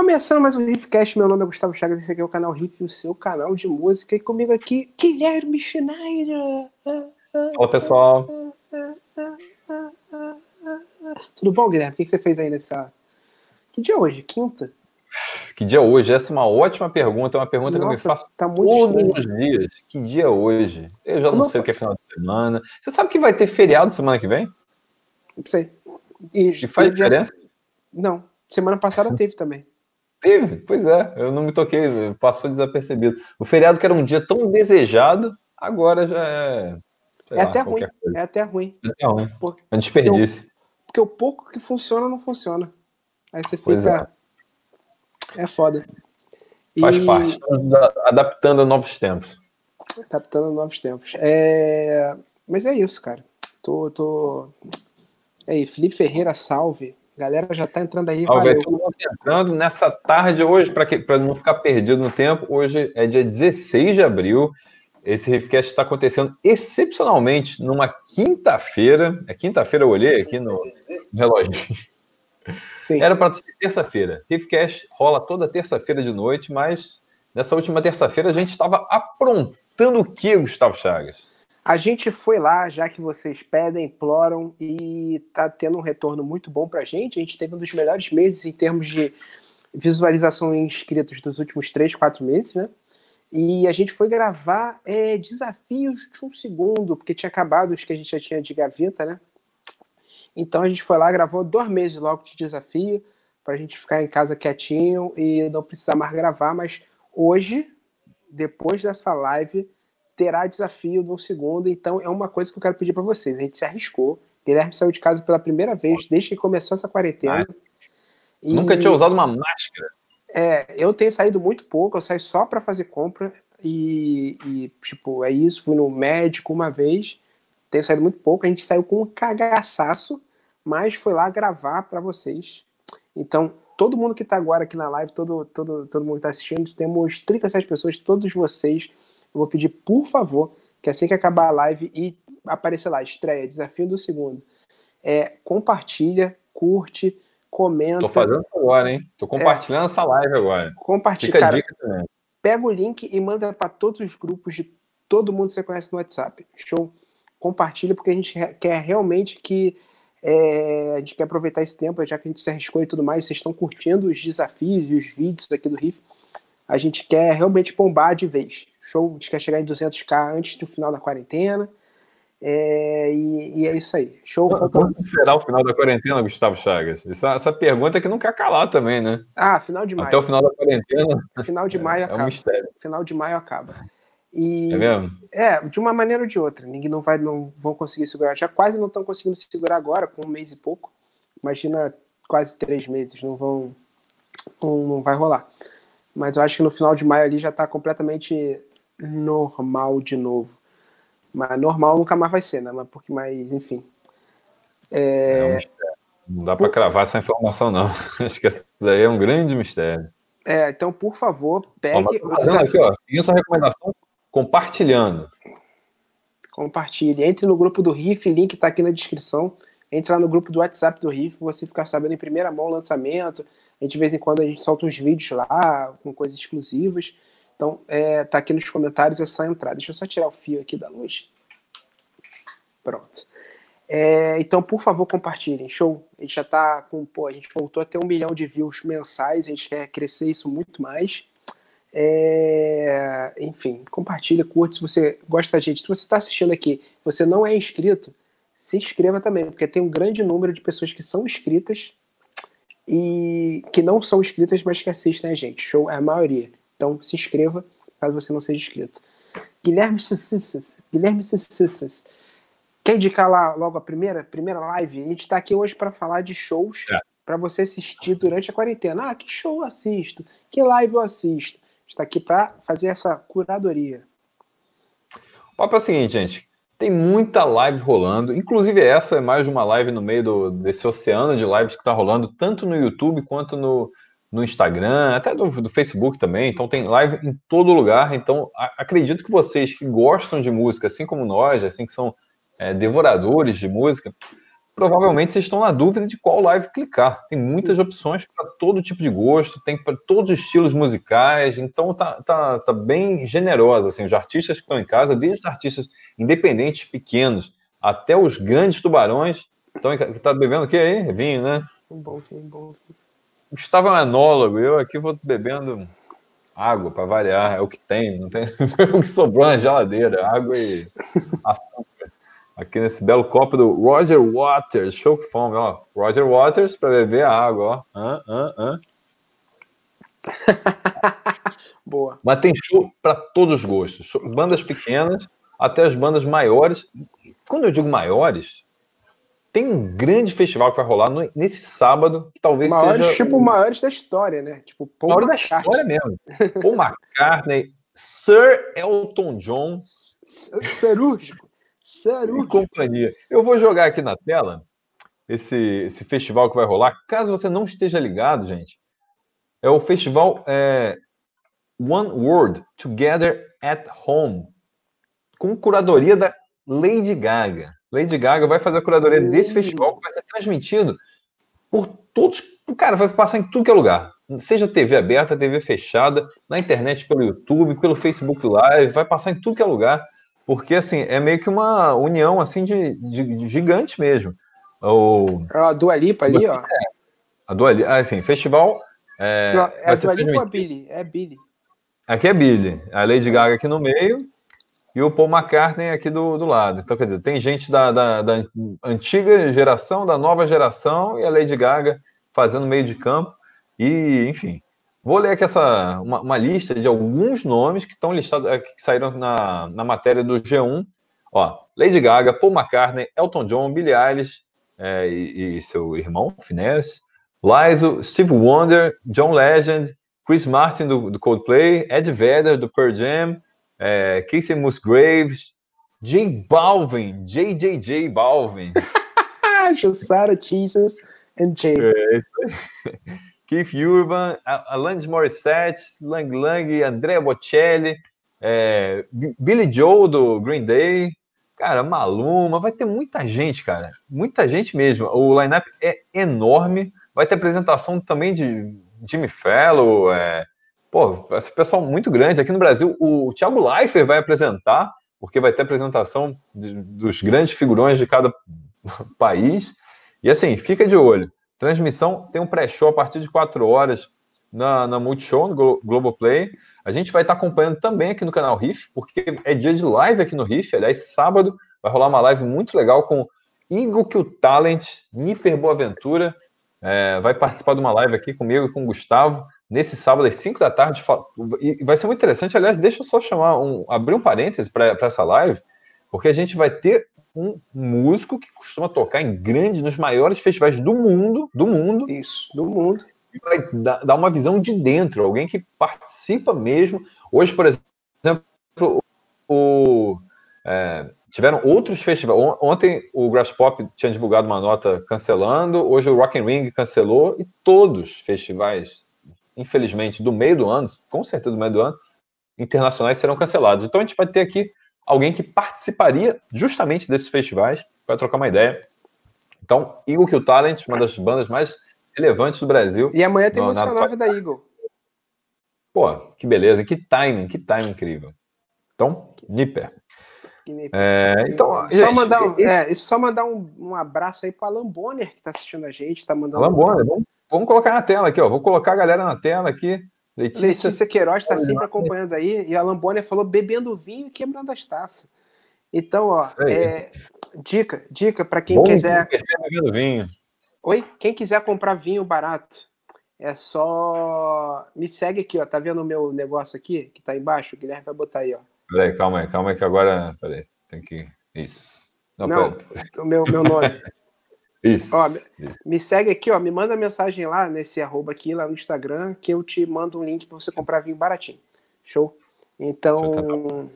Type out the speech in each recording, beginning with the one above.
Começando mais um Riffcast, meu nome é Gustavo Chagas, esse aqui é o canal Riff, o seu canal de música, e comigo aqui, Guilherme Schneider. Olá, pessoal. Tudo bom, Guilherme? O que você fez aí nessa... Que dia é hoje? Quinta? Que dia é hoje? Essa é uma ótima pergunta, é uma pergunta Nossa, que eu me faço tá todos estranho. os dias. Que dia é hoje? Eu já não sei o que é final de semana. Você sabe que vai ter feriado semana que vem? Não sei. E, e faz diferença? Não. Semana passada teve também. Teve, pois é, eu não me toquei, passou desapercebido. O feriado que era um dia tão desejado, agora já é. É, lá, até ruim, é até ruim. É até ruim. É um desperdício. Porque, porque, o pouco que funciona, não funciona. Aí você fica. É. é foda. Faz e... parte. Adaptando a novos tempos. Adaptando a novos tempos. É... Mas é isso, cara. Tô. tô... aí, Felipe Ferreira, salve. Galera já tá entrando aí. Todo mundo entrando nessa tarde hoje, para não ficar perdido no tempo. Hoje é dia 16 de abril. Esse Riffcast está acontecendo excepcionalmente numa quinta-feira. É quinta-feira, eu olhei aqui no, no relógio. Sim. Era para ser terça-feira. Riffcast rola toda terça-feira de noite, mas nessa última terça-feira a gente estava aprontando o que, Gustavo Chagas? A gente foi lá, já que vocês pedem, imploram e tá tendo um retorno muito bom pra gente. A gente teve um dos melhores meses em termos de visualização em inscritos dos últimos três, quatro meses, né? E a gente foi gravar é, desafios de um segundo, porque tinha acabado os que a gente já tinha de gaveta, né? Então a gente foi lá, gravou dois meses logo de desafio, para a gente ficar em casa quietinho e não precisar mais gravar. Mas hoje, depois dessa live, terá desafio de um segundo. Então é uma coisa que eu quero pedir para vocês. A gente se arriscou. Guilherme saiu de casa pela primeira vez desde que começou essa quarentena. Ah, e... Nunca tinha usado uma máscara. É, eu tenho saído muito pouco, eu saio só para fazer compra e, e, tipo, é isso. Fui no médico uma vez, tenho saído muito pouco. A gente saiu com um cagaçaço, mas foi lá gravar para vocês. Então, todo mundo que está agora aqui na live, todo, todo, todo mundo que está assistindo, temos 37 pessoas, todos vocês eu vou pedir, por favor, que assim que acabar a live e aparecer lá, estreia, desafio do segundo, é, compartilha, curte, comenta. Tô fazendo isso agora, hein? Tô compartilhando é, essa live agora. Compartilha. Fica a dica também. Pega o link e manda para todos os grupos de todo mundo que você conhece no WhatsApp. Show? Compartilha, porque a gente quer realmente que. É, a gente quer aproveitar esse tempo, já que a gente se arriscou e tudo mais. Vocês estão curtindo os desafios e os vídeos aqui do Riff. A gente quer realmente bombar de vez show, a gente quer chegar em 200k antes do final da quarentena. É, e, e, é isso aí. Show. Quando será o final da quarentena, Gustavo Chagas? Essa, essa pergunta é que não quer calar também, né? Ah, final de maio. Até o final da quarentena. Final de maio é, acaba. É um mistério. Final de maio acaba. E, é mesmo? É, de uma maneira ou de outra. Ninguém não vai, não vão conseguir segurar. Já quase não estão conseguindo segurar agora, com um mês e pouco. Imagina quase três meses. Não vão. Não, não vai rolar. Mas eu acho que no final de maio ali já está completamente normal de novo. Mas normal nunca mais vai ser, né? Mas porque, mas enfim. É... É não dá para cravar essa informação, não. Acho que isso aí é um grande mistério. É, então, por favor, pegue. Ó, fazendo aqui, ó, seguindo sua recomendação, compartilhando. Compartilhe. Entre no grupo do Riff, link está aqui na descrição. Entre lá no grupo do WhatsApp do Riff, você ficar sabendo em primeira mão o lançamento. A gente, de vez em quando, a gente solta uns vídeos lá com coisas exclusivas. Então, é, tá aqui nos comentários, é só entrar. Deixa eu só tirar o fio aqui da luz. Pronto. É, então, por favor, compartilhem. Show. A gente já tá com. Pô, a gente voltou a ter um milhão de views mensais. A gente quer crescer isso muito mais. É, enfim, compartilha, curte se você gosta da gente. Se você está assistindo aqui você não é inscrito, se inscreva também, porque tem um grande número de pessoas que são inscritas e que não são inscritas, mas que assistem a gente. Show é a maioria. Então se inscreva, caso você não seja inscrito. Guilherme Cissas, Guilherme Cissas. Quer indicar lá logo a primeira, primeira live? A gente está aqui hoje para falar de shows é. para você assistir durante a quarentena. Ah, que show eu assisto? Que live eu assisto? está aqui para fazer essa curadoria. O papo é o seguinte, gente. Tem muita live rolando, inclusive essa é mais uma live no meio do, desse oceano de lives que está rolando, tanto no YouTube quanto no, no Instagram, até do, do, Facebook também. Então tem live em todo lugar. Então a, acredito que vocês que gostam de música, assim como nós, assim que são é, devoradores de música, provavelmente vocês estão na dúvida de qual live clicar. Tem muitas opções para todo tipo de gosto, tem para todos os estilos musicais, então tá, tá, tá bem generosa, assim, os artistas que estão em casa, desde os artistas independentes pequenos até os grandes tubarões, estão tá bebendo o que aí? Vinho, né? Um bom vinho, um bom vinho. Gustavo é um enólogo, eu aqui vou bebendo água para variar, é o que tem, não tem o que sobrou na geladeira, água e açúcar. Aqui nesse belo copo do Roger Waters, show que fome, ó. Roger Waters para beber a água, ó. Hã, hã, hã. Boa. Mas tem show para todos os gostos, bandas pequenas até as bandas maiores. Quando eu digo maiores, tem um grande festival que vai rolar no, nesse sábado, que talvez maiores, seja. Tipo, maiores da história, né? Tipo, Paul maiores da história mesmo. Paul McCartney, Sir Elton John. Cirúrgico. Cirúrgico. E companhia. Eu vou jogar aqui na tela esse, esse festival que vai rolar. Caso você não esteja ligado, gente, é o festival é, One World Together at Home, com curadoria da Lady Gaga. Lady Gaga vai fazer a curadoria uhum. desse festival que vai ser transmitido por todos. Cara, vai passar em tudo que é lugar. Seja TV aberta, TV fechada, na internet, pelo YouTube, pelo Facebook Live, vai passar em tudo que é lugar. Porque, assim, é meio que uma união, assim, de, de, de gigante mesmo. O... É a Dua Lipa ali, ó. É, a Dua Lipa, ah, assim, festival... É, é a Dua Lipa ou a Billy? É Billy. Aqui é Billy. A Lady Gaga aqui no meio e o Paul McCartney aqui do, do lado. Então, quer dizer, tem gente da, da, da, antiga geração, da nova geração, e a Lady Gaga fazendo meio de campo. E, enfim, vou ler aqui essa, uma, uma lista de alguns nomes que estão listados, eh, que saíram na, na matéria do G1. Ó, Lady Gaga, Paul McCartney, Elton John, Billie Eilish é, e, e, seu irmão, Finesse, Lizzo, Steve Wonder, John Legend, Chris Martin do, do Coldplay, Ed Vedder do Pearl Jam, é, Casey Musgraves, J Balvin, JJJ Balvin. Jussara Jesus and Jay. É, Keith Urban, Alanis Morissette, Lang Lang, Andrea Bocelli, é, Billy Joe do Green Day, cara, Maluma, vai ter muita gente, cara, muita gente mesmo. O lineup é enorme, vai ter apresentação também de Jimmy Fellow, é, pô, esse pessoal muito grande. Aqui no Brasil, o Thiago Leifert vai apresentar, porque vai ter apresentação de, dos grandes figurões de cada país. E assim, fica de olho. Transmissão tem um pré-show a partir de 4 horas na, na Multishow, no Globoplay. A gente vai estar acompanhando também aqui no canal Riff, porque é dia de live aqui no Riff. Aliás, sábado vai rolar uma live muito legal com Igor Kill Talent, Niper Boaventura. É, vai participar de uma live aqui comigo e com o Gustavo nesse sábado às 5 da tarde. E vai ser muito interessante. Aliás, deixa eu só chamar um, abrir um parêntese para essa live, porque a gente vai ter um músico que costuma tocar em grandes, nos maiores festivais do mundo, do mundo. Isso, do mundo. E vai dar uma visão de dentro, alguém que participa mesmo. Hoje, por exemplo, o, é, tiveram outros festivais. Ontem o Grass Pop tinha divulgado uma nota cancelando, hoje o Rock and Ring cancelou e todos os festivais infelizmente, do meio do ano, com certeza do meio do ano, internacionais serão cancelados. Então a gente vai ter aqui alguém que participaria justamente desses festivais para trocar uma ideia. Então, Eagle Kill Talent, uma das bandas mais relevantes do Brasil. E amanhã tem no, música nova da Eagle. Pô, que beleza, que timing, que timing incrível. Então, Nipper. É, então, só gente, mandar, um, esse... é, só mandar um, um abraço aí para Alan Bonner, que está assistindo a gente, tá mandando. Alan Bonner, vamos Vamos colocar na tela aqui, ó. Vou colocar a galera na tela aqui. Letícia, Letícia Queiroz está sempre acompanhando aí. E a Lambônia falou bebendo vinho e quebrando as taças. Então, ó, é, dica, dica para quem Bom quiser. Bebendo vinho. Oi? Quem quiser comprar vinho barato, é só. Me segue aqui, ó. Tá vendo o meu negócio aqui, que tá embaixo? O Guilherme vai botar aí, ó. Peraí, calma aí, calma aí, que agora. Peraí, tem que. Isso. Não, Não o meu, meu nome. Isso, ó, isso. Me segue aqui, ó. Me manda mensagem lá nesse arroba aqui, lá no Instagram, que eu te mando um link para você comprar vinho baratinho. Show? Então.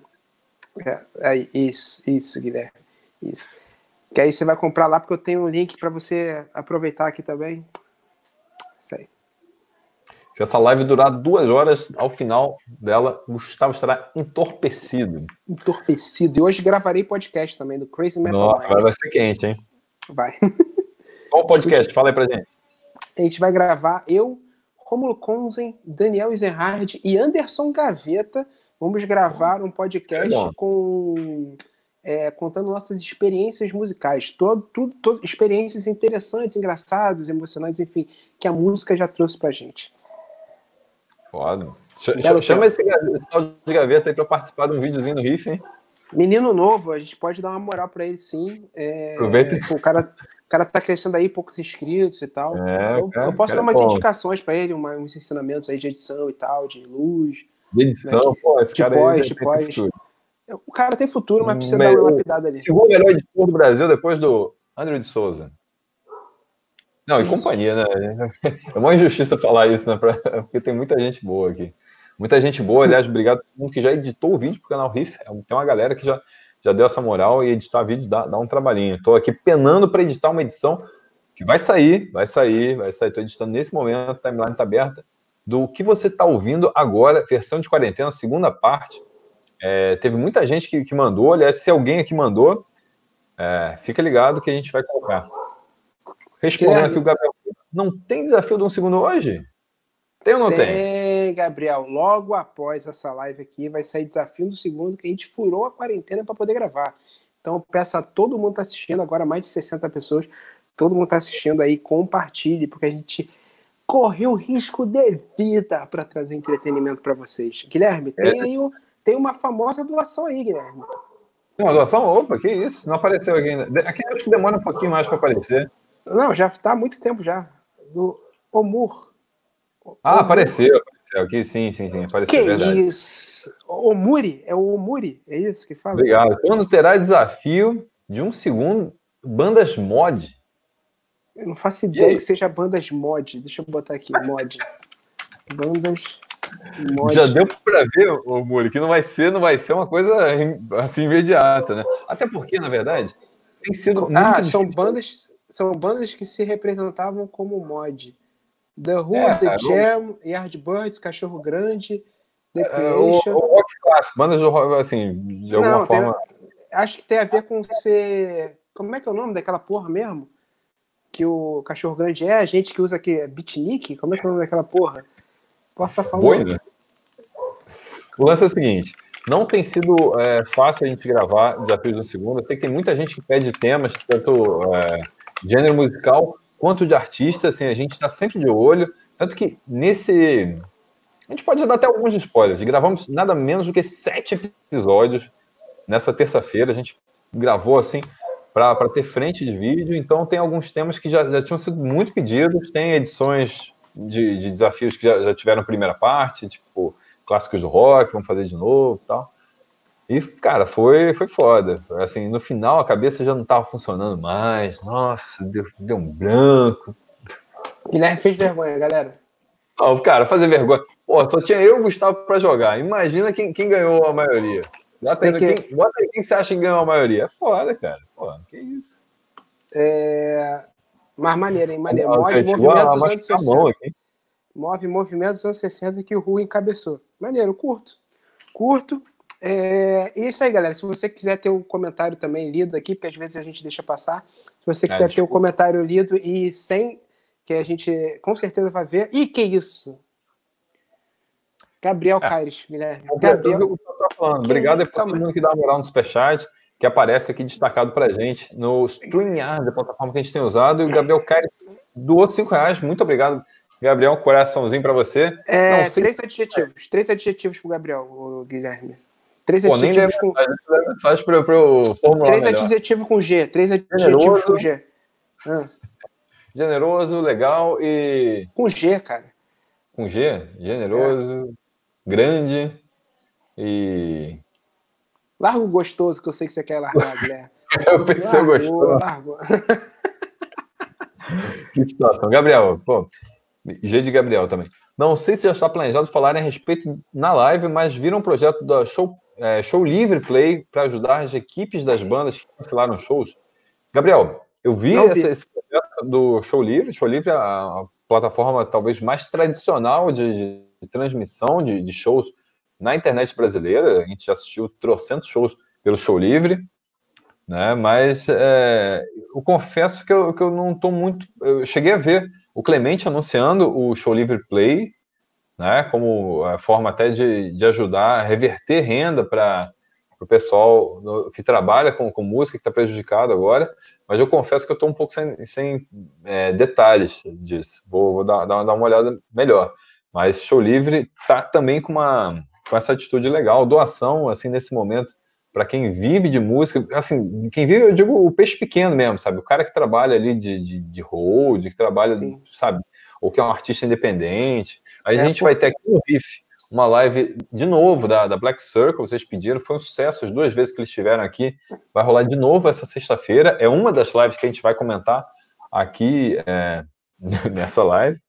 É, é, isso, isso, Guilherme. Isso. Que aí você vai comprar lá, porque eu tenho um link para você aproveitar aqui também. Isso aí. Se essa live durar duas horas, ao final dela, Gustavo estará entorpecido. Entorpecido. E hoje gravarei podcast também do Crazy Metal. Nossa, vai ser quente, hein? Vai. Qual podcast? Fala aí pra gente. A gente vai gravar eu, Romulo Konzen, Daniel Eisenhard e Anderson Gaveta. Vamos gravar um podcast é com é, contando nossas experiências musicais, todo, tudo, todo, experiências interessantes, engraçadas, emocionantes, enfim, que a música já trouxe pra gente. Foda. Chama, chama esse, esse de gaveta aí pra participar de um videozinho no riff, hein? Menino novo, a gente pode dar uma moral pra ele sim. É, Aproveita. o cara, o cara tá crescendo aí, poucos inscritos e tal. É, eu, cara, eu, posso dar umas bom. indicações pra ele, uma, uns ensinamentos aí de edição e tal, de luz. De edição, né, pô, esse de cara pós, aí. De pós. O cara tem futuro, mas precisa Me... dar uma lapidada ali. Segundo melhor editor do Brasil, depois do André de Souza. Não, e companhia, né? É uma injustiça falar isso, né? Porque tem muita gente boa aqui. Muita gente boa, aliás, obrigado a todo mundo que já editou o vídeo pro canal Riff. É tem uma galera que já, já deu essa moral e editar vídeo dá, dá um trabalhinho. Estou aqui penando para editar uma edição que vai sair, vai sair, vai sair. Estou editando nesse momento, a timeline está aberta. Do que você está ouvindo agora, versão de quarentena, segunda parte. É, teve muita gente que, que, mandou, aliás, se alguém aqui mandou, é, fica ligado que a gente vai colocar. Respondendo aqui o Gabriel, não tem desafio de um segundo hoje? Tem ou não tem? Tem, Gabriel. Logo após essa live aqui, vai sair desafio do segundo, que a gente furou a quarentena para poder gravar. Então, eu peço a todo mundo que está assistindo, agora mais de 60 pessoas, todo mundo está assistindo aí, compartilhe, porque a gente correu risco de vida para trazer entretenimento para vocês. Guilherme, tem é. aí o tem uma famosa doação aí, Guilherme. Uma doação? Opa, que isso? Não apareceu aqui ainda. Aqui acho que demora um pouquinho mais para aparecer. Não, já está há muito tempo já. Do Omur. Ah, Omur. apareceu, apareceu aqui, sim, sim, sim. Apareceu, que verdade. isso? Omuri, é o Omuri, é isso que fala? Obrigado. Quando terá desafio de um segundo, bandas mod? Eu não faço ideia que seja bandas mod. Deixa eu botar aqui, mod. Bandas já deu para ver, o Muri, que não vai ser, não vai ser uma coisa assim imediata, né? Até porque, na verdade, tem sido Ah, são bandas, são bandas que se representavam como mod. The Who, é, The Jam, Yardbirds, Cachorro Grande, The Creation. É, o, o rock clássico, bandas do rock, assim, de alguma não, forma. Tem, acho que tem a ver com ser. Como é que é o nome daquela porra mesmo? Que o Cachorro Grande é, a gente que usa aqui, é beatnik? Como é que é o nome daquela porra? Posso estar falando? Boina. O lance é o seguinte: não tem sido é, fácil a gente gravar desafios no segundo. Eu sei que tem muita gente que pede temas, tanto é, gênero musical quanto de artista. Assim, a gente está sempre de olho. Tanto que nesse. A gente pode dar até alguns spoilers. Gravamos nada menos do que sete episódios nessa terça-feira. A gente gravou assim para ter frente de vídeo. Então tem alguns temas que já, já tinham sido muito pedidos. Tem edições de, de desafios que já, já, tiveram primeira parte, tipo clássicos do rock, vamos fazer de novo tal. E, cara, foi, foi foda. Assim, no final a cabeça já não estava funcionando mais. Nossa, deu, deu um branco. Guilherme fez vergonha, galera. Não, cara, fazer vergonha. Pô, só tinha eu e o Gustavo para jogar. Imagina quem, quem ganhou a maioria. Bota aí, que... quem, bota aí quem você acha que ganhou a maioria. É foda, cara. Pô, que isso. É... Mas maneiro, hein? Maneiro. Move movimentos dos anos 60. Move movimentos dos anos 60 que o Rui encabeçou. Maneiro, curto. Curto. É... E é isso aí, galera. Se você quiser ter um comentário também lido aqui, porque às vezes a gente deixa passar. Se você quiser é, ter um comentário lido e sem, que a gente com certeza vai ver. Ih, que isso? Gabriel é. Caires, Guilherme. Gabriel. Obrigado a todo mundo que dá uma moral no Superchat que aparece aqui destacado para gente no StreamYard, a plataforma que a gente tem usado. E o Gabriel Caire doou cinco reais. Muito obrigado, Gabriel. Um coraçãozinho para você. É, Não, três adjetivos. Três adjetivos para o Gabriel, Guilherme. Três Pô, adjetivos com... mensagem o formular Três melhor. adjetivos com G. Três adjetivos Generoso, com G. Ah. Generoso, legal e... Com G, cara. Com G? Generoso, é. grande e Largo gostoso, que eu sei que você quer largar, Guilherme. eu pensei largou, gostoso. Largou. que situação. Gabriel, pô, G de Gabriel também. Não sei se já está planejado falar a respeito na live, mas viram um projeto da Show, é, show Livre Play para ajudar as equipes das bandas que cancelaram shows. Gabriel, eu vi, vi. Essa, esse projeto do Show Livre. Show Livre é a, plataforma talvez mais tradicional de, de, de transmissão de, de shows na internet brasileira. A gente já assistiu trocentos shows pelo show livre, né? Mas é, eu confesso que eu, que eu não estou muito. Eu cheguei a ver o Clemente anunciando o Show Livre Play, né, como a forma até de, de ajudar a reverter renda para o pessoal no, que trabalha com, com música, que está prejudicado agora, mas eu confesso que eu estou um pouco sem, sem é, detalhes disso, vou, vou dar, dar, uma olhada melhor. Mas Show Livre está também com, uma, com essa atitude legal, doação, assim, nesse momento, para quem vive de música, assim, quem vive, eu digo o peixe pequeno mesmo, sabe? O cara que trabalha ali de, de, de hold, que trabalha, Sim. sabe? Ou que é um artista independente. Aí é, a gente vai ter aqui no Riff uma live de novo da, da Black Circle, vocês pediram, foi um sucesso as duas vezes que eles estiveram aqui. Vai rolar de novo essa sexta-feira. É uma das lives que a gente vai comentar aqui é, nessa live.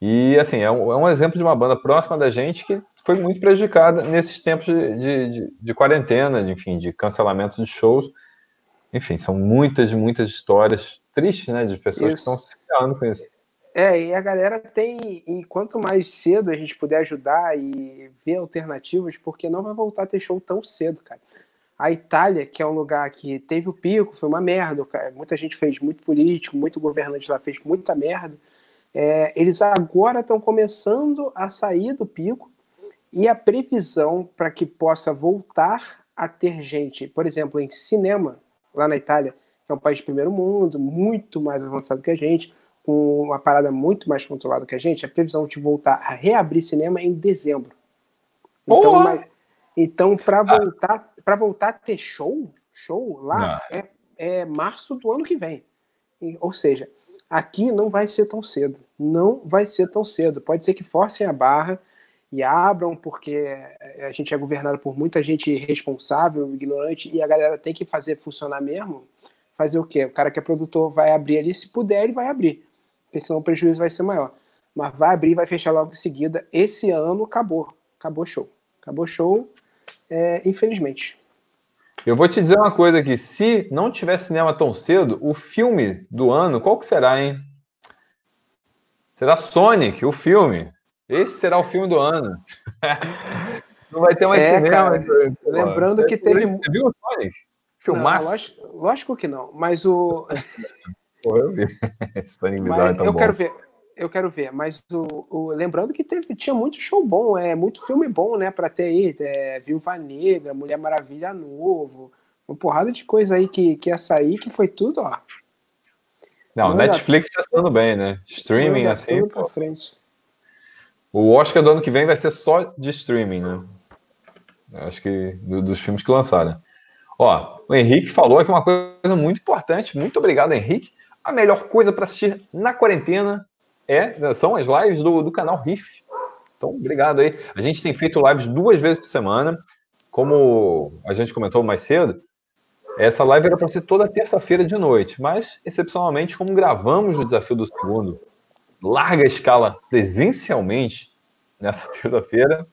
E assim, é um, é um, exemplo de uma banda próxima da gente que foi muito prejudicada nesses tempos de, de, de, de quarentena, de, enfim, de cancelamento de shows. Enfim, são muitas, muitas histórias tristes, né, de pessoas isso. que estão se ferrando com isso. É, e a galera tem, e quanto mais cedo a gente puder ajudar e ver alternativas, porque não vai voltar a ter show tão cedo, cara. A Itália, que é um lugar que teve o pico, foi uma merda, cara. muita gente fez muito político, muito governante lá fez muita merda. É, eles agora estão começando a sair do pico e a previsão para que possa voltar a ter gente, por exemplo, em cinema, lá na Itália, que é um país de primeiro mundo, muito mais avançado que a gente, com uma parada muito mais controlada que a gente, a previsão de voltar a reabrir cinema é em dezembro. Então, então para voltar, para voltar a ter show, show lá é, é março do ano que vem. Ou seja, aqui não vai ser tão cedo. Não vai ser tão cedo. Pode ser que forcem a barra e abram, porque a gente é governado por muita gente irresponsável, ignorante, e a galera tem que fazer funcionar mesmo. Fazer o quê? O cara que é produtor vai abrir ali, se puder, ele vai abrir porque senão o prejuízo vai ser maior. Mas vai abrir vai fechar logo em seguida. Esse ano acabou. Acabou show. Acabou show, é, infelizmente. Eu vou te dizer uma coisa aqui. Se não tiver cinema tão cedo, o filme do ano, qual que será, hein? Será Sonic, o filme. Esse será o filme do ano. não vai ter mais é, cinema. Cara, então, lembrando que teve. Você viu o Sonic? Filmaço? Não, lógico, lógico que não, mas o. Eu vi. mas, é eu bom. quero ver, eu quero ver, mas o, o, lembrando que teve, tinha muito show bom, é muito filme bom, né, para ter aí, é, Viúva Negra, Mulher Maravilha Novo, uma porrada de coisa aí que, que ia sair, que foi tudo, ó. Não, Manda Netflix tá sendo bem, né? Streaming, assim. Tudo pra frente. O Oscar do ano que vem vai ser só de streaming, né? Acho que do, dos filmes que lançaram. Ó, o Henrique falou aqui uma coisa muito importante. Muito obrigado, Henrique a melhor coisa para assistir na quarentena é são as lives do, do canal Riff. Então, obrigado aí. A gente tem feito lives duas vezes por semana. Como a gente comentou mais cedo, essa live era para ser toda terça-feira de noite, mas, excepcionalmente, como gravamos o desafio do segundo, larga escala presencialmente nessa terça-feira,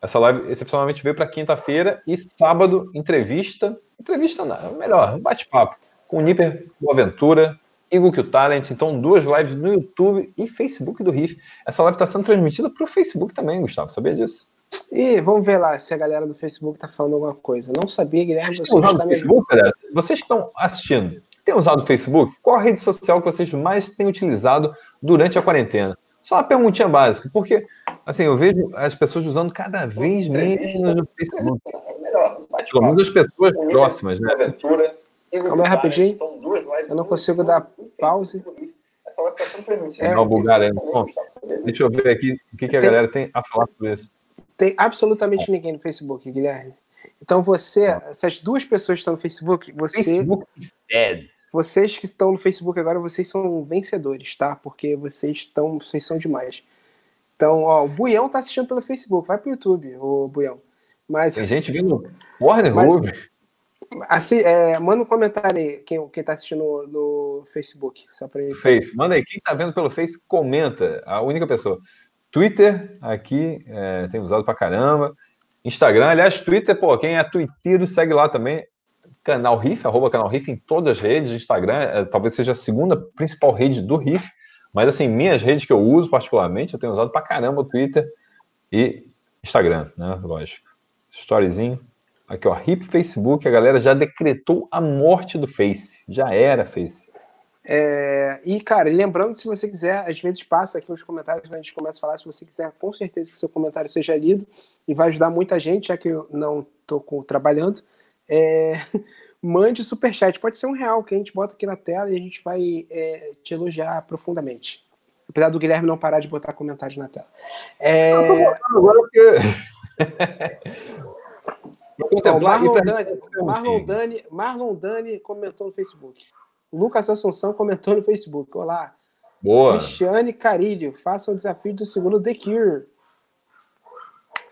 essa live excepcionalmente veio para quinta-feira e sábado, entrevista. Entrevista, não, melhor, bate-papo com o Nipper Boaventura, Eagle Q Talent. Então, duas lives no YouTube e Facebook do Riff. Essa live está sendo transmitida para o Facebook também, Gustavo. Sabia disso? E vamos ver lá se a galera do Facebook está falando alguma coisa. Não sabia, Guilherme. Vocês, usado o Facebook, galera? vocês que estão assistindo, têm usado o Facebook? Qual a rede social que vocês mais têm utilizado durante a quarentena? Só uma perguntinha básica, porque assim, eu vejo as pessoas usando cada vez menos o Facebook. Pelo menos as pessoas próximas, né? Calma aí rapidinho. Eu não consigo dar pause. Essa. É, não, Bulgária. Bom, deixa eu ver aqui o que, que a tem, galera tem a falar sobre isso. Tem absolutamente ninguém no Facebook, Guilherme. Então você, essas duas pessoas que estão no Facebook, você. Facebook dead. Vocês que estão no Facebook agora, vocês são vencedores, tá? Porque vocês estão, vocês são demais. Então, ó, o Buião tá assistindo pelo Facebook, vai pro YouTube, o Buião. Mas, Tem gente vindo Warner Hub. Assim, é, manda um comentário aí, quem, quem tá assistindo no, no Facebook. Só pra Face, manda aí. Quem tá vendo pelo Face, comenta. A única pessoa. Twitter, aqui, é, tem usado pra caramba. Instagram, aliás, Twitter, pô, quem é twitteiro, segue lá também. Canal Riff, arroba Canal Riff em todas as redes. Instagram, é, talvez seja a segunda principal rede do Riff. Mas, assim, minhas redes que eu uso particularmente, eu tenho usado pra caramba o Twitter e Instagram, né? Lógico. Storyzinho, Aqui, ó, RIP Facebook, a galera já decretou a morte do Face. Já era, Face. É, e, cara, lembrando, se você quiser, às vezes passa aqui nos comentários, a gente começa a falar, se você quiser, com certeza que seu comentário seja lido e vai ajudar muita gente, já que eu não estou trabalhando. É, mande superchat, pode ser um real, que a gente bota aqui na tela e a gente vai é, te elogiar profundamente. Apesar do Guilherme não parar de botar comentários na tela. É... Agora porque... Então, Marlon, Dani, Marlon, Dani, Marlon Dani comentou no Facebook. Lucas Assunção comentou no Facebook. Olá. Boa. Cristiane Carilho, faça o desafio do segundo The Cure.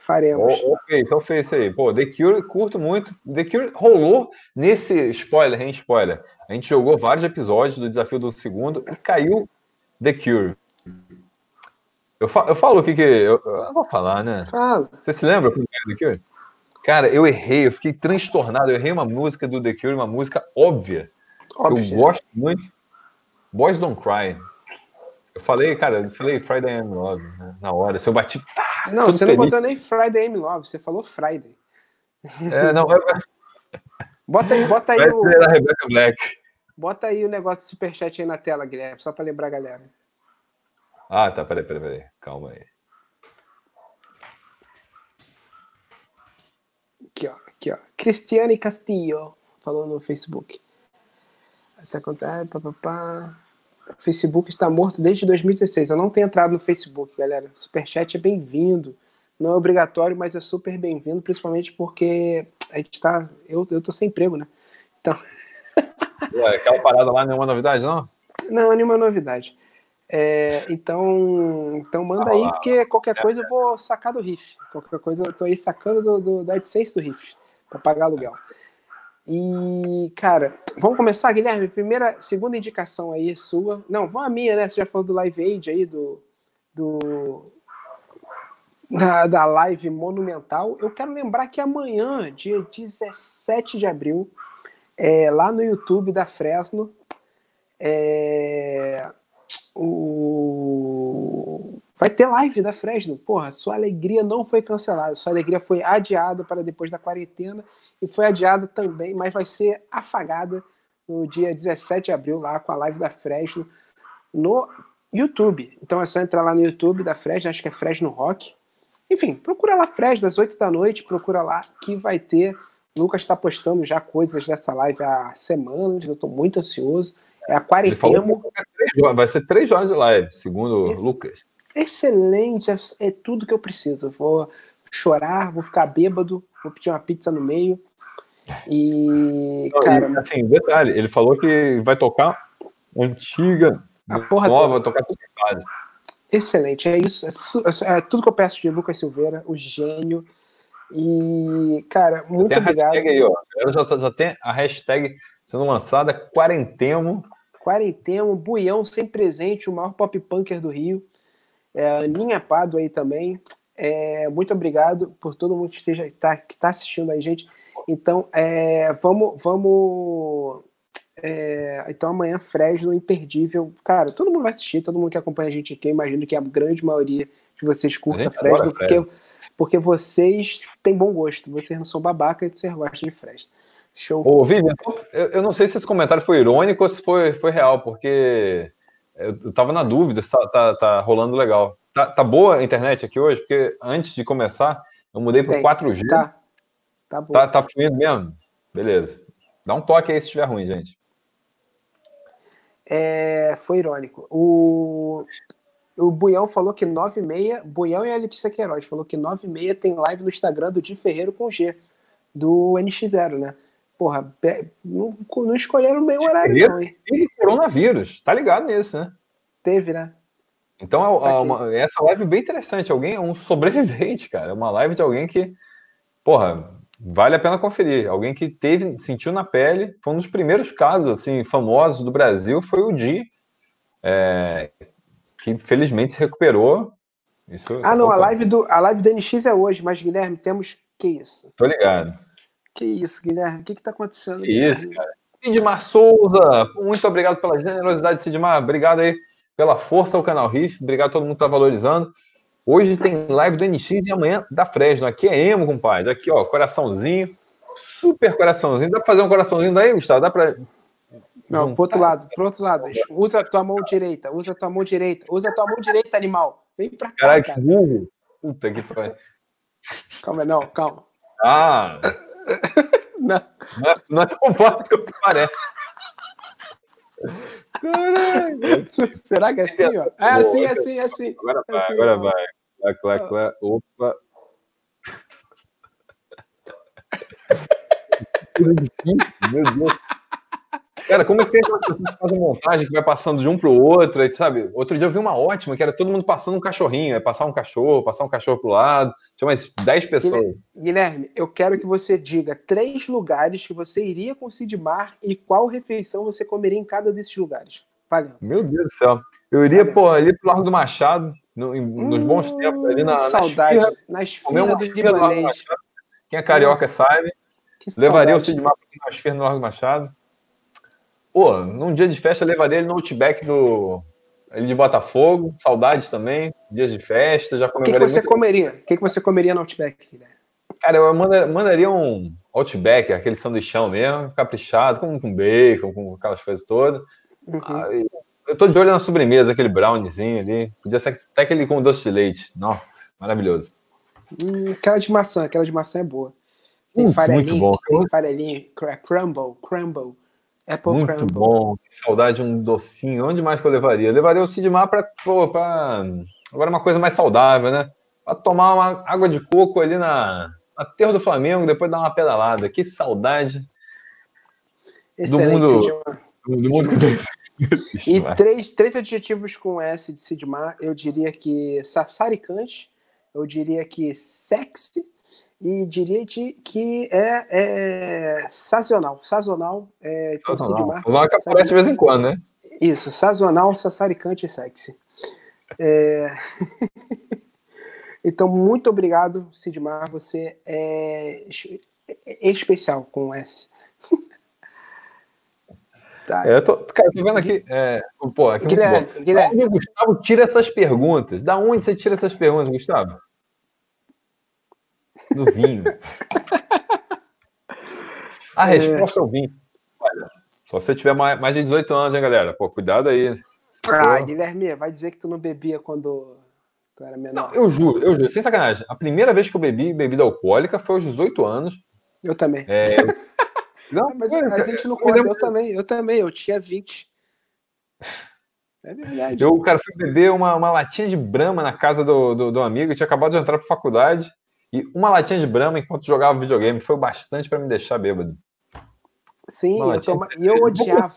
Faremos. Oh, ok, então fez isso aí. Pô, The Cure, curto muito. The Cure rolou nesse spoiler, hein, spoiler. A gente jogou vários episódios do desafio do segundo e caiu The Cure. Eu falo, eu falo o que que. Eu, eu vou falar, né? Fala. Você se lembra como é The Cure? Cara, eu errei, eu fiquei transtornado. Eu errei uma música do The Cure, uma música óbvia. Óbvio. Eu gosto muito. Boys Don't Cry. Eu falei, cara, eu falei Friday I'm Love né, na hora. Se eu bati. Pá, não, você feliz. não botou nem Friday I'm Love, você falou Friday. É, não. bota aí, bota aí o. Da Rebecca Black. Bota aí o negócio de superchat aí na tela, Guilherme, só para lembrar a galera. Ah, tá, peraí, peraí, peraí. Calma aí. Aqui, ó. Cristiane Castillo falou no Facebook. Até contar, papapá. O Facebook está morto desde 2016. Eu não tenho entrado no Facebook, galera. Superchat é bem-vindo. Não é obrigatório, mas é super bem-vindo, principalmente porque a gente tá. Eu, eu tô sem emprego, né? Então. Ué, aquela parada lá, nenhuma novidade, não? Não, nenhuma novidade. É, então, então manda ah, aí, porque qualquer é, coisa eu vou sacar do riff. Qualquer coisa eu tô aí sacando do, do, da AdSense do riff para pagar aluguel. E, cara, vamos começar, Guilherme? Primeira, segunda indicação aí sua. Não, vamos a minha, né? Você já falou do Live Aid aí, do. do da, da live monumental. Eu quero lembrar que amanhã, dia 17 de abril, é, lá no YouTube da Fresno, é, o... vai ter live da Fresno. Porra, sua alegria não foi cancelada, sua alegria foi adiada para depois da quarentena e foi adiada também, mas vai ser afagada no dia 17 de abril, lá com a live da Fresno no YouTube. Então é só entrar lá no YouTube da Fresno, acho que é Fresno Rock. Enfim, procura lá Fresno, às 8 da noite, procura lá que vai ter. O Lucas está postando já coisas dessa live há semanas, eu estou muito ansioso. É a quarentena. Vai ser três horas de live, segundo Esse, Lucas. Excelente, é, é tudo que eu preciso. vou chorar, vou ficar bêbado, vou pedir uma pizza no meio. E, Não, cara. E, assim, detalhe, ele falou que vai tocar antiga, nova, vai tocar tudo que. Excelente, é isso. É, é, tudo que eu peço de Lucas Silveira, o gênio. E, cara, muito tem obrigado. Aí, ó. Eu já, já tem a hashtag sendo lançada, Quarentemo. Quarentemo, Buião sem presente, o maior pop punker do Rio. É, Aninha Pado aí também. É, muito obrigado por todo mundo que esteja tá, que está assistindo aí, gente. Então, é, vamos, vamos. É, então amanhã Fresno imperdível. Cara, todo mundo vai assistir, todo mundo que acompanha a gente aqui, imagino que a grande maioria de vocês curta Fresno, porque, porque vocês têm bom gosto, vocês não são babacas, vocês gostam de Fresno. Show. Ô, Vivian, eu, eu, não sei se esse comentário foi irônico ou se foi, foi real, porque eu, tava na dúvida se tá, tá, tá rolando legal. Tá, tá, boa a internet aqui hoje? Porque antes de começar, eu mudei para 4G. Tá. Tá, bom. tá, tá fluindo mesmo? Beleza. Dá um toque aí se estiver ruim, gente. É, foi irônico. O, o Buião falou que 9 e meia, Buião e a Letícia Queiroz falou que 9 e meia tem live no Instagram do Di Ferreiro com G, do NX0, né? Porra, não, não escolheram o meio horário, não, hein? Teve coronavírus, tá ligado nisso, né? Teve, né? Então, é, é uma, essa live é bem interessante. Alguém é um sobrevivente, cara. É uma live de alguém que, porra, vale a pena conferir. Alguém que teve, sentiu na pele. Foi um dos primeiros casos, assim, famosos do Brasil. Foi o Di, é, que felizmente se recuperou. Isso, ah, não, a live, do, a live do NX é hoje, mas Guilherme, temos que isso? Tô ligado. Que isso, Guilherme? O que está acontecendo? Que isso, cara. Sidmar Souza, muito obrigado pela generosidade, Sidmar. Obrigado aí pela força ao canal Riff. Obrigado a todo mundo que está valorizando. Hoje tem live do NX e amanhã da Fresno. Aqui é emo, compadre. Aqui, ó, coraçãozinho. Super coraçãozinho. Dá para fazer um coraçãozinho daí, Gustavo? Dá para. Não, pro outro lado, pro outro lado. Usa a tua mão direita, usa a tua mão direita, usa a tua mão direita, animal. Vem pra cá. Caralho, que burro. Puta que pariu. Calma, não, calma. Ah! Não. Não, é, não é tão fácil que parece. Caralho. Será que é assim, ó? É assim, é assim, é assim. Agora é vai, assim, agora ó. vai. Clá, clá, clá. Opa. Meu Deus. Cara, como é que tem aquelas pessoas que fazem montagem que vai passando de um pro outro, aí, sabe? Outro dia eu vi uma ótima, que era todo mundo passando um cachorrinho, é passar um cachorro, passar um cachorro pro lado. Tinha umas 10 pessoas. Guilherme, eu quero que você diga três lugares que você iria com o Sidmar e qual refeição você comeria em cada desses lugares. Valendo. Meu Deus do céu. Eu iria, pô, ali pro Largo do Machado, no, em- nos bons Hum, tempos, ali na, saudade. na esfirra, Nas filas do Largo. Machado. Quem é carioca Nossa. sabe. Que Levaria o saudade. Sidmar para esfirra no Largo do Machado. Pô, num dia de festa, levaria ele no Outback do. Ele de Botafogo, saudades também, dias de festa, já O que, que você muito. comeria? O que, que você comeria no Outback, Guilherme? Cara, eu manda- mandaria um Outback, aquele sanduichão mesmo, caprichado, com, com bacon, com aquelas coisas todas. Uhum. Ah, eu tô de olho na sobremesa, aquele browniezinho ali. Podia ser até aquele com doce de leite. Nossa, maravilhoso. Hum, aquela de maçã, aquela de maçã é boa. Tem Putz, muito bom. Tem farelinho, crumble, crumble, apple Muito crumble. bom. Que saudade de um docinho. Onde mais que eu levaria? Eu levaria o Sidmar pra. Agora uma coisa mais saudável, né? Pra tomar uma água de coco ali na, na Terra do Flamengo, depois dar uma pedalada. Que saudade Excelente, mundo- Sidmar. do do mundo que E três, três adjetivos com S de Sidmar, eu diria que sassaricante, eu diria que sexy e diria de, que é, é sazonal. Sazonal é Sazonal. Sidmar. Sazonal que aparece de vez em quando, né? Isso, sazonal, sassaricante e sexy. É... então, muito obrigado, Sidmar. Você é, é especial com S. tá. É, eu tô, cara, tô vendo aqui. É, pô, aqui é muito Guilherme, Guilherme, onde Gustavo tira essas perguntas? Da onde você tira essas perguntas, Gustavo? Do vinho. A resposta é o vinho. Olha, só se você tiver mais, mais de 18 anos, hein, galera? Pô, cuidado aí. ah, Guilherme, vai dizer que tu não bebia quando tu era menor. Não, eu juro, eu juro, sem sacanagem. A primeira vez que eu bebi bebida alcoólica foi aos 18 anos. Eu também. É, Não, Mas a gente não eu lembro- Eu também, eu também, eu tinha 20. É verdade. Eu, cara, fui beber uma, uma latinha de brama na casa do, do, do amigo, eu tinha acabado de entrar pra faculdade, e uma latinha de brama enquanto jogava videogame foi o bastante pra me deixar bêbado. Sim, eu toma... e eu odiava.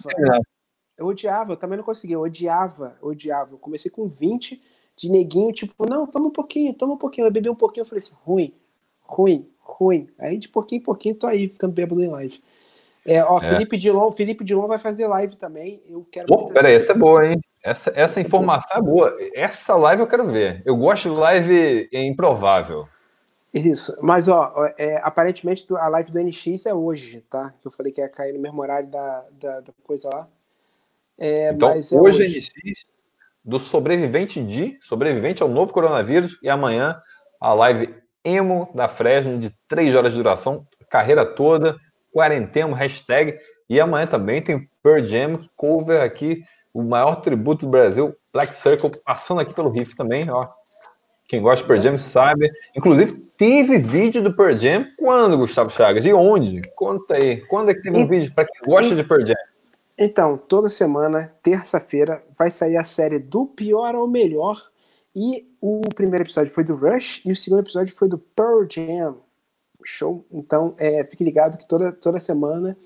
Eu odiava, eu também não conseguia. Eu odiava, odiava. Eu comecei com 20 de neguinho, tipo, não, toma um pouquinho, toma um pouquinho. Eu bebi um pouquinho, eu falei assim, ruim, ruim, ruim. Aí de pouquinho em pouquinho tô aí, ficando bêbado em live. É, ó, É. Felipe Dilon, Felipe Dilon vai fazer live também. Eu quero muito peraí, essa é boa, hein? Essa, essa Essa é informação é boa. Essa live eu quero ver. Eu gosto de live improvável. Isso, mas ó, é, aparentemente a live do NX é hoje, tá? Que eu falei que ia cair no mesmo horário da, da, da coisa lá. É, então, mas é hoje hoje. NX do sobrevivente de sobrevivente ao novo coronavírus e amanhã a live emo da Fresno de 3 horas de duração, carreira toda, quarentena, hashtag. E amanhã também tem Pearl Jam cover aqui, o maior tributo do Brasil, Black Circle, passando aqui pelo riff também, ó. Quem gosta de Pearl Jam sabe. Inclusive, teve vídeo do Pearl Jam quando, Gustavo Chagas? E onde? Conta aí. Quando é que teve um vídeo para quem gosta de Pearl Jam? Então, toda semana, terça-feira, vai sair a série do pior ao melhor. E o primeiro episódio foi do Rush e o segundo episódio foi do Pearl Jam. Show? Então, é, fique ligado que toda, toda semana,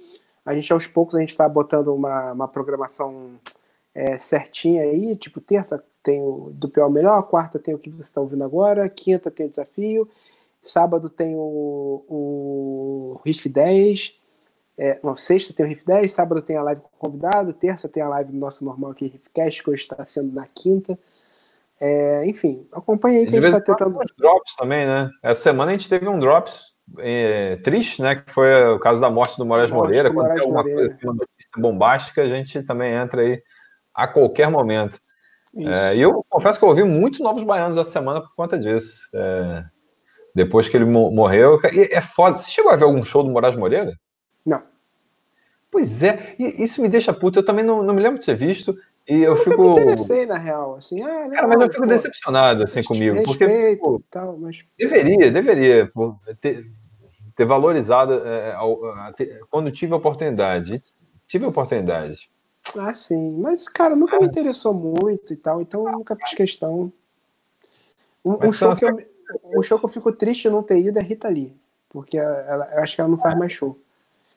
a gente aos poucos, a gente está botando uma, uma programação é, certinha aí. Tipo, terça tem o do pior ao melhor, quarta tem o que você está ouvindo agora, quinta tem o desafio, sábado tem o, o Riff 10. É, não, sexta tem o Riff 10, sábado tem a live com o convidado, terça tem a live nossa normal aqui, Riffcast, que hoje está sendo na quinta. É, enfim, acompanha aí que a gente está tentando. drops também, né? Essa semana a gente teve um drops é, triste, né? Que foi o caso da morte do Moraes Morte Moreira. do Quando tem alguma Moreira. coisa, assim, uma notícia bombástica, a gente também entra aí a qualquer momento. É, e eu confesso que eu ouvi muito Novos Baianos essa semana por conta disso. É, depois que ele mo- morreu. É foda. Você chegou a ver algum show do Moraes Moreira? Não. Pois é, e isso me deixa puto. Eu também não, não me lembro de ter visto. E eu, eu fico. Eu me interessei, na real. Assim, ah, Cara, mas eu fico pô, decepcionado assim comigo. Respeito, porque pô, tal, mas... deveria, deveria pô, ter, ter valorizado é, ter, quando tive a oportunidade. Tive a oportunidade. Ah, sim. Mas, cara, nunca me interessou muito e tal, então eu nunca fiz questão. Um, um show que eu, um show que eu fico triste não ter ido é Rita Lee. Porque ela, eu acho que ela não faz mais show.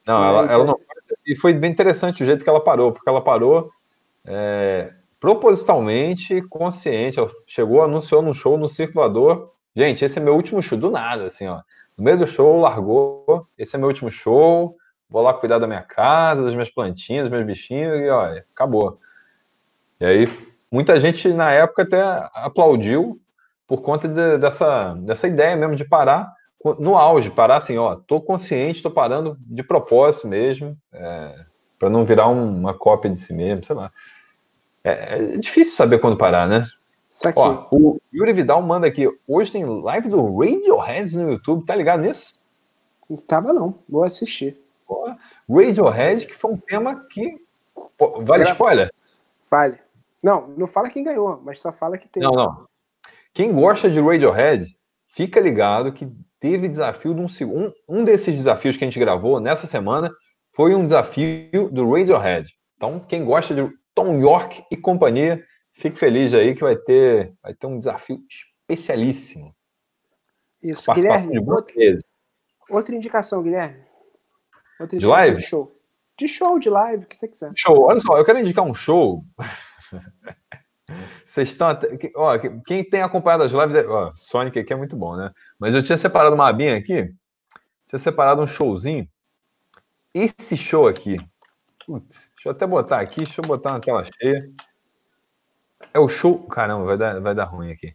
Não, ela, ela é... não. E foi bem interessante o jeito que ela parou, porque ela parou é, propositalmente, consciente. Ela chegou, anunciou no show no circulador. Gente, esse é meu último show, do nada, assim, ó. No meio do show, largou. Esse é meu último show vou lá cuidar da minha casa, das minhas plantinhas, dos meus bichinhos, e olha, acabou. E aí, muita gente na época até aplaudiu por conta de, dessa, dessa ideia mesmo de parar no auge, parar assim, ó, tô consciente, tô parando de propósito mesmo, é, para não virar um, uma cópia de si mesmo, sei lá. É, é difícil saber quando parar, né? Ó, o Yuri Vidal manda aqui, hoje tem live do Radiohead no YouTube, tá ligado nisso? Não estava não, vou assistir. Radiohead, que foi um tema que. Vale spoiler? Vale. Não, não fala quem ganhou, mas só fala que tem. Não, não. Quem gosta de Radiohead, fica ligado que teve desafio de um segundo. Um desses desafios que a gente gravou nessa semana foi um desafio do Radiohead. Então, quem gosta de Tom York e companhia, fique feliz aí que vai ter, vai ter um desafio especialíssimo. Isso, Guilherme. Outra, outra indicação, Guilherme. Outra de live? De show. De show, de live, o que você quiser. Show. Olha só, eu quero indicar um show. Vocês estão. Até... Ó, quem tem acompanhado as lives. Ó, Sonic aqui é muito bom, né? Mas eu tinha separado uma abinha aqui. Tinha separado um showzinho. Esse show aqui. Putz, deixa eu até botar aqui. Deixa eu botar na tela cheia. É o show. Caramba, vai dar, vai dar ruim aqui.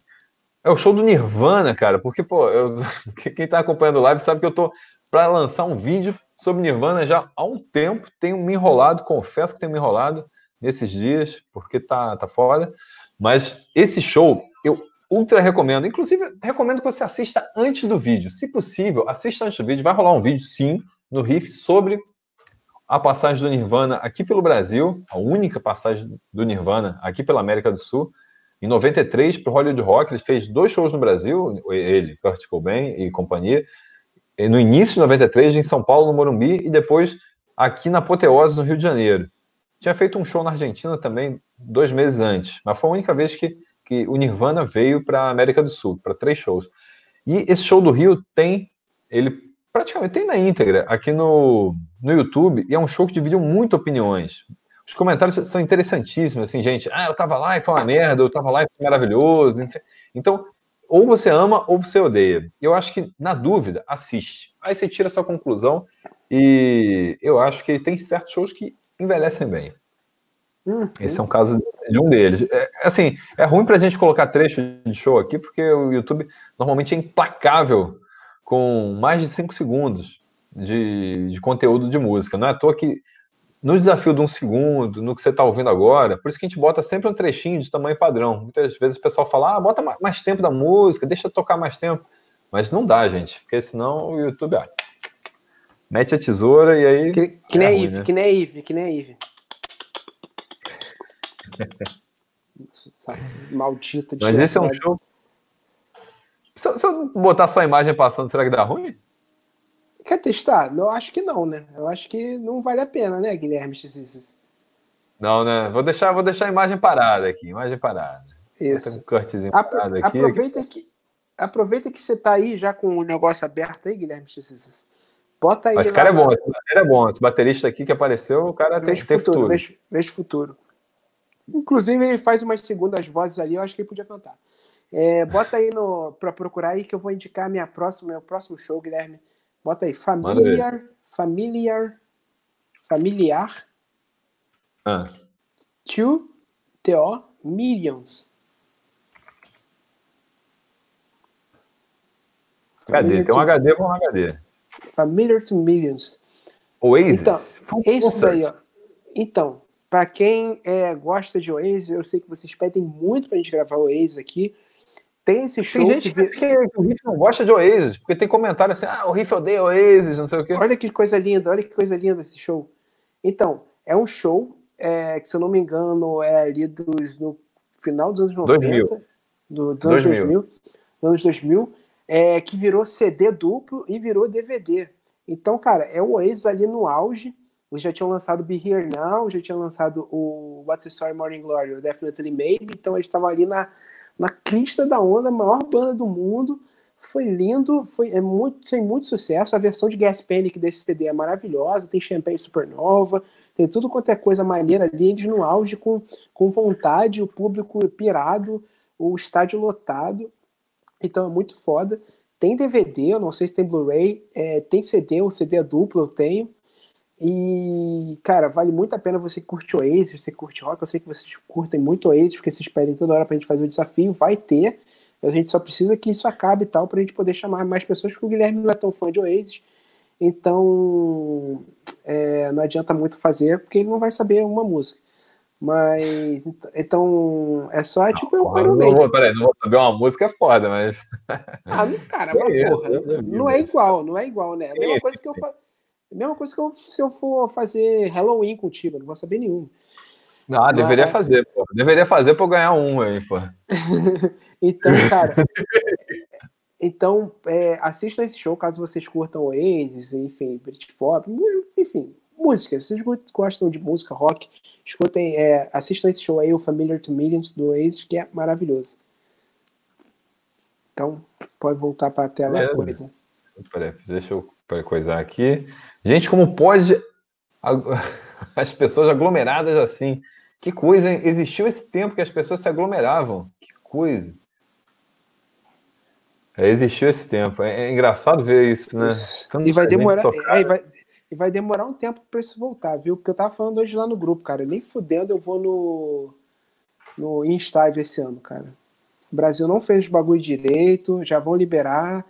É o show do Nirvana, cara. Porque, pô, eu... quem tá acompanhando live sabe que eu tô para lançar um vídeo sobre Nirvana já há um tempo. Tenho me enrolado, confesso que tenho me enrolado nesses dias, porque tá, tá foda. Mas esse show eu ultra recomendo. Inclusive, recomendo que você assista antes do vídeo. Se possível, assista antes do vídeo. Vai rolar um vídeo, sim, no Riff sobre a passagem do Nirvana aqui pelo Brasil, a única passagem do Nirvana aqui pela América do Sul. Em 93, para o Hollywood Rock, ele fez dois shows no Brasil, ele, Kurt Cobain e companhia. No início de 93 em São Paulo, no Morumbi, e depois aqui na Apoteose, no Rio de Janeiro. Tinha feito um show na Argentina também dois meses antes, mas foi a única vez que, que o Nirvana veio para a América do Sul, para três shows. E esse show do Rio tem, ele praticamente tem na íntegra aqui no, no YouTube, e é um show que dividiu muito opiniões. Os comentários são interessantíssimos, assim, gente, ah, eu tava lá e foi uma merda, eu tava lá e foi maravilhoso. Então, ou você ama ou você odeia. Eu acho que, na dúvida, assiste. Aí você tira a sua conclusão e eu acho que tem certos shows que envelhecem bem. Uhum. Esse é um caso de um deles. É, assim, é ruim para a gente colocar trecho de show aqui, porque o YouTube normalmente é implacável com mais de 5 segundos de, de conteúdo de música. Não é à toa que no desafio de um segundo, no que você está ouvindo agora, por isso que a gente bota sempre um trechinho de tamanho padrão. Muitas vezes o pessoal fala, ah, bota mais tempo da música, deixa tocar mais tempo. Mas não dá, gente, porque senão o YouTube ah, mete a tesoura e aí. Que, que é nem ruim, a Ive, né? que nem a Ive, que nem a Ive. Maldita de Mas esse é um show. Se, se eu botar sua imagem passando, será que dá ruim? Quer testar? Eu acho que não, né? Eu acho que não vale a pena, né, Guilherme? Não, né? Vou deixar, vou deixar a imagem parada aqui, imagem parada. Isso. Um cortezinho Apro parado aqui. Aproveita que, aproveita que você tá aí já com o negócio aberto aí, Guilherme. Bota aí. Mas esse cara é bom, esse baterista é bom. Esse baterista aqui que apareceu, o cara tem, tem futuro. Vejo, vejo futuro. Inclusive, ele faz umas segundas vozes ali, eu acho que ele podia cantar. É, bota aí no, pra procurar aí que eu vou indicar minha próxima, meu próximo show, Guilherme. Bota aí, familiar, familiar, familiar. Ah. To TO Millions. HD, tem um HD um HD. Familiar to Millions. Oasis? Então, daí, ó. Então, para quem é, gosta de Oasis, eu sei que vocês pedem muito pra gente gravar Oasis aqui. Tem esse show. Tem gente que, que, que o Riff não gosta de Oasis, porque tem comentário assim: ah, o Riff odeia Oasis, não sei o quê. Olha que coisa linda, olha que coisa linda esse show. Então, é um show é, que, se eu não me engano, é ali dos, no final dos anos 90. 2000. Do, dos anos 2000. 2000 anos 2000, é, que virou CD duplo e virou DVD. Então, cara, é o Oasis ali no auge. Eles já tinham lançado Be Here Now, já tinham lançado o What's the Story Morning Glory, o Definitely Maybe. Então, eles estavam ali na, na crista da onda, a maior banda do mundo. Foi lindo, foi é muito, tem muito sucesso. A versão de Gas Panic desse CD é maravilhosa, tem Champagne Supernova, tem tudo quanto é coisa maneira ali, eles no auge, com, com vontade, o público pirado, o estádio lotado. Então é muito foda. Tem DVD, eu não sei se tem Blu-ray, é, tem CD, o CD duplo, eu tenho. E, cara, vale muito a pena você curte Oasis, você curte rock. Eu sei que vocês curtem muito Oasis, porque vocês pedem toda hora pra gente fazer o desafio. Vai ter. A gente só precisa que isso acabe e tal, pra gente poder chamar mais pessoas, porque o Guilherme não é tão fã de Oasis. Então, é, não adianta muito fazer, porque ele não vai saber uma música. Mas, então, é só, não, tipo, eu Maiden. Não peraí, não vou saber uma música é foda, mas... Ah, cara, mas, é, porra, não é igual, não é igual, né? A mesma coisa que eu faço... Mesma coisa que eu, se eu for fazer Halloween contigo, não vou saber nenhum. Não, mas... deveria fazer, pô. Deveria fazer pra eu ganhar um aí, pô. então, cara, Então, é, assistam esse show caso vocês curtam Oasis, enfim, Britpop, enfim, música. Se vocês gostam de música, rock, escutem, é, assistam esse show aí, o Familiar to Millions do Oasis, que é maravilhoso. Então, pode voltar para a tela é, coisa. Peraí, deixa eu coisar aqui. Gente, como pode as pessoas aglomeradas assim? Que coisa, hein? Existiu esse tempo que as pessoas se aglomeravam. Que coisa. É, existiu esse tempo. É, é, engraçado ver isso, né? Isso. E vai demorar. É, vai, e vai demorar um tempo para isso voltar, viu? Porque eu tava falando hoje lá no grupo, cara. Nem fudendo eu vou no, no estádio esse ano, cara. O Brasil não fez o bagulho direito, já vão liberar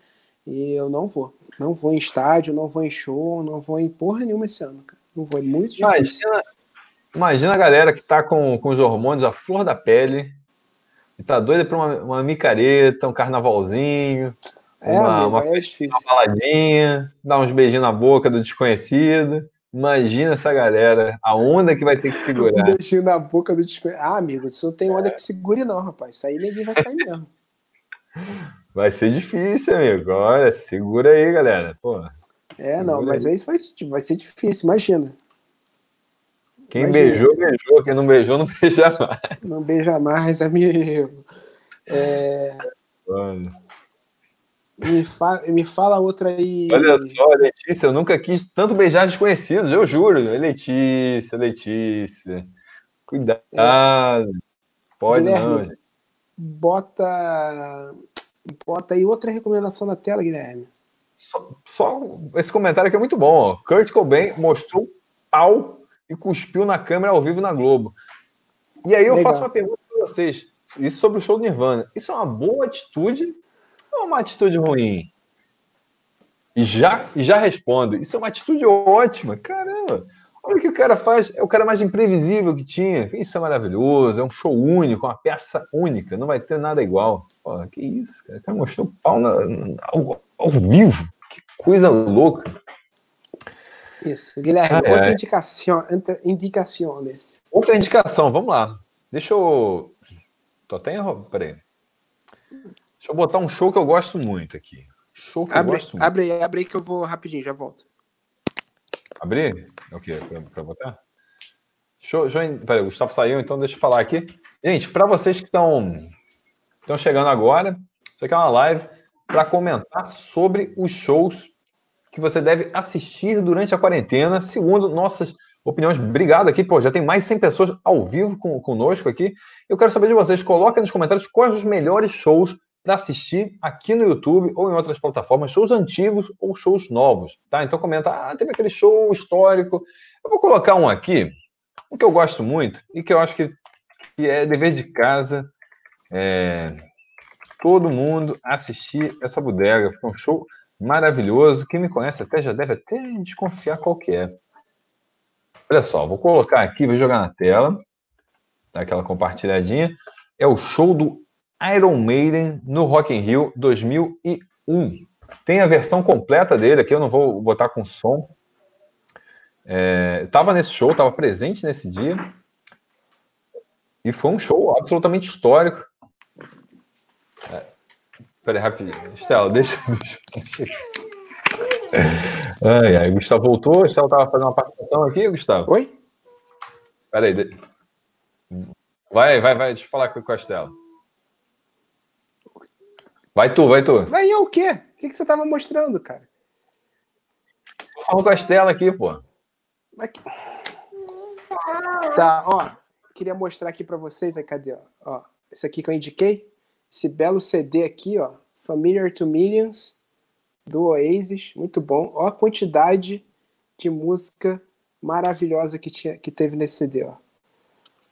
e eu não vou. Não vou em estádio, não vou em show, não vou em porra nenhuma esse ano, cara. Não vou, é muito difícil. Imagina, imagina a galera que tá com, com os hormônios à flor da pele e tá doida pra uma, uma micareta, um carnavalzinho, é, uma, amigo, uma, é difícil. uma baladinha, dar uns beijinhos na boca do desconhecido. Imagina essa galera, a onda que vai ter que segurar. Um beijinho na boca do desconhecido. Ah, amigo, isso não tem onda que segure, não, rapaz. Isso aí ninguém vai sair mesmo. Vai ser difícil, amigo. Olha, segura aí, galera. Pô, é, não, mas aí vai, vai ser difícil, imagina. Quem imagina. beijou, beijou. Quem não beijou, não beija mais. Não beija mais, amigo. É... Olha. Me, fa me fala outra aí. Olha só, Letícia, eu nunca quis tanto beijar desconhecidos, eu juro. Letícia, Letícia. Cuidado. É. Pode Guilherme, não, gente. Bota, bota aí outra recomendação na tela, Guilherme. Só, só esse comentário aqui é muito bom. Ó. Kurt Cobain mostrou pau e cuspiu na câmera ao vivo na Globo. E aí eu Legal. faço uma pergunta para vocês. Isso sobre o show do Nirvana. Isso é uma boa atitude é uma atitude ruim? E já, e já respondo. Isso é uma atitude ótima. Caramba, olha o que o cara faz. É o cara mais imprevisível que tinha. Isso é maravilhoso. É um show único, uma peça única. Não vai ter nada igual. Pô, que isso, cara. O cara mostrou o pau na, ao, ao, vivo. Que coisa louca. Isso, Guilherme, ah, outra é. indicação, indicações. Outra indicação, vamos lá. Deixa eu. Tô até em. Peraí. Deixa eu botar um show que eu gosto muito aqui. Show que abre, eu gosto muito. Abre aí, abre aí que eu vou rapidinho, já volto. Abrir? É o quê? Para botar? Show, show, peraí, o Gustavo saiu, então deixa eu falar aqui. Gente, para vocês que estão estão chegando agora, isso aqui é uma live para comentar sobre os shows que você deve assistir durante a quarentena, segundo nossas opiniões. Obrigado aqui, pô, já tem mais de 100 pessoas ao vivo com, conosco aqui. Eu quero saber de vocês, coloquem nos comentários quais os melhores shows para assistir aqui no YouTube ou em outras plataformas, shows antigos ou shows novos, tá? Então comenta, ah, teve aquele show histórico. Eu vou colocar um aqui, um que eu gosto muito e que eu acho que, que é dever de casa, é, todo mundo assistir essa bodega, foi um show maravilhoso. Quem me conhece até já deve até desconfiar qual que é. Olha só, vou colocar aqui, vou jogar na tela, dar aquela compartilhadinha. É o show do Iron Maiden no Rock in Rio 2001. Tem a versão completa dele aqui, eu não vou botar com som. É, tava nesse show, tava presente nesse dia. E foi um show absolutamente histórico. É, peraí, rapidinho. Estela, deixa. deixa. Ai, ai, Gustavo voltou. Estela tava fazendo uma participação aqui, Gustavo? Oi? Peraí. De... Vai, vai, vai. Deixa eu falar com a Estela. Vai tu, vai tu. Vai eu o quê? O que, que você tava mostrando, cara? Tô falando com a Estela aqui, pô. Tá, ó. Queria mostrar aqui para vocês, aí, cadê, ó? ó? Esse aqui que eu indiquei. Esse belo CD aqui, ó. Familiar to Millions, do Oasis. Muito bom. Ó a quantidade de música maravilhosa que, tinha, que teve nesse CD, ó.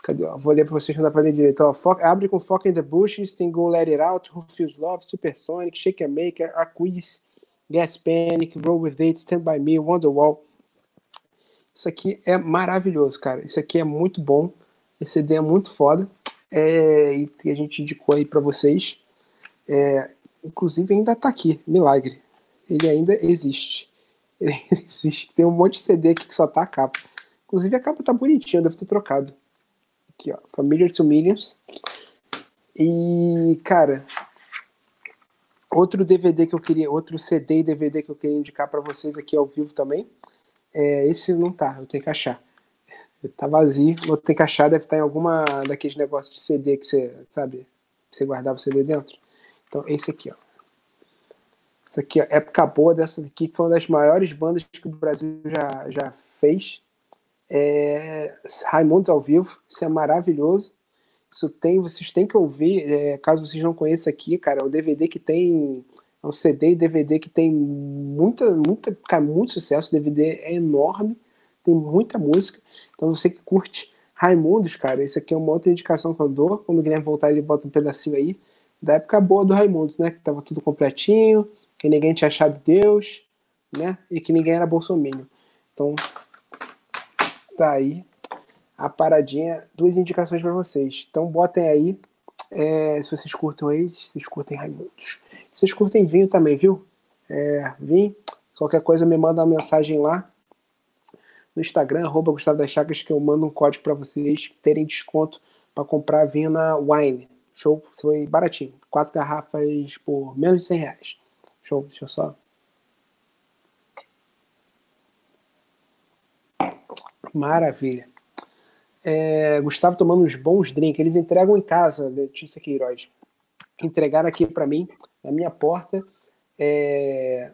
Cadê? Ó? Vou ler para vocês, para ler direito. Ó, foca, abre com Foca in the Bushes, tem Go Let It Out, Feels Love, Supersonic, Shake and Maker, Aquis, Gas Panic, Roll With It, Stand By Me, Wonderwall. Isso aqui é maravilhoso, cara. Isso aqui é muito bom. Esse CD é muito foda. É, e a gente indicou aí para vocês. É, inclusive ainda tá aqui, milagre. Ele ainda existe. Ele existe. Tem um monte de CD aqui que só tá a capa. Inclusive a capa tá bonitinha, deve ter trocado. Aqui, ó. Familiar to Millions. E, cara, outro DVD que eu queria, outro CD e DVD que eu queria indicar para vocês aqui ao vivo também. É, esse não tá, eu tenho que achar. Tá vazio, vou ter que achar, deve estar em alguma daqueles negócios de CD que você, sabe, você guardava o CD dentro. Então, esse aqui, ó. Essa aqui, ó, época boa dessa aqui, que foi uma das maiores bandas que o Brasil já, já fez. É, Raimundos ao vivo, isso é maravilhoso. Isso tem, vocês têm que ouvir, é, caso vocês não conheçam aqui, cara, é um DVD que tem, é um CD e DVD que tem muita, muita, cara, muito sucesso. O DVD é enorme, tem muita música. Então você que curte Raimundos, cara, isso aqui é uma outra indicação que eu dou. Quando o Guilherme voltar, ele bota um pedacinho aí. Da época boa do Raimundos, né? Que tava tudo completinho, que ninguém tinha achado Deus, né? E que ninguém era bolsominion. Então, tá aí a paradinha, duas indicações para vocês. Então botem aí, é, se vocês curtem Oasis, se vocês curtem Raimundos. Se vocês curtem vinho também, viu? É, vinho, qualquer coisa me manda uma mensagem lá no Instagram, arroba Gustavo das Chagas, que eu mando um código para vocês terem desconto para comprar vinho na Wine. Show, foi baratinho. Quatro garrafas por menos de 100 reais. Show, deixa eu só Maravilha. É, Gustavo tomando uns bons drinks. Eles entregam em casa, Letícia Queiroz. Entregaram aqui para mim, na minha porta. É,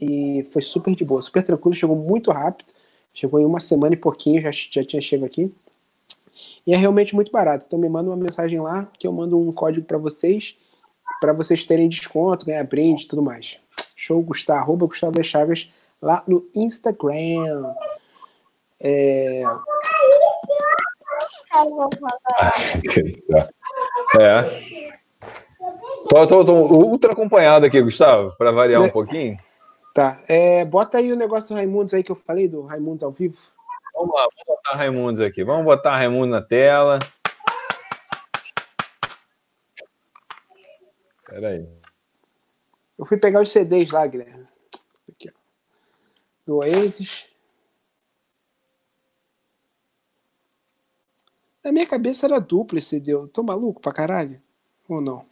e foi super de boa, super tranquilo. Chegou muito rápido. Chegou em uma semana e pouquinho, já, já tinha chegado aqui. E é realmente muito barato. Então me manda uma mensagem lá que eu mando um código para vocês, para vocês terem desconto, ganhar brinde e tudo mais. Show, Gustavo, arroba Gustavo Chagas lá no Instagram. É... é. Tô, tô, tô, ultra acompanhado aqui, Gustavo, para variar um pouquinho. Tá. É, bota aí o negócio do Raimundos aí que eu falei, do Raimundos ao vivo. Vamos lá, vamos botar Raimundos aqui. Vamos botar Raimundo na tela. Espera aí. Eu fui pegar os CDs lá, Guilherme. Aqui, ó. Do Oasis. Na minha cabeça era duplo esse CD. Eu tô maluco pra caralho? Ou não?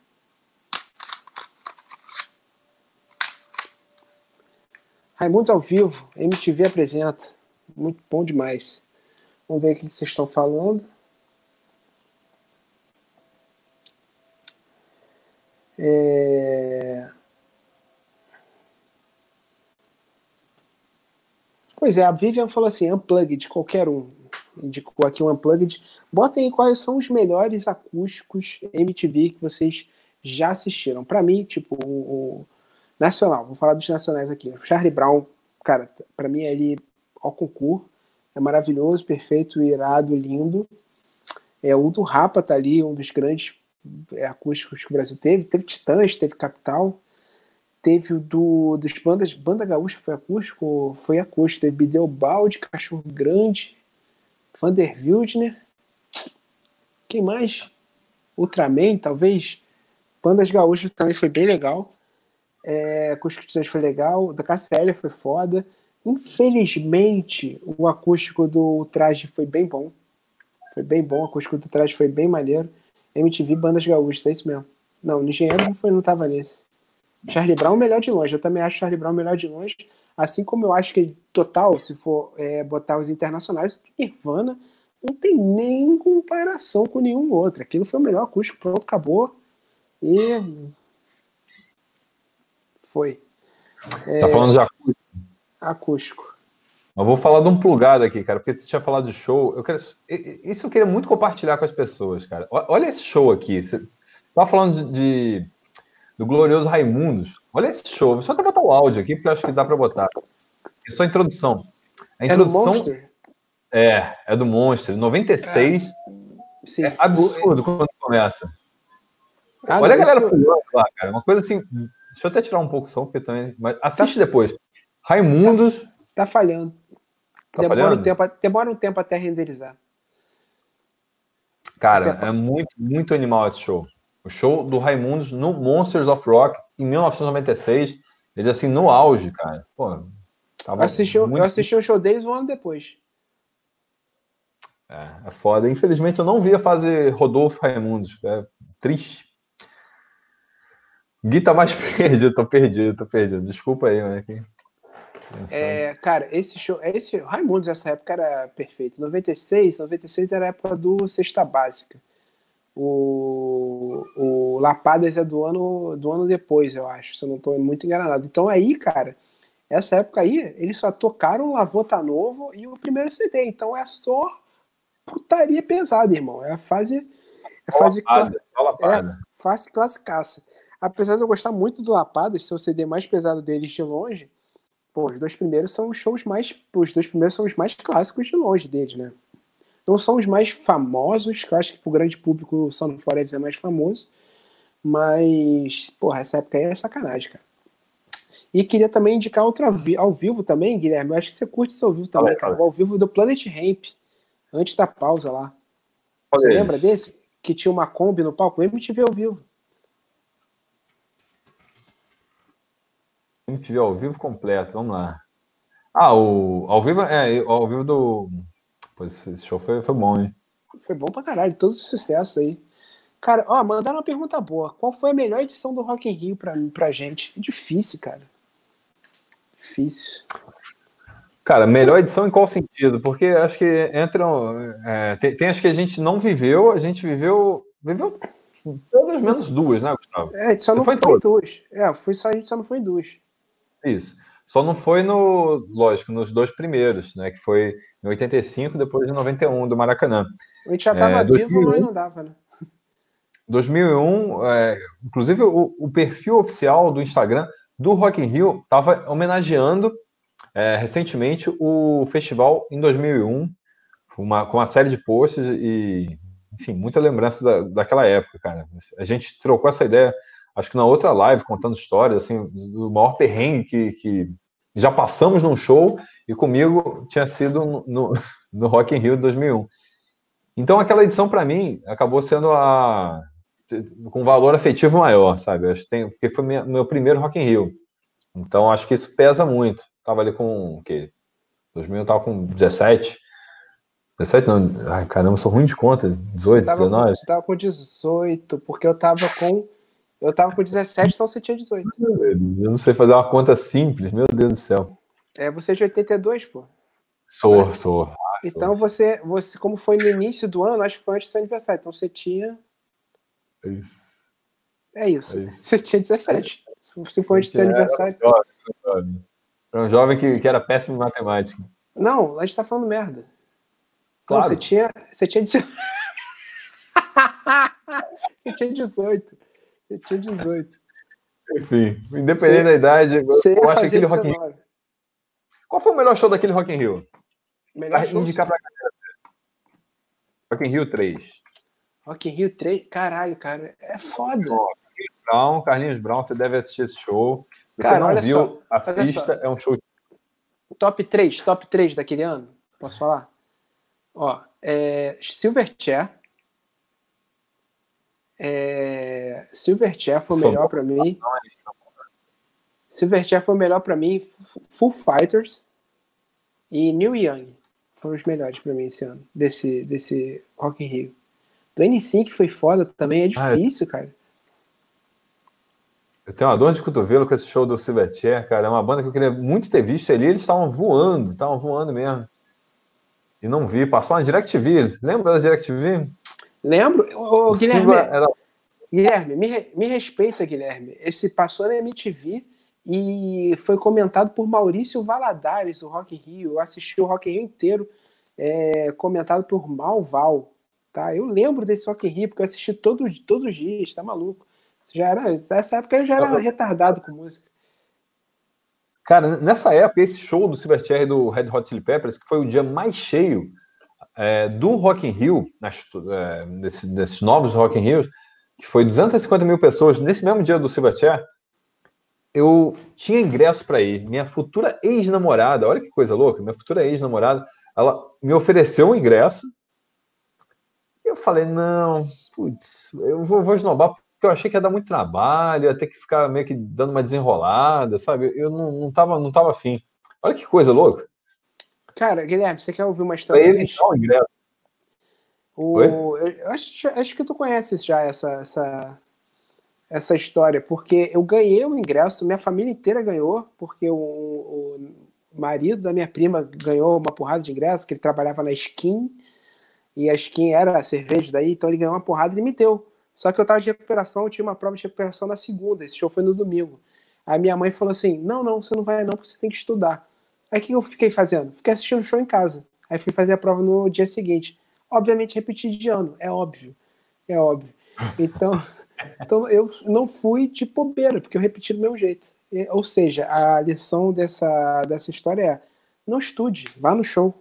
Raimundos ao vivo, MTV apresenta. Muito bom demais. Vamos ver o que vocês estão falando. É... Pois é, a Vivian falou assim, unplugged, qualquer um. Indicou aqui um unplugged. Botem aí quais são os melhores acústicos MTV que vocês já assistiram. Para mim, tipo, o, nacional, vou falar dos nacionais aqui. O Charlie Brown, cara, para mim ele ao concurso é maravilhoso, perfeito, irado, lindo. É o do Rapa tá ali, um dos grandes é, acústicos que o Brasil teve. Teve Titãs, teve Capital, teve o do dos bandas, banda gaúcha foi acústico, foi acústico. Teve Bideobaldi, Cachorro Grande, Vander Wildner. Quem mais? Ultraman, talvez. Bandas gaúchas também foi bem legal. É, Acústico foi legal. Da KCL foi foda. Infelizmente, o acústico do traje foi bem bom. Foi bem bom, o acústico do traje foi bem maneiro. MTV Bandas Gaúchas, é isso mesmo. Não, o Engenheiro não, foi, não tava nesse. Charlie Brown melhor de longe. Eu também acho Charlie Brown melhor de longe. Assim como eu acho que total, se for é, botar os internacionais, Nirvana não tem nem comparação com nenhum outro. Aquilo foi o melhor acústico, pronto, acabou. E foi. É... Tá falando de acústico? Acústico. Eu vou falar de um plugado aqui, cara, porque você tinha falado de show. Eu quero... Isso eu queria muito compartilhar com as pessoas, cara. Olha esse show aqui. Você tava falando de... do glorioso Raimundos. Olha esse show. Só até botar o áudio aqui, porque eu acho que dá para botar. É só a introdução. A introdução. É, é, é do Monster. 96. É, sim. é absurdo quando começa. Ah, Olha não, a galera isso... pulando lá, cara. Uma coisa assim. Deixa eu até tirar um pouco o som, porque também. Mas assiste tá... depois. Raimundos. Tá, tá falhando. Tá demora, falhando? Um tempo, demora um tempo até renderizar. Cara, é muito, muito animal esse show. O show do Raimundos no Monsters of Rock em 1996. Ele assim, no auge, cara. Pô, eu assisti, muito... eu assisti o show deles um ano depois. É, é foda. Infelizmente eu não vi a fase Rodolfo Raimundos. É triste. Gui tá mais perdido, tô perdido, tô perdido. Desculpa aí, moleque. É, cara, esse show, esse Raimundo nessa época era perfeito. 96, 96 era a época do Sexta Básica. O, o Lapadas é do ano, do ano depois, eu acho, se eu não estou muito enganado. Então aí, cara, essa época aí, eles só tocaram Lavô Tá Novo e o primeiro CD. Então é só putaria pesada, irmão. É a fase. É a fase, lapada, é fase classicaça apesar de eu gostar muito do Lapadas, ser o CD mais pesado deles de longe, pô, os dois primeiros são os shows mais. Os dois primeiros são os mais clássicos de longe deles, né? Não são os mais famosos, que eu acho que pro grande público o Sound Forever é mais famoso. Mas, porra, essa época aí é sacanagem, cara. E queria também indicar outro ao vivo também, Guilherme. Eu acho que você curte esse ao vivo também, cara. O ao vivo do Planet Ramp, antes da pausa lá. Você lembra desse? Que tinha uma Kombi no palco? O MTV ao vivo. MTV ao vivo completo, vamos lá. Ah, o ao vivo, é, ao vivo do. Pô, esse show foi, foi bom, hein? Foi bom pra caralho, todos os sucessos aí. Cara, ó, mandaram uma pergunta boa. Qual foi a melhor edição do Rock in Rio pra, pra gente? Difícil, cara. Difícil. Cara, melhor edição em qual sentido? Porque acho que entram. É, tem, tem as que a gente não viveu, a gente viveu. Viveu todas menos duas, né, Gustavo? É, a gente só Você não foi, foi em duas. É, foi só, a gente só não foi em duas. Isso. Só não foi no, lógico, nos dois primeiros, né? Que foi em 85, depois de 91, do Maracanã. A gente já estava é, vivo, 2001, mas não dava, né? 2001, é, inclusive o, o, perfil oficial do Instagram do Rock in Rio estava homenageando é, recentemente o festival em 2001, uma, com uma série de posts e, enfim, muita lembrança da, daquela época, cara. A gente trocou essa ideia acho que na outra live, contando histórias, assim, do maior perrengue que, que já passamos num show e comigo tinha sido no, no Rock in Rio de 2001. Então aquela edição para mim acabou sendo a com valor afetivo maior, sabe? Acho que tem, porque foi minha, meu primeiro Rock in Rio. Então acho que isso pesa muito. Tava ali com o quê? 2000 eu tava com 17. 17 não, ai caramba, sou ruim de conta. 18, você tava, 19. Você tava com 18, porque eu tava com eu tava com 17, então você tinha 18. Eu não sei fazer uma conta simples, meu Deus do céu. É, você é de 82, pô. Sou, sou. Ah, então sou. Você, você, como foi no início do ano, acho que foi antes do seu aniversário, então você tinha. É isso. É isso. É isso. Você tinha 17. Se foi antes do seu aniversário. Era um jovem, era um jovem que, que era péssimo em matemática. Não, a gente tá falando merda. Claro. Não, você tinha. Você tinha 18. você tinha 18. Eu tinha 18. Enfim, independente Cê, da idade, eu acho que aquele Rock in Rio. Qual foi o melhor show daquele Rock in Rio? Melhor show? Indicar pra Rock in Rio 3. Rock in Rio 3? Caralho, cara, é foda. Carlinhos Brown, Carlinhos Brown, você deve assistir esse show. Se cara, você não viu, só, assista, é um show. Top 3, top 3 daquele ano, posso falar? Ó, é Silverchair, é... Silverchair foi o melhor para mim. Silverchair foi o melhor para mim. Full Fighters. e New Young foram os melhores para mim esse ano, desse, desse Rock in Rio. Do N5 foi foda também, é difícil, ah, cara. Eu tenho uma dor de cotovelo com esse show do Silverchair, cara. É uma banda que eu queria muito ter visto ali. Eles estavam voando, estavam voando mesmo. E não vi. Passou na DirecTV. Lembra da DirecTV? Lembro. Ô, o Guilherme, era... Guilherme me, me respeita, Guilherme. Esse passou na MTV e foi comentado por Maurício Valadares, o Rock in Rio. Eu assisti o Rock in Rio inteiro, é, comentado por Malval. Tá? Eu lembro desse Rock in Rio, porque eu assisti todo, todos os dias, tá maluco. Já era, nessa época eu já era retardado com música. Cara, nessa época, esse show do Silverchair e do Red Hot Chili Peppers, que foi o dia mais cheio é, do Rock in Rio, nas, é, novos Rock in Rio, que foi 250 mil pessoas, nesse mesmo dia do Silverchair, eu tinha ingresso para ir. Minha futura ex-namorada, olha que coisa louca, minha futura ex-namorada, ela me ofereceu um ingresso. E eu falei, não, putz, eu vou, vou esnobar eu achei que ia dar muito trabalho, ia ter que ficar meio que dando uma desenrolada, sabe? Eu não, não, tava, não tava afim. Olha que coisa louca. Cara, Guilherme, você quer ouvir uma história? Pra ele, não, ingresso. O, eu, eu acho, acho, que tu conheces já essa, essa, essa história, porque eu ganhei o ingresso, minha família inteira ganhou, porque o, o marido da minha prima ganhou uma porrada de ingresso, que ele trabalhava na Skin, e a Skin era a cerveja daí, então ele ganhou uma porrada e ele me deu. Só que eu tava de recuperação, eu tinha uma prova de recuperação na segunda, esse show foi no domingo. Aí minha mãe falou assim: não, não, você não vai não, porque você tem que estudar. Aí o que eu fiquei fazendo? Fiquei assistindo o show em casa. Aí fui fazer a prova no dia seguinte. Obviamente repeti de ano, é óbvio. É óbvio. Então, então eu não fui de bobeira, porque eu repeti do meu jeito. Ou seja, a lição dessa, dessa história é: não estude, vá no show.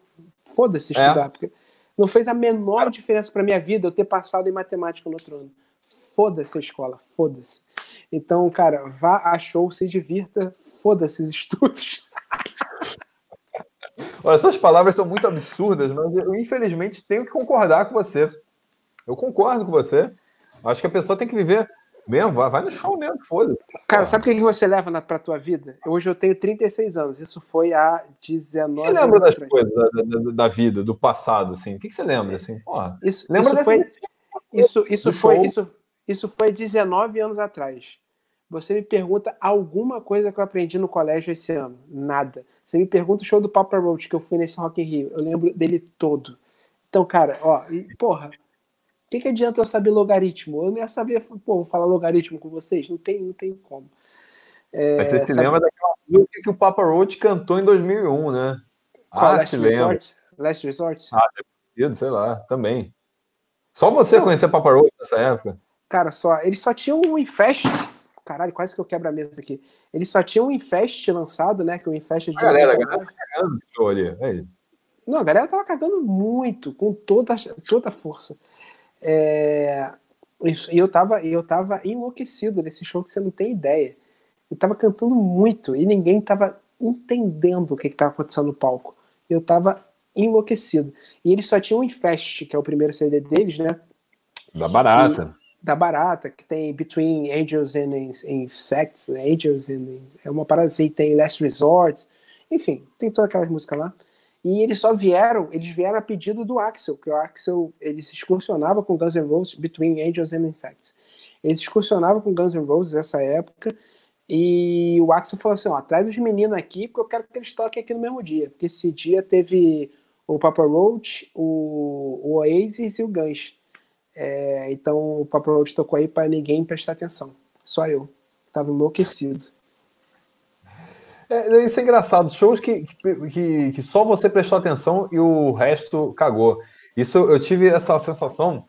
Foda-se é. estudar. É. Porque não fez a menor diferença para minha vida eu ter passado em matemática no outro ano foda-se a escola, foda-se. Então, cara, vá a show, se divirta, foda-se os estudos. Olha, suas palavras são muito absurdas, mas eu infelizmente tenho que concordar com você. Eu concordo com você. Acho que a pessoa tem que viver mesmo, vai, no show mesmo, foda-se. Cara, sabe o que você leva na, pra tua vida? Hoje eu tenho 36 anos, isso foi há 19 Você lembra das coisas da, da, da, vida, do passado, assim? O que, que você lembra, assim? Porra, isso, lembra isso foi, isso, isso foi, isso, isso foi 19 anos atrás. Você me pergunta alguma coisa que eu aprendi no colégio esse ano? Nada. Você me pergunta o show do Papa Roach que eu fui nesse Rock in Rio. Eu lembro dele todo. Então, cara, ó, e, porra, o que, que adianta eu saber logaritmo? Eu não ia saber, pô, falar logaritmo com vocês. Não tem, não tem como. É, Mas você se sabe... lembra daquela música que o Papa Roach cantou em 2001, né? Qual, ah, Last se Resort? lembra. Last Resort? Ah, deve sei lá, também. Só você não. conhecia Papa Roach nessa época. Cara, só. Eles só tinham um Infest. Caralho, quase que eu quebro a mesa aqui. Eles só tinham um Infest lançado, né? Que o Infest de. A galera, a galera tá cagando ali. É isso. Não, a galera tava cagando muito, com toda, toda a força. É... E eu tava, eu tava enlouquecido nesse show que você não tem ideia. Eu tava cantando muito e ninguém tava entendendo o que, que tava acontecendo no palco. Eu tava enlouquecido. E eles só tinham o Infest, que é o primeiro CD deles, né? Da barata. E da Barata, que tem Between Angels and Insects? Angels and, é uma parada assim, tem Last Resort, enfim, tem toda aquela música lá. E eles só vieram, eles vieram a pedido do Axel, que o Axel, ele se excursionava com Guns N' Roses, Between Angels and Insects. Ele se excursionava com Guns N' Roses nessa época, e o Axel falou assim, ó, traz os meninos aqui, porque eu quero que eles toquem aqui no mesmo dia, porque esse dia teve o Papa Roach, o, o Oasis e o Guns. É, então o Papa Roach tocou aí para ninguém prestar atenção. Só eu. Tava enlouquecido. É, isso é engraçado. Shows que, que, que só você prestou atenção e o resto cagou. Isso eu tive essa sensação.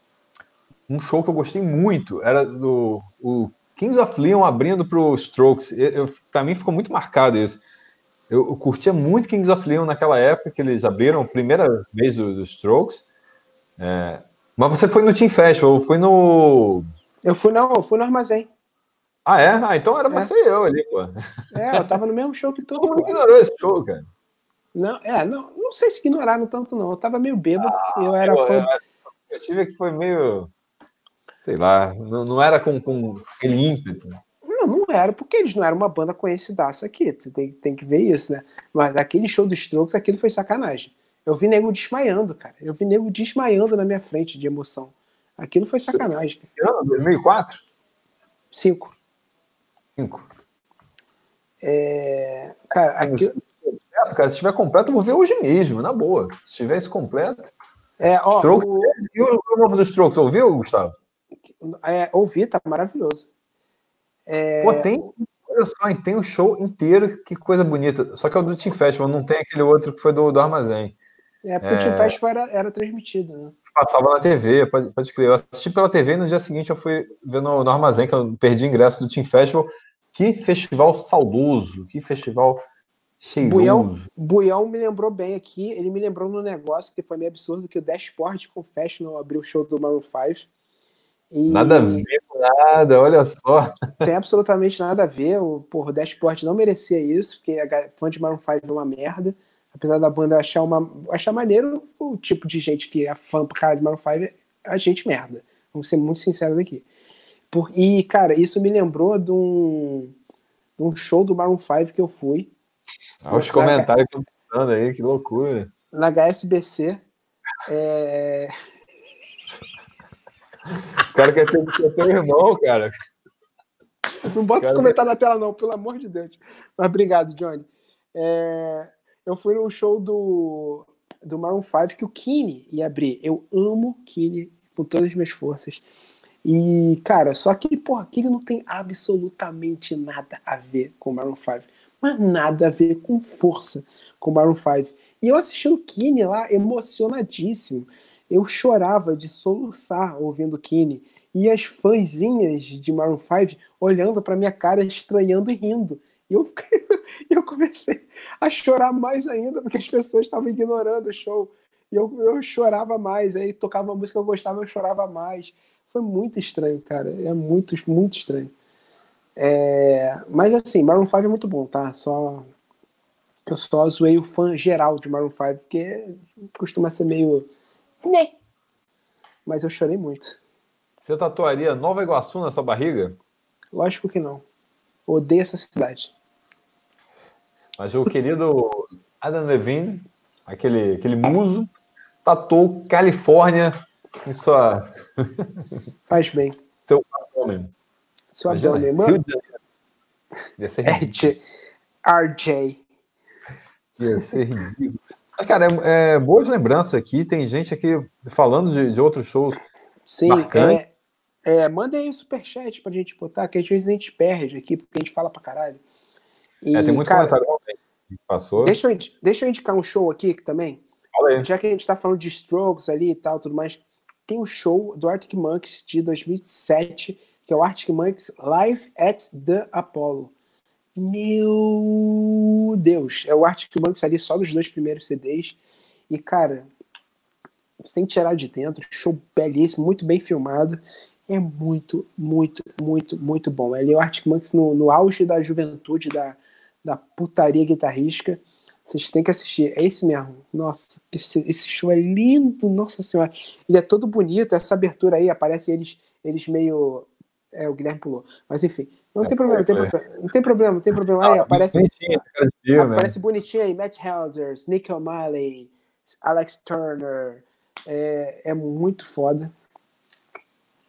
Um show que eu gostei muito era do o Kings of Leon abrindo para os Strokes. Para mim ficou muito marcado isso. Eu, eu, curtia muito Kings of Leon naquela época que eles abriram a primeira vez dos do Strokes. É, mas você foi no Team Festival, foi no. Eu fui não, eu fui no armazém. Ah, é? Ah, então era é. você e eu ali, pô. É, eu tava no mesmo show que tu. Todo mundo ignorou esse show, cara. Não, é, não, não sei se ignoraram tanto, não. Eu tava meio bêbado. Ah, eu era eu, fã. Eu tive que foi meio. Sei lá, não, não era com, com aquele ímpeto. Não, não era, porque eles não eram uma banda conhecidaça aqui. Você tem, tem que ver isso, né? Mas aquele show dos Strokes, aquilo foi sacanagem. Eu vi nego desmaiando, cara. Eu vi nego desmaiando na minha frente de emoção. Aquilo foi sacanagem. Que ano? 2004? Cinco. Cinco. É... Cara, aquilo... cara, se estiver completo, eu vou ver hoje mesmo, na boa. Se estiver isso completo. É, ó, Strokes. O... E o novo dos Strokes, ouviu, Gustavo? É, ouvi, tá maravilhoso. É... Pô, tem, olha só, tem o um show inteiro, que coisa bonita. Só que é o do Team Festival, não tem aquele outro que foi do, do Armazém. É, porque é... o Team Festival era, era transmitido, né? Passava na TV, pode, pode crer. Eu assisti pela TV e no dia seguinte eu fui ver no, no Armazém, que eu perdi ingresso do Team Festival. Que festival saudoso, que festival cheiroso. Buião, Buião me lembrou bem aqui, ele me lembrou no negócio que foi meio absurdo, que o Dashboard Confessional abriu o show do Maroon 5 e... Nada a ver com nada, olha só. Tem absolutamente nada a ver. O, porra, o Dashboard não merecia isso, porque a fã de Maroon 5 é uma merda. Apesar da banda achar, uma, achar maneiro, o tipo de gente que é fã pro cara de Maroon 5 é a gente merda. Vamos ser muito sinceros aqui. Por, e, cara, isso me lembrou de um, de um show do Maroon 5 que eu fui. Olha os comentários que estão dando aí, que loucura. Na HSBC. É... O cara quer ter, quer ter irmão, cara. Não bota esse comentário na tela, não, pelo amor de Deus. Mas obrigado, Johnny. É, eu fui no show do, do Maroon 5 que o Kine ia abrir. Eu amo Kine com todas as minhas forças. E, cara, só que, porra, Kine não tem absolutamente nada a ver com o Maroon 5. Mas nada a ver com força com o Maroon 5. E eu assistindo Kine lá, emocionadíssimo eu chorava de soluçar ouvindo Kine. E as fãzinhas de Maroon 5 olhando para minha cara, estranhando e rindo. E eu, eu comecei a chorar mais ainda, porque as pessoas estavam ignorando o show. E eu, eu chorava mais. Aí tocava uma música que eu gostava, eu chorava mais. Foi muito estranho, cara. É muito, muito estranho. É... Mas assim, Maroon 5 é muito bom, tá? Só. Eu só zoei o fã geral de Maroon 5, porque costuma ser meio né? Mas eu chorei muito. Você tatuaria Nova Iguaçu na sua barriga? Lógico que não. Odeio essa cidade. Mas o querido Adam Levine, aquele, aquele muso, tatuou Califórnia em sua. Faz bem. Seu abdômen. Seu abdômen, mano. Ia ser ridículo. RJ. Ia ser ridículo. Mas, cara, é, é boas lembranças aqui. Tem gente aqui falando de, de outros shows. Sim, é, é, mandem aí o superchat pra gente botar, que às vezes a gente perde aqui, porque a gente fala pra caralho. E, é, tem muito cara, comentário passou. Deixa eu, deixa eu indicar um show aqui também. Já que a gente tá falando de Strokes ali e tal, tudo mais. Tem um show do Arctic Monkeys de 2007, que é o Arctic Monkeys Live at the Apollo. Meu Deus, é o Arctic Monkeys ali só dos dois primeiros CDs. E, cara, sem tirar de dentro, show belíssimo, muito bem filmado. É muito, muito, muito, muito bom. Ele é o Arctic Monkeys no, no auge da juventude, da, da putaria guitarrística. Vocês têm que assistir. É esse mesmo. Nossa, esse, esse show é lindo. Nossa Senhora. Ele é todo bonito. Essa abertura aí aparece eles, eles meio. É, o Guilherme pulou. Mas enfim, não tem problema, não tem problema. Não tem problema, não tem problema. Aí, aparece, bonitinho, aparece bonitinho aí, Matt Helders, Nick O'Malley, Alex Turner. É, é muito foda.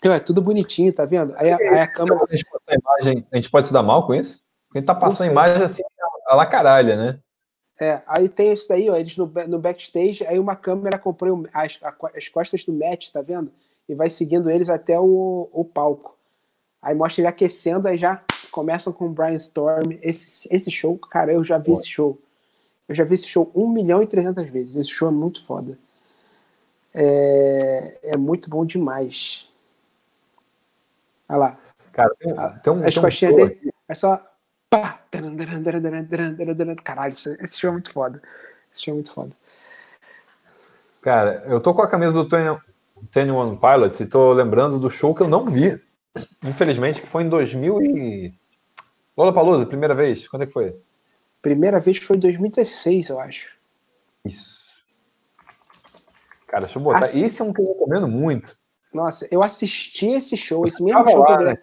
É tudo bonitinho, tá vendo? Aí, aí a câmera. A gente, a, imagem, a gente pode se dar mal com isso? Porque a gente tá passando imagem assim, a la caralha, né? É, aí tem isso daí, ó, eles no, no backstage, aí uma câmera acompanha as, as costas do Matt, tá vendo? E vai seguindo eles até o, o palco. Aí mostra ele aquecendo, aí já começam com o Brian Storm. Esse, esse show, cara, eu já vi esse show. Eu já vi esse show 1 milhão e 300 vezes. Esse show é muito foda. É, é muito bom demais. Olha lá. Cara, tem, tem um, As tem um dele aqui. é só. Pá, Caralho, esse show é muito foda. Esse show é muito foda. Cara, eu tô com a camisa do Tony One Pilots e tô lembrando do show que eu não vi. Infelizmente, que foi em 2000 e... Lola Palusa, primeira vez, quando é que foi? Primeira vez foi em 2016, eu acho. Isso. Cara, deixa eu botar. Assi... Esse é um que eu recomendo muito. Nossa, eu assisti esse show, esse mesmo show lá, que né,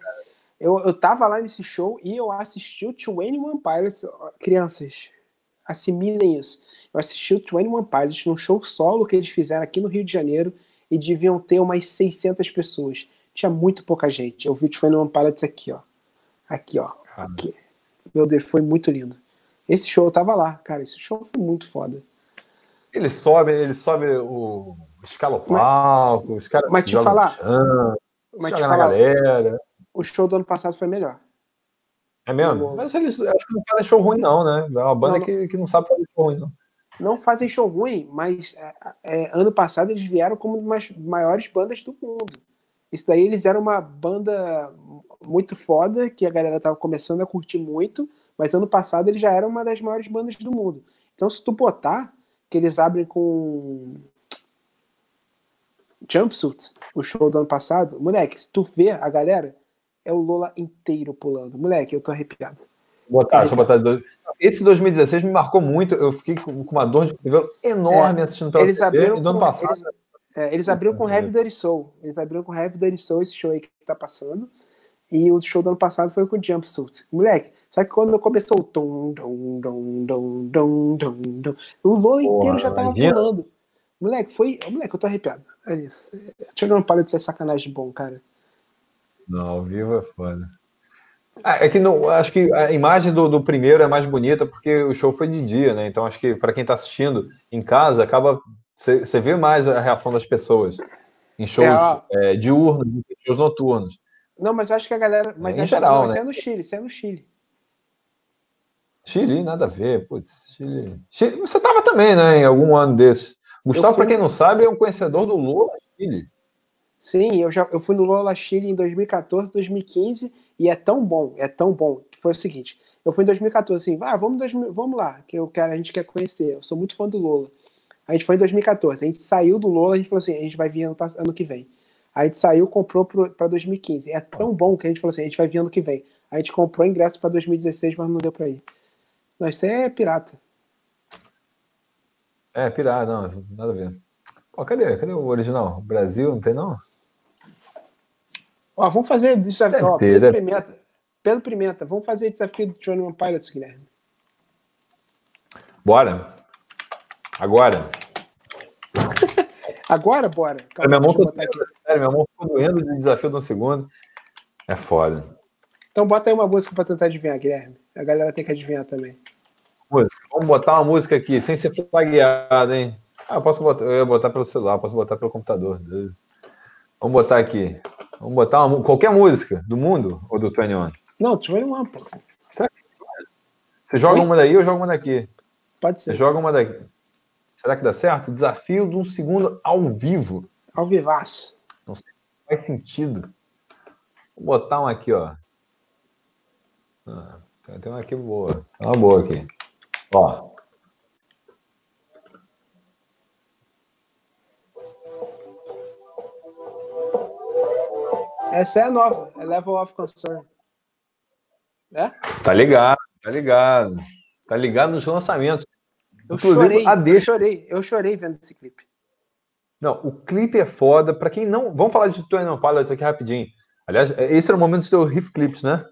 Eu, eu tava lá nesse show e eu assisti o 21 Pilots. Crianças, assimilem isso. Eu assisti o 21 Pilots num show solo que eles fizeram aqui no Rio de Janeiro e deviam ter umas 600 pessoas. Tinha muito pouca gente. Eu vi o 21 Pilots aqui, ó. Aqui, ó. Aqui. Meu Deus, foi muito lindo. Esse show eu tava lá, cara. Esse show foi muito foda. Ele sobe, ele sobe o escala o palco, os caras mas te falar, chão, mas te falar, galera. O show do ano passado foi melhor. É mesmo? Mas eles acho que não fazem show ruim, não, né? É uma banda não, que, que não sabe fazer show ruim, não. Não fazem show ruim, mas é, é, ano passado eles vieram como uma das maiores bandas do mundo. Isso daí eles eram uma banda muito foda, que a galera tava começando a curtir muito, mas ano passado eles já eram uma das maiores bandas do mundo. Então se tu botar que eles abrem com Jumpsuit, o show do ano passado, moleque, se tu vê a galera, é o Lola inteiro pulando. Moleque, eu tô arrepiado. Botar, deixa eu botar. Esse 2016 me marcou muito. Eu fiquei com uma dor de cabelo enorme é, assistindo pela eles TV. Abriram e do ano com, passado. Eles, é, eles abriram com Heavy Dirty Soul. Eles abriram com Heavy Dirty Soul esse show aí que tá passando. E o show do ano passado foi com Jumpsuit. Moleque, só que quando começou o tom, tom, tom, tom, tom, tom, tom, o Lola inteiro já tava imagina. pulando. Moleque, foi. Moleque, eu tô arrepiado. É isso. Deixa eu não para de ser sacanagem bom, cara. Não, ao vivo é foda. Ah, é que não, acho que a imagem do, do, primeiro é mais bonita porque o show foi de dia, né? Então acho que para quem está assistindo em casa, acaba. Você vê mais a reação das pessoas em shows é, é, diurnos, em shows noturnos. Não, mas acho que a galera. Mas em geral, né? é no Chile, isso é no Chile. Chile, nada a ver. Putz, Chile. Chile. Você tava também, né? Em algum ano desse. Gustavo, para quem não sabe, é um conhecedor do Lula Chile. Sim, eu já eu fui no Lola Chile em 2014, 2015 e é tão bom, é tão bom que foi o seguinte. Eu fui em 2014 assim, ah, vamos, vamos lá, que eu quero, a gente quer conhecer. Eu sou muito fã do Lola. A gente foi em 2014, a gente saiu do Lola, a gente falou assim, a gente vai vir ano, ano que vem. A gente saiu, comprou para 2015. É tão bom que a gente falou assim, a gente vai vir ano que vem. A gente comprou ingresso para 2016, mas não deu para ir. Não, isso é pirata. É, pirata, não, nada a ver. Pô, cadê? Cadê o original? Brasil, não tem não? Ó, vamos fazer desafio. Ó, Pedro, deve... Pimenta, Pedro Pimenta, vamos fazer desafio do Johnny One Pilots, Guilherme. Bora. Agora. Agora, bora. Calma, minha, mão tá doendo, sério, minha mão ficou doendo de desafio do segundo. É foda. Então bota aí uma música para tentar adivinhar, Guilherme. A galera tem que adivinhar também. Música. Vamos botar uma música aqui, sem ser flagueada, hein? Ah, posso botar, eu ia botar pelo celular, posso botar pelo computador. Vamos botar aqui. Vamos botar uma, qualquer música do mundo ou do 21? Não, 21, pô. Será que... Você joga Oi? uma daí ou joga uma daqui? Pode ser. Você joga uma daqui. Será que dá certo? Desafio de um segundo ao vivo. Ao vivaço. Não sei se faz sentido. Vou botar uma aqui, ó. Ah, tem uma aqui boa. Tem uma boa aqui. Ó. Essa é a nova, é Level of Concern. É? Tá ligado, tá ligado. Tá ligado nos lançamentos. Eu Inclusive, chorei, a deixa... eu chorei, eu chorei vendo esse clipe. Não, o clipe é foda. Para quem não. Vamos falar de Tony Pilots aqui rapidinho. Aliás, esse era o momento do Riff Clips, né?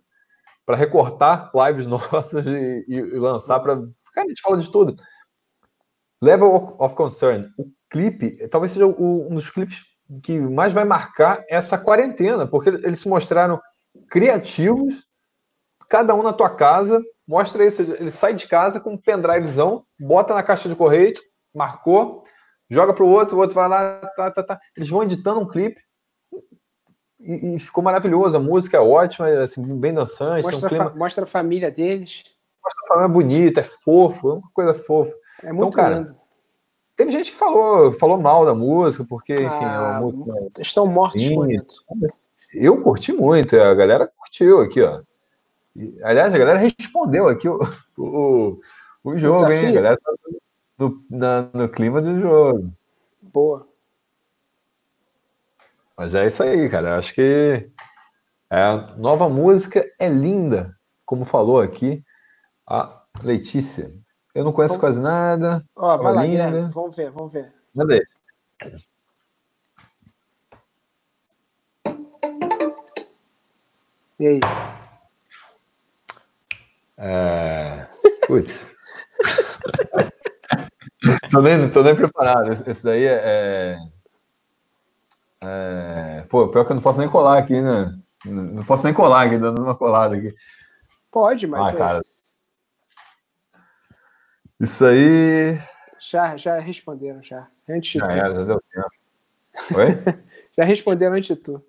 Para recortar lives nossas e, e, e lançar para. Cara, a gente fala de tudo. Level of Concern. O clipe talvez seja o, um dos clipes que mais vai marcar essa quarentena, porque eles se mostraram criativos, cada um na tua casa, mostra isso, ele sai de casa com um pendrivezão, bota na caixa de correio, marcou, joga para o outro, o outro vai lá, tá, tá, tá. Eles vão editando um clipe e, e, ficou maravilhoso. A música é ótima, assim, bem dançante. Mostra, um clima... a, mostra a família deles. Mostra a família bonita, é fofo, é uma coisa fofa. É então, muito então, cara, lindo. Teve gente que falou, falou mal da música, porque, enfim, é ah, é música. Estão mortos. Eu curti muito, a galera curtiu aqui, ó. E, aliás, a galera respondeu aqui o, o, o jogo, hein? A galera tá no, na, no clima do jogo. Boa. Mas é isso aí, cara. Eu acho que a nova música é linda, como falou aqui a Letícia. Eu não conheço vamos... quase nada. Ó, vai lá, Guilherme. Vamos ver, vamos ver. Manda aí. E aí? É... Putz. tô, nem, tô nem preparado. Esse daí é, é, é. Pô, pior que eu não posso nem colar aqui, né? Não posso nem colar aqui, dando uma colada aqui. Pode, mas. Ah, é... cara. Isso aí. Já, já responderam, já. Antes já era, já deu tempo. Oi? já responderam antes de tu.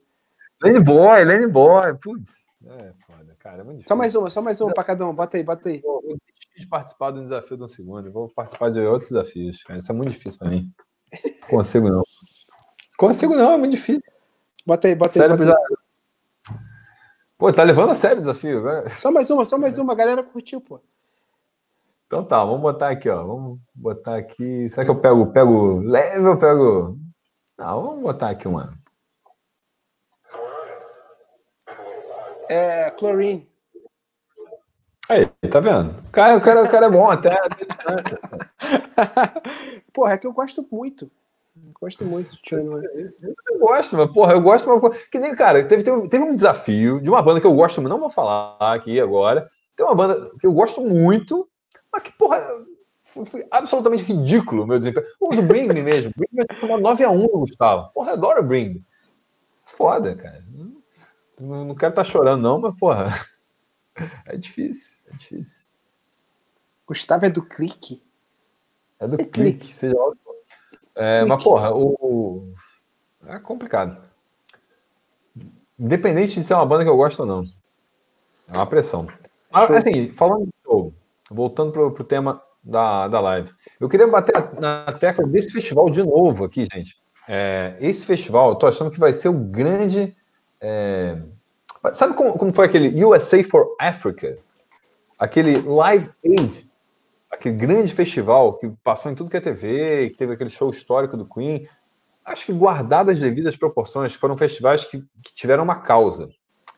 Lane Boy, Lane Boy. Putz. É foda, cara. É muito só mais uma, só mais uma para cada um. Bota aí, bota aí. Eu, eu de participar do desafio do segundo. Eu vou participar de outros desafios, cara. Isso é muito difícil para mim. Consigo não. Consigo não, é muito difícil. Bota aí, bota aí. Bota já... Pô, tá levando a sério o desafio, velho. Só mais uma, só mais uma. A galera curtiu, pô. Então tá, vamos botar aqui, ó. Vamos botar aqui. Será que eu pego, pego leve ou pego. Não, vamos botar aqui uma. É, chlorine. Aí, tá vendo? O cara, o cara, o cara é bom até Porra, é que eu gosto muito. Gosto muito de Eu gosto, mas, porra, eu gosto. Mas, que nem, cara, teve, teve, teve um desafio de uma banda que eu gosto, não vou falar aqui agora. Tem uma banda que eu gosto muito, mas que, porra, foi, foi absolutamente ridículo o meu desempenho. O do Bring Me mesmo. Me foi 9x1 Gustavo. Porra, adoro Bring Foda, cara. Não, não quero estar tá chorando, não, mas, porra. É difícil, é difícil. Gustavo é do clique? É do é clique, clique. seja é, Mas, porra, o, o, É complicado. Independente de ser uma banda que eu gosto ou não. É uma pressão. Ah, assim, falando voltando pro, pro tema da, da live. Eu queria bater na tecla desse festival de novo aqui, gente. É, esse festival, eu tô achando que vai ser o grande. É, sabe como, como foi aquele USA for Africa? Aquele Live Aid, aquele grande festival que passou em tudo que é TV, que teve aquele show histórico do Queen. Acho que guardadas as devidas proporções, foram festivais que, que tiveram uma causa.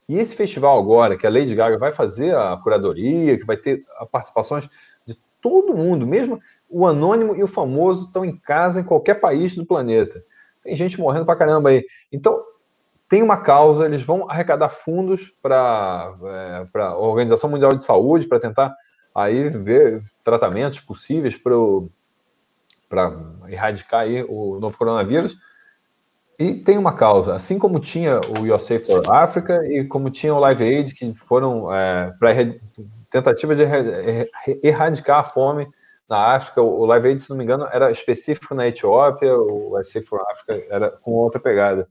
E esse festival agora, que a Lady Gaga vai fazer a curadoria, que vai ter participações de todo mundo, mesmo o anônimo e o famoso estão em casa em qualquer país do planeta. Tem gente morrendo pra caramba aí. Então, tem uma causa, eles vão arrecadar fundos para é, a Organização Mundial de Saúde para tentar aí ver tratamentos possíveis para erradicar aí o novo coronavírus. E tem uma causa, assim como tinha o USA for Africa e como tinha o Live Aid, que foram é, para tentativa de erradicar a fome na África. O Live Aid, se não me engano, era específico na Etiópia, o USA for Africa era com outra pegada.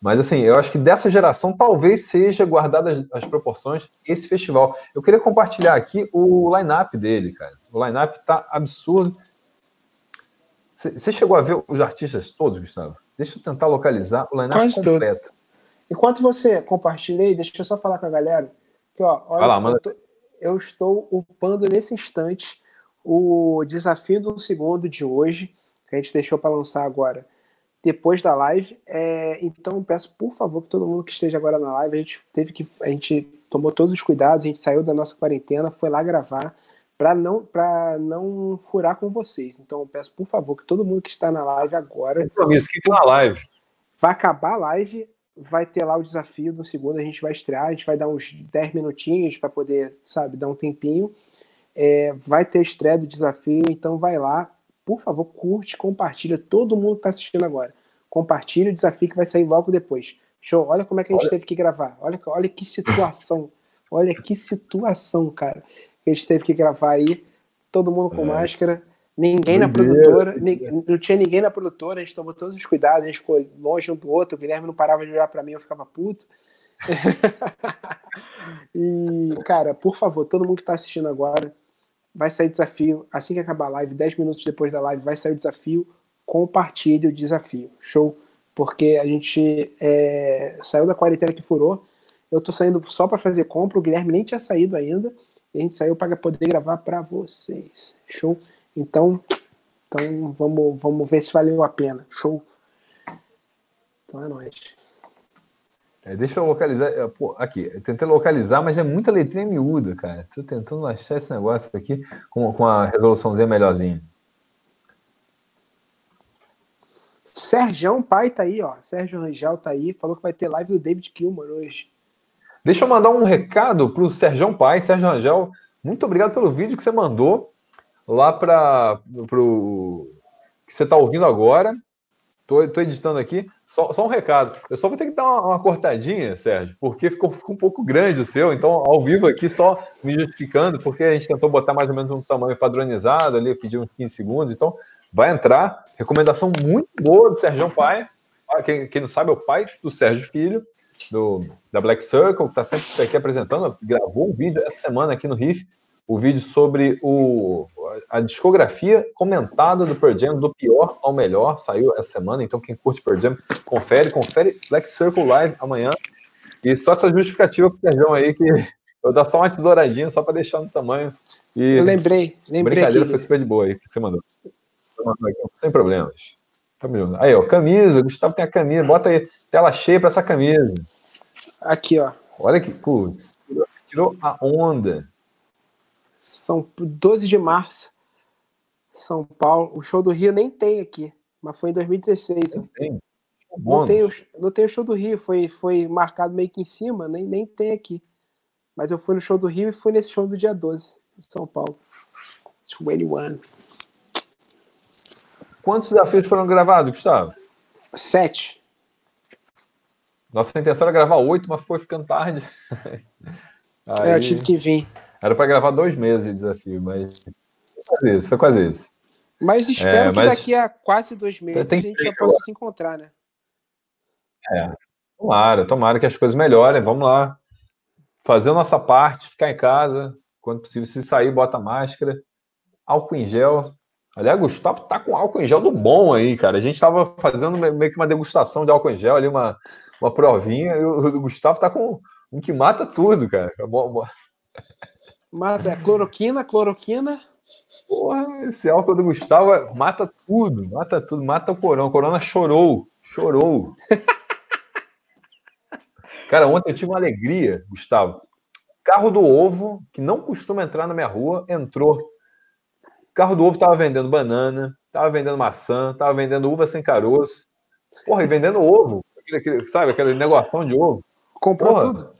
Mas assim, eu acho que dessa geração talvez seja guardadas as proporções esse festival. Eu queria compartilhar aqui o line-up dele, cara. O line-up tá absurdo. Você chegou a ver os artistas todos, Gustavo? Deixa eu tentar localizar o line-up completo. Todo. Enquanto você compartilhei, deixa eu só falar com a galera que, ó, olha, lá, eu, tô, eu, estou upando nesse instante o desafio do segundo de hoje, que a gente deixou para lançar agora depois da live. É, então peço por favor que todo mundo que esteja agora na live, a gente teve que. A gente tomou todos os cuidados, a gente saiu da nossa quarentena, foi lá gravar para não para não furar com vocês. Então peço por favor que todo mundo que está na live agora. Compromisso, que na live. Vai acabar a live, vai ter lá o desafio do segundo, a gente vai estrear, a gente vai dar uns 10 minutinhos para poder, sabe, dar um tempinho. É, vai ter estreia do desafio, então vai lá, por favor, curte, compartilha. Todo mundo que está assistindo agora. Compartilha o desafio que vai sair logo depois. Show. Olha como é que a gente olha. teve que gravar. Olha, olha que situação. olha que situação, cara. Que a gente teve que gravar aí. Todo mundo com é. máscara. Ninguém na produtora. Não tinha ninguém na produtora. A gente tomou todos os cuidados. A gente ficou longe um do outro. O Guilherme não parava de olhar para mim. Eu ficava puto. e, cara, por favor, todo mundo que está assistindo agora, vai sair desafio. Assim que acabar a live, 10 minutos depois da live, vai sair o desafio. Compartilhe o desafio. Show? Porque a gente é, saiu da quarentena que furou. Eu tô saindo só para fazer compra. O Guilherme nem tinha saído ainda. E a gente saiu para poder gravar para vocês. Show? Então, então vamos, vamos ver se valeu a pena. Show? Então é nóis. É, deixa eu localizar. É, pô, aqui, tentei localizar, mas é muita letrinha miúda, cara. Tô tentando achar esse negócio aqui com, com a resoluçãozinha melhorzinha. Sérgio Pai tá aí, ó. Sérgio Rangel tá aí. Falou que vai ter live do David Kilmer hoje. Deixa eu mandar um recado para o Sérgio Pai, Sérgio Rangel. Muito obrigado pelo vídeo que você mandou lá para o que você está ouvindo agora. Estou editando aqui. Só, só, um recado. Eu só vou ter que dar uma, uma cortadinha, Sérgio, porque ficou, ficou, um pouco grande o seu. Então, ao vivo aqui, só me justificando, porque a gente tentou botar mais ou menos um tamanho padronizado ali, pediu uns 15 segundos. Então, vai entrar. Recomendação muito boa do Sérgio Pai. Ah, quem, quem não sabe, é o pai do Sérgio Filho do, da Black Circle, que está sempre aqui apresentando, gravou um vídeo essa semana aqui no Riff, o vídeo sobre o, a discografia comentada do Pearl Jam, do pior ao melhor, saiu essa semana, então quem curte Pearl Jam, confere, confere Black Circle Live amanhã, e só essa justificativa pro Perdão aí, que eu dar só uma tesouradinha, só para deixar no tamanho. E eu lembrei, lembrei. Brincadeira foi super de boa aí, que você mandou. Sem problemas. Tá aí, ó, camisa, Gustavo tem a camisa, bota aí, tela cheia para essa camisa. Aqui, ó. Olha que, putz, tirou a onda. São 12 de março, São Paulo. O show do Rio nem tem aqui, mas foi em 2016. Não tem. Não tem, o, não tem o show do Rio, foi, foi marcado meio que em cima, nem, nem tem aqui. Mas eu fui no show do Rio e fui nesse show do dia 12, em São Paulo. 21. Quantos desafios foram gravados, Gustavo? Sete. Nossa intenção era gravar oito, mas foi ficando tarde. Aí, é, eu tive que vir. Era para gravar dois meses de desafio, mas foi quase isso, foi quase isso. Mas espero é, mas... que daqui a quase dois meses a gente já possa se encontrar, né? É, tomara, tomara que as coisas melhorem. Vamos lá. Fazer a nossa parte, ficar em casa, quando possível, se sair, bota máscara, álcool em gel, Aliás, Gustavo tá com álcool em gel do bom aí, cara. A gente tava fazendo meio que uma degustação de álcool em gel ali, uma, uma provinha, e o, Gustavo tá com um que mata tudo, cara. Mata é cloroquina, cloroquina. Porra, esse álcool do Gustavo mata tudo, mata tudo, mata o corona. O corona chorou, chorou. Cara, ontem eu tive uma alegria, Gustavo. Carro do ovo, que não costuma entrar na minha rua, entrou o carro do ovo tava vendendo banana, tava vendendo maçã, tava vendendo uva sem caroço. Porra, e vendendo ovo. Sabe, aquele negócio de ovo. Comprou Porra, tudo?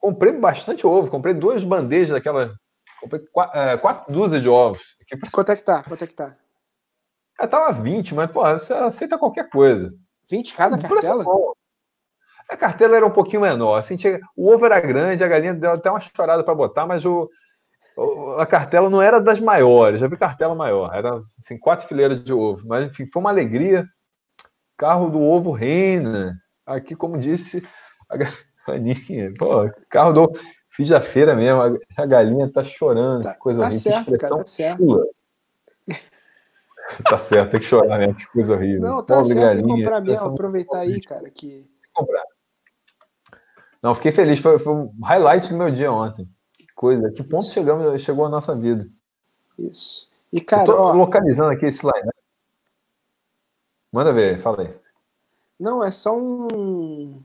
Comprei bastante ovo. Comprei duas bandejas daquela. Comprei quatro, é, quatro dúzias de ovos. Quanto é que tá? Quanto é que tá? Cara, tava 20, mas, porra, você aceita qualquer coisa. 20 cada cartela? A cartela era um pouquinho menor. Assim, tinha... O ovo era grande, a galinha deu até uma chorada para botar, mas o, a cartela não era das maiores, já vi cartela maior, era assim, quatro fileiras de ovo, mas enfim, foi uma alegria. Carro do ovo reina, aqui, como disse a Aninha, pô, carro do ovo, fiz da feira mesmo, a, galinha tá chorando, tá, coisa tá horrível, certo, expressão cara, tá certo. tá certo, tem que chorar mesmo, que coisa horrível. Não, tá Pobre certo, galinha, comprar mesmo, aproveitar aí, cara, que... Comprar. Não, fiquei feliz, foi, foi um highlight do meu dia ontem coisa. Que ponto chegamos, chegou a nossa vida. Isso. E, cara, eu tô ó, localizando aqui esse slide. Né? Manda ver, fala aí. Não, é só um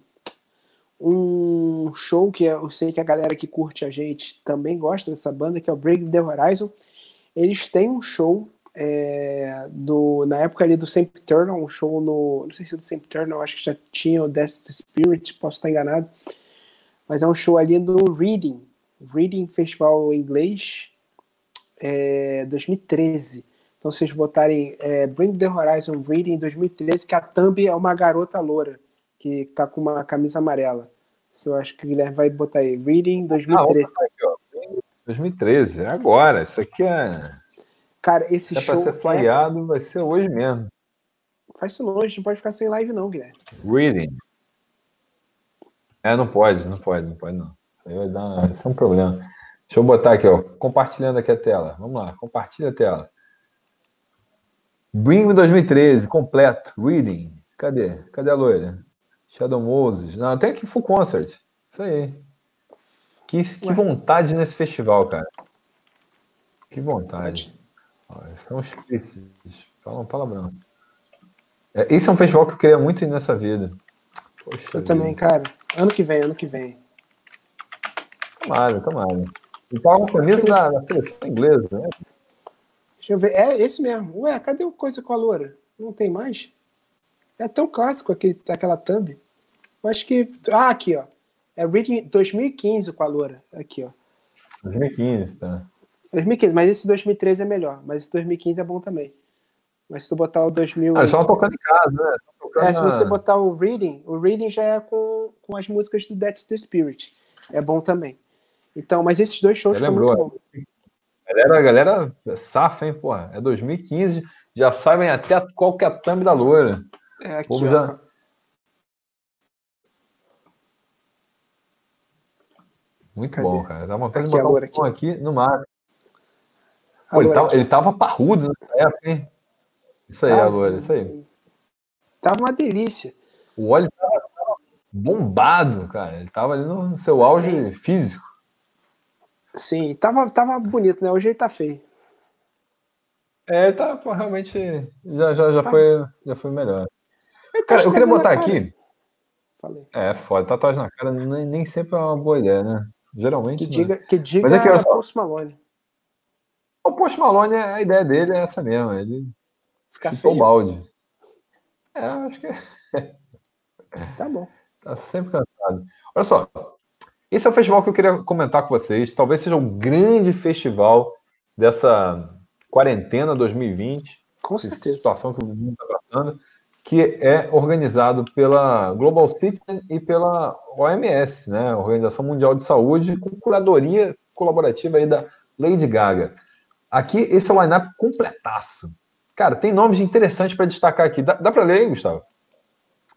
um show que eu sei que a galera que curte a gente também gosta dessa banda, que é o Break the Horizon. Eles têm um show é, do, na época ali do Sempiternal, um show no. Não sei se é do Sempiternal, acho que já tinha o Death to Spirit, posso estar enganado. Mas é um show ali do Reading, Reading Festival Inglês é, 2013. Então, vocês botarem é, Bring the Horizon Reading 2013, que a thumb é uma garota loura, que tá com uma camisa amarela. Eu acho que o Guilherme vai botar aí. Reading 2013. Ah, aqui, 2013, é agora. Isso aqui é. Cara, esse é show. Pra ser flyado, é... vai ser hoje mesmo. Faz isso longe, não pode ficar sem live, não, Guilherme. Reading. É, não pode, não pode, não pode, não. Isso aí vai dar. Isso é um problema. Deixa eu botar aqui, ó. Compartilhando aqui a tela. Vamos lá, compartilha a tela. Bring Me 2013, completo. Reading. Cadê? Cadê a loira? Shadow Moses. Não, tem aqui Full Concert. Isso aí. Que, que vontade nesse festival, cara. Que vontade. são os. Fala um palavrão. É, esse é um festival que eu queria muito ir nessa vida. Poxa eu vida. também, cara. Ano que vem, ano que vem. Tomara, tomara. E tá uma camisa da, da seleção inglesa, né? Deixa eu ver. É esse mesmo. Ué, cadê o coisa com a loura? Não tem mais? É tão clássico aquele, aquela thumb. Eu acho que. Ah, aqui, ó. É Reading 2015 com a Loura. Aqui, ó. 2015, tá. 2015, mas esse 2013 é melhor. Mas esse 2015 é bom também. Mas se tu botar o 2000. Ah, estão tocando em casa, né? É, se você botar o Reading, o Reading já é com, com as músicas do That's the Spirit. É bom também. Então, mas esses dois shows foram muito bons. Galera, galera, safa, hein, porra. É 2015, já sabem até qual que é a thumb da loura. É, aqui, já... Muito Cadê? bom, cara. Dá vontade aqui, de botar um aqui. aqui no mar. Pô, ele, tava, ele tava parrudo nessa época, hein? Isso aí, agora, isso aí. Tava uma delícia. O óleo tava bombado, cara. Ele tava ali no seu auge Sim. físico. Sim, tava, tava bonito, né? Hoje ele tá feio. É, ele tá pô, realmente. Já, já, já, tá. foi, já foi melhor. Tá cara, eu queria botar aqui. Falei. É, foda. Tatuagem na cara nem, nem sempre é uma boa ideia, né? Geralmente. Que diga, que diga Mas é que, só... Post Malone. O Post Malone, a ideia dele é essa mesmo. Ele Ficar feio. o balde. É, acho que. Tá bom. Tá sempre cansado. Olha só. Esse é o festival que eu queria comentar com vocês. Talvez seja um grande festival dessa quarentena 2020. Com certeza. Situação que o mundo está passando. Que é organizado pela Global Citizen e pela OMS, né? Organização Mundial de Saúde, com curadoria colaborativa aí da Lady Gaga. Aqui, esse é o line-up completaço. Cara, tem nomes interessantes para destacar aqui. Dá, dá para ler, hein, Gustavo?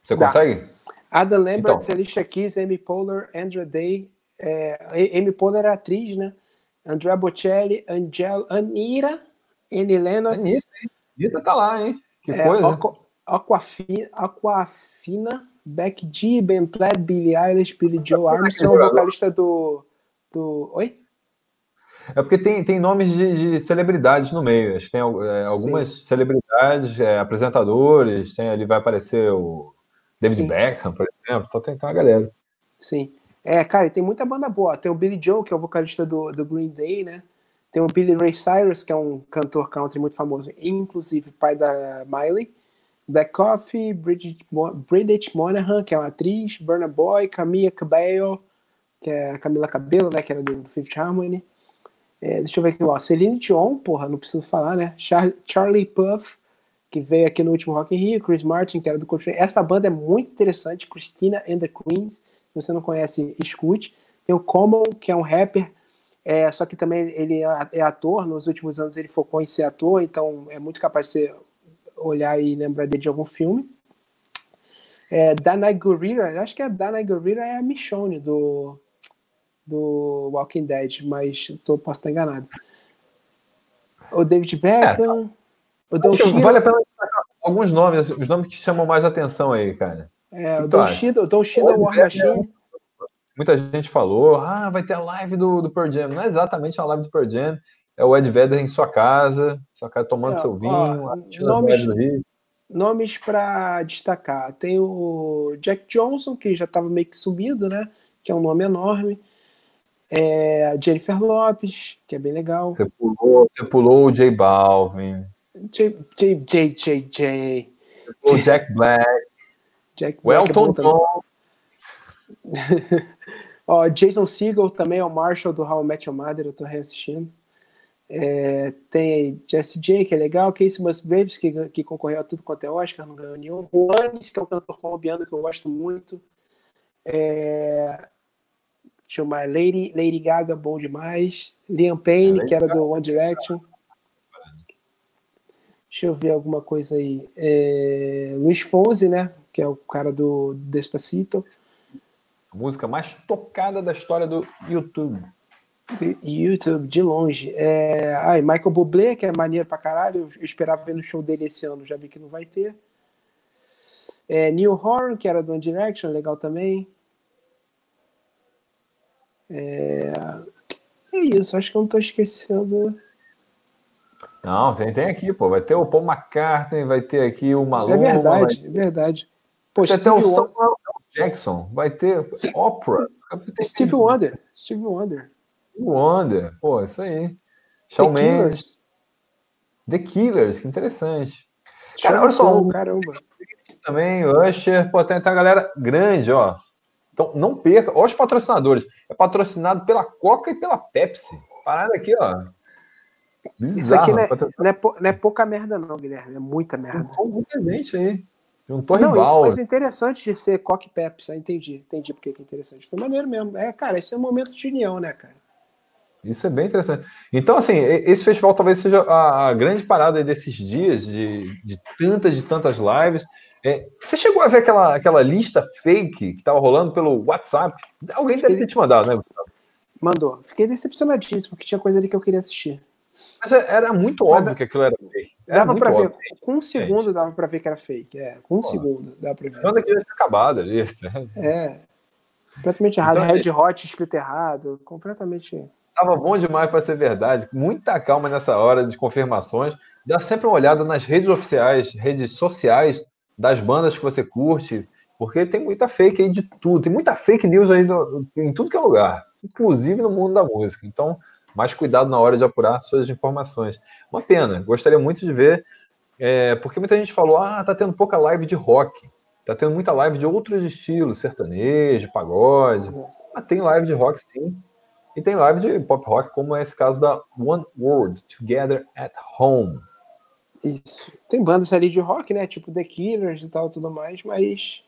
Você dá. consegue? Ada Lambert, então. Alicia Keys, Amy Poehler, Andrea Day. É, Amy Poehler é atriz, né? Andrea Bocelli, Angel, Anira, Annie Lennox. Anitta, Anitta tá lá, hein? Que é, coisa. Aquafina, Aquafina, Beck G, Ben Platt, Billie Eilish, Billy Joe Armstrong, vocalista do, do... Oi? É porque tem, tem nomes de, de celebridades no meio. Acho que tem é, algumas Sim. celebridades, é, apresentadores, tem, ali vai aparecer o David Sim. Beckham, por exemplo. Então tem, tem uma galera. Sim. É, cara, tem muita banda boa. Tem o Billy Joe, que é o vocalista do, do Green Day, né? Tem o Billy Ray Cyrus, que é um cantor country muito famoso, inclusive pai da Miley. Black Coffee, Bridget, Bridget Monahan, que é uma atriz, Burna Boy, Camila Cabello, que é a Camila Cabello, né, que era do Fifth Harmony. É, deixa eu ver aqui, ó. Celine Dion, porra, não preciso falar, né? Char Charlie Puff, que veio aqui no último Rock in Rio, Chris Martin, que era do Coldplay. Essa banda é muito interessante, Christina and the Queens. Se você não conhece, escute. Tem o Common, que é um rapper, é, só que também ele é, é ator. Nos últimos anos ele focou em ser ator, então é muito capaz de você olhar e lembrar dele de algum filme. É, Danai Gurira, acho que a Danai Gurira é a Michonne do do Walking Dead, mas tô, posso estar enganado. O David Beckham, é. O Don Cheadle, Vale a pena alguns nomes, os nomes que chamam mais atenção aí, cara. É, o Don Cheadle, Don Cheadle War Machine. Muita gente falou, ah, vai ter a live do, do Pearl Jam. Não é exatamente a live do Pearl Jam, é o Ed Vedder em sua casa, sua casa tomando é, seu vinho, ó, nomes, nomes para destacar. Tem o Jack Johnson, que já estava meio que subido, né? Que é um nome enorme. É, a Jennifer Lopes, que é bem legal. Você pulou, você pulou o J Balvin. J, J, J, J, J. O Jack Black. Jack Black é Elton é. Ó, Jason Segel também é o Marshall do How I Met Your Mother, eu tô reassistindo. É, tem Jesse J, que é legal, Casey Musgraves, que, que concorreu a tudo quanto é Oscar, não ganhou nenhum. Juanes, que é um cantor colombiano que eu gosto muito. É, Chama Lady, Lady Gaga, bom demais. Liam Payne, é, que era do One Direction. Deixa eu ver alguma coisa aí. É, Luiz Fonzi, né? Que é o cara do Despacito. A música mais tocada da história do YouTube. YouTube, de longe. É... Ah, Michael Bublé, que é maneiro pra caralho. Eu esperava ver no show dele esse ano, já vi que não vai ter. É, Neil Horn, que era do One Direction, legal também. É, é isso, acho que eu não estou esquecendo. Não, tem, tem aqui, pô. Vai ter o Paul McCartney, vai ter aqui o Maluma. É verdade, vai... é verdade. Pô, vai ter o Samuel Jackson, vai ter Opera. Steve Wonder. Steve Wonder. Steve Wonder, pô, isso aí. Shawn The Mendes. Killers. The Killers, que interessante. Cara, olha só. Caramba. Também, Usher, pô, tem, tem uma galera grande, ó. Então, não perca. Olha os patrocinadores. É patrocinado pela Coca e pela Pepsi. Parada aqui, ó. Bizarro. Isso aqui não é, não, é, não é, pouca merda, não, Guilherme. É muita merda. Tem muita gente aí. Tem um rival. Mas é interessante de ser Coca e Pepsi. Entendi. Entendi porque é interessante. Foi maneiro mesmo. É, cara, esse é um momento de união, né, cara? Isso é bem interessante. Então, assim, esse festival talvez seja a, a grande parada desses dias de, de tantas e tantas lives. É, você chegou a ver aquela, aquela lista fake que estava rolando pelo WhatsApp? Alguém deve ter te mandado, né, Gustavo? Mandou. Fiquei decepcionadíssimo, porque tinha coisa ali que eu queria assistir. Mas é, era muito óbvio Mas, que aquilo era fake. Era dava para ver. Com um segundo é. dava para ver que era fake. É, com um Pô, segundo dava para ver. Quando já tinha acabado a lista. É. Completamente errado. Então, Red Hot escrito errado. Completamente. Tava bom demais para ser verdade. Muita calma nessa hora de confirmações. Dá sempre uma olhada nas redes oficiais, redes sociais das bandas que você curte, porque tem muita fake aí de tudo. Tem muita fake news aí no, em tudo que é lugar, inclusive no mundo da música. Então, mais cuidado na hora de apurar suas informações. Uma pena. Gostaria muito de ver, é, porque muita gente falou: ah, tá tendo pouca live de rock. Tá tendo muita live de outros estilos, sertanejo, pagode. Mas tem live de rock, sim. E tem live de pop rock, como é esse caso da One World Together at Home. Isso. Tem bandas ali de rock, né? Tipo The Killers e tal, tudo mais, mas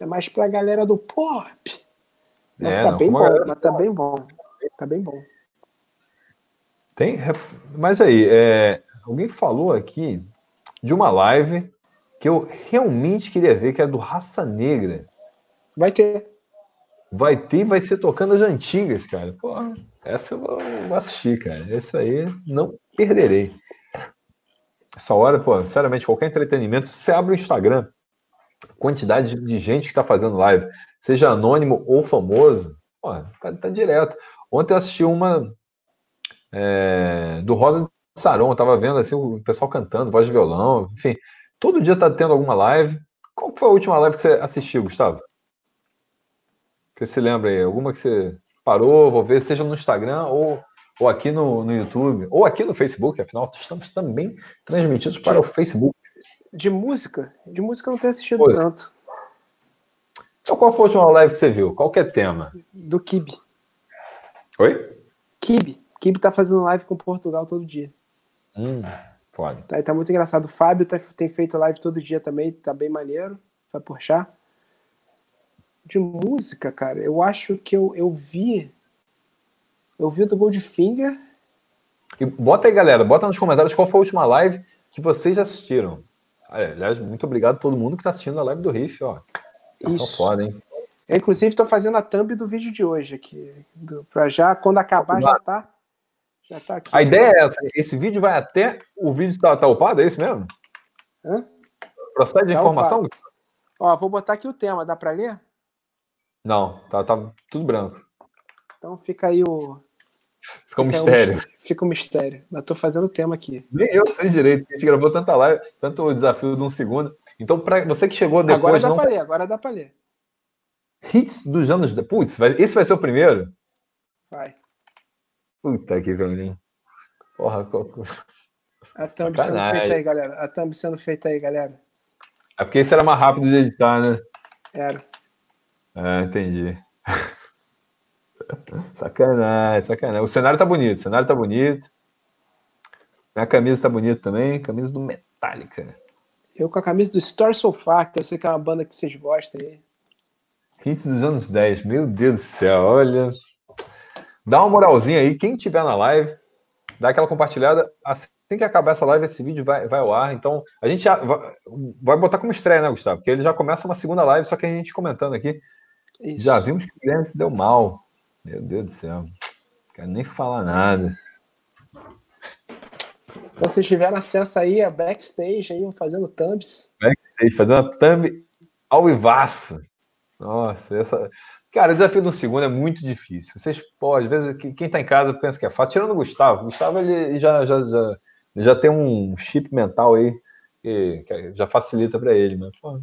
é mais pra galera do pop. Mas é, tá não, bem bom, mas tá bem bom. Tá bem bom. Tem, mas aí, é, alguém falou aqui de uma live que eu realmente queria ver, que era do Raça Negra. Vai ter. Vai ter e vai ser tocando as antigas, cara. Pô, essa eu vou assistir, cara. Essa aí não perderei. Essa hora, pô, sinceramente, qualquer entretenimento, se você abre o Instagram, quantidade de gente que está fazendo live, seja anônimo ou famoso, pô, tá, tá direto. Ontem eu assisti uma é, do Rosa de Saron, eu tava vendo assim, o pessoal cantando, voz de violão, enfim. Todo dia tá tendo alguma live. Qual foi a última live que você assistiu, Gustavo? Você se lembra aí? Alguma que você parou, vou ver, seja no Instagram ou, ou aqui no, no YouTube, ou aqui no Facebook, afinal, estamos também transmitidos para o Facebook. De música? De música eu não tenho assistido pois. tanto. Então, qual foi a última live que você viu? Qual que é tema? Do Kibe. Oi? Kibe. Kibe tá fazendo live com Portugal todo dia. Hum, pode. Tá, tá muito engraçado. O Fábio tá, tem feito live todo dia também, tá bem maneiro. Vai puxar. De música, cara, eu acho que eu, eu vi. Eu vi do Goldfinger. E bota aí, galera, bota nos comentários qual foi a última live que vocês já assistiram. Aliás, muito obrigado a todo mundo que tá assistindo a live do Riff, ó. Isso. foda, hein? Eu, inclusive, estou fazendo a thumb do vídeo de hoje aqui. Para já, quando acabar, já tá. Já tá aqui. A ideia é essa. Esse vídeo vai até. O vídeo tá, tá upado, é isso mesmo? Hã? Procede de tá informação? Upado. Ó, vou botar aqui o tema. Dá para ler? Não, tá, tá tudo branco. Então fica aí o. Fica um mistério. fica um mistério. Mas tô fazendo o tema aqui. Nem eu sei direito, a gente gravou tanta live, tanto o desafio de um segundo. Então, para você que chegou depois. Agora dá não... para ler, agora dá para ler. Hits dos anos. Putz, esse vai ser o primeiro? Vai. Puta que velhinho. Porra, coco. A thumb sendo feita aí, galera. A thumb sendo feita aí, galera. É porque esse era mais rápido de editar, né? Era. Ah, entendi. sacanagem, sacanagem. O cenário tá bonito, o cenário tá bonito. Minha camisa tá bonita também, camisa do Metallica. Eu com a camisa do Store Sofá, que eu sei que é uma banda que vocês gostam aí. Hits dos anos 10, meu Deus do céu, olha. Dá uma moralzinha aí, quem tiver na live, dá aquela compartilhada. Assim que acabar essa live, esse vídeo vai, vai ao ar. Então, a gente já vai botar como estreia, né, Gustavo? Porque ele já começa uma segunda live, só que a gente comentando aqui. Isso. Já vimos que o Guilherme se deu mal. Meu Deus do céu. Não quero nem falar nada. Então, se tiver acesso aí a backstage, aí, fazendo thumbs. Backstage, fazendo a thumb ao vivaço. Nossa, essa. Cara, o desafio do segundo é muito difícil. Vocês, pô, às vezes, quem está em casa pensa que é fácil. Tirando o Gustavo. O Gustavo, ele já, já, já, já tem um chip mental aí que, que já facilita para ele, mas, pô,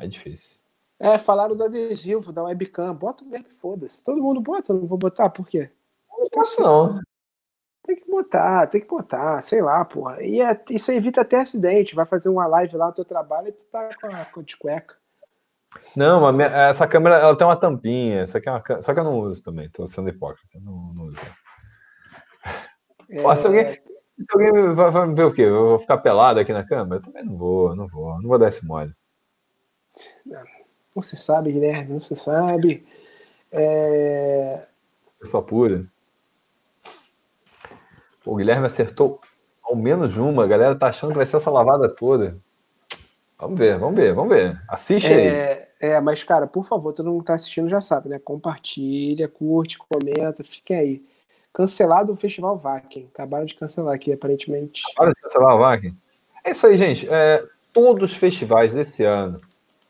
é difícil. É, falaram do adesivo, da webcam. Bota o mesmo, foda-se. Todo mundo bota, não vou botar, por quê? Não posso, não. Tem que botar, tem que botar, sei lá, porra. E é, isso evita até acidente. Vai fazer uma live lá no teu trabalho e tu tá com a, com de cueca. Não, minha, essa câmera ela tem uma tampinha. Essa aqui é uma, só que eu não uso também. Estou sendo hipócrita. Não, não uso. É... Pô, se alguém, se alguém vai, vai, ver o quê? Eu vou ficar pelado aqui na câmera? Eu também não vou, não vou. Não vou dar esse mole. Não se sabe, Guilherme, não se sabe. É... Pessoa pura. O Guilherme acertou ao menos uma. A galera tá achando que vai ser essa lavada toda. Vamos ver, vamos ver, vamos ver. Assiste é... aí. É, mas, cara, por favor, todo mundo que tá assistindo já sabe, né? Compartilha, curte, comenta, fiquem aí. Cancelado o Festival Vakin. Acabaram de cancelar aqui, aparentemente. Acabaram de cancelar o Vakin? É isso aí, gente. É, todos os festivais desse ano,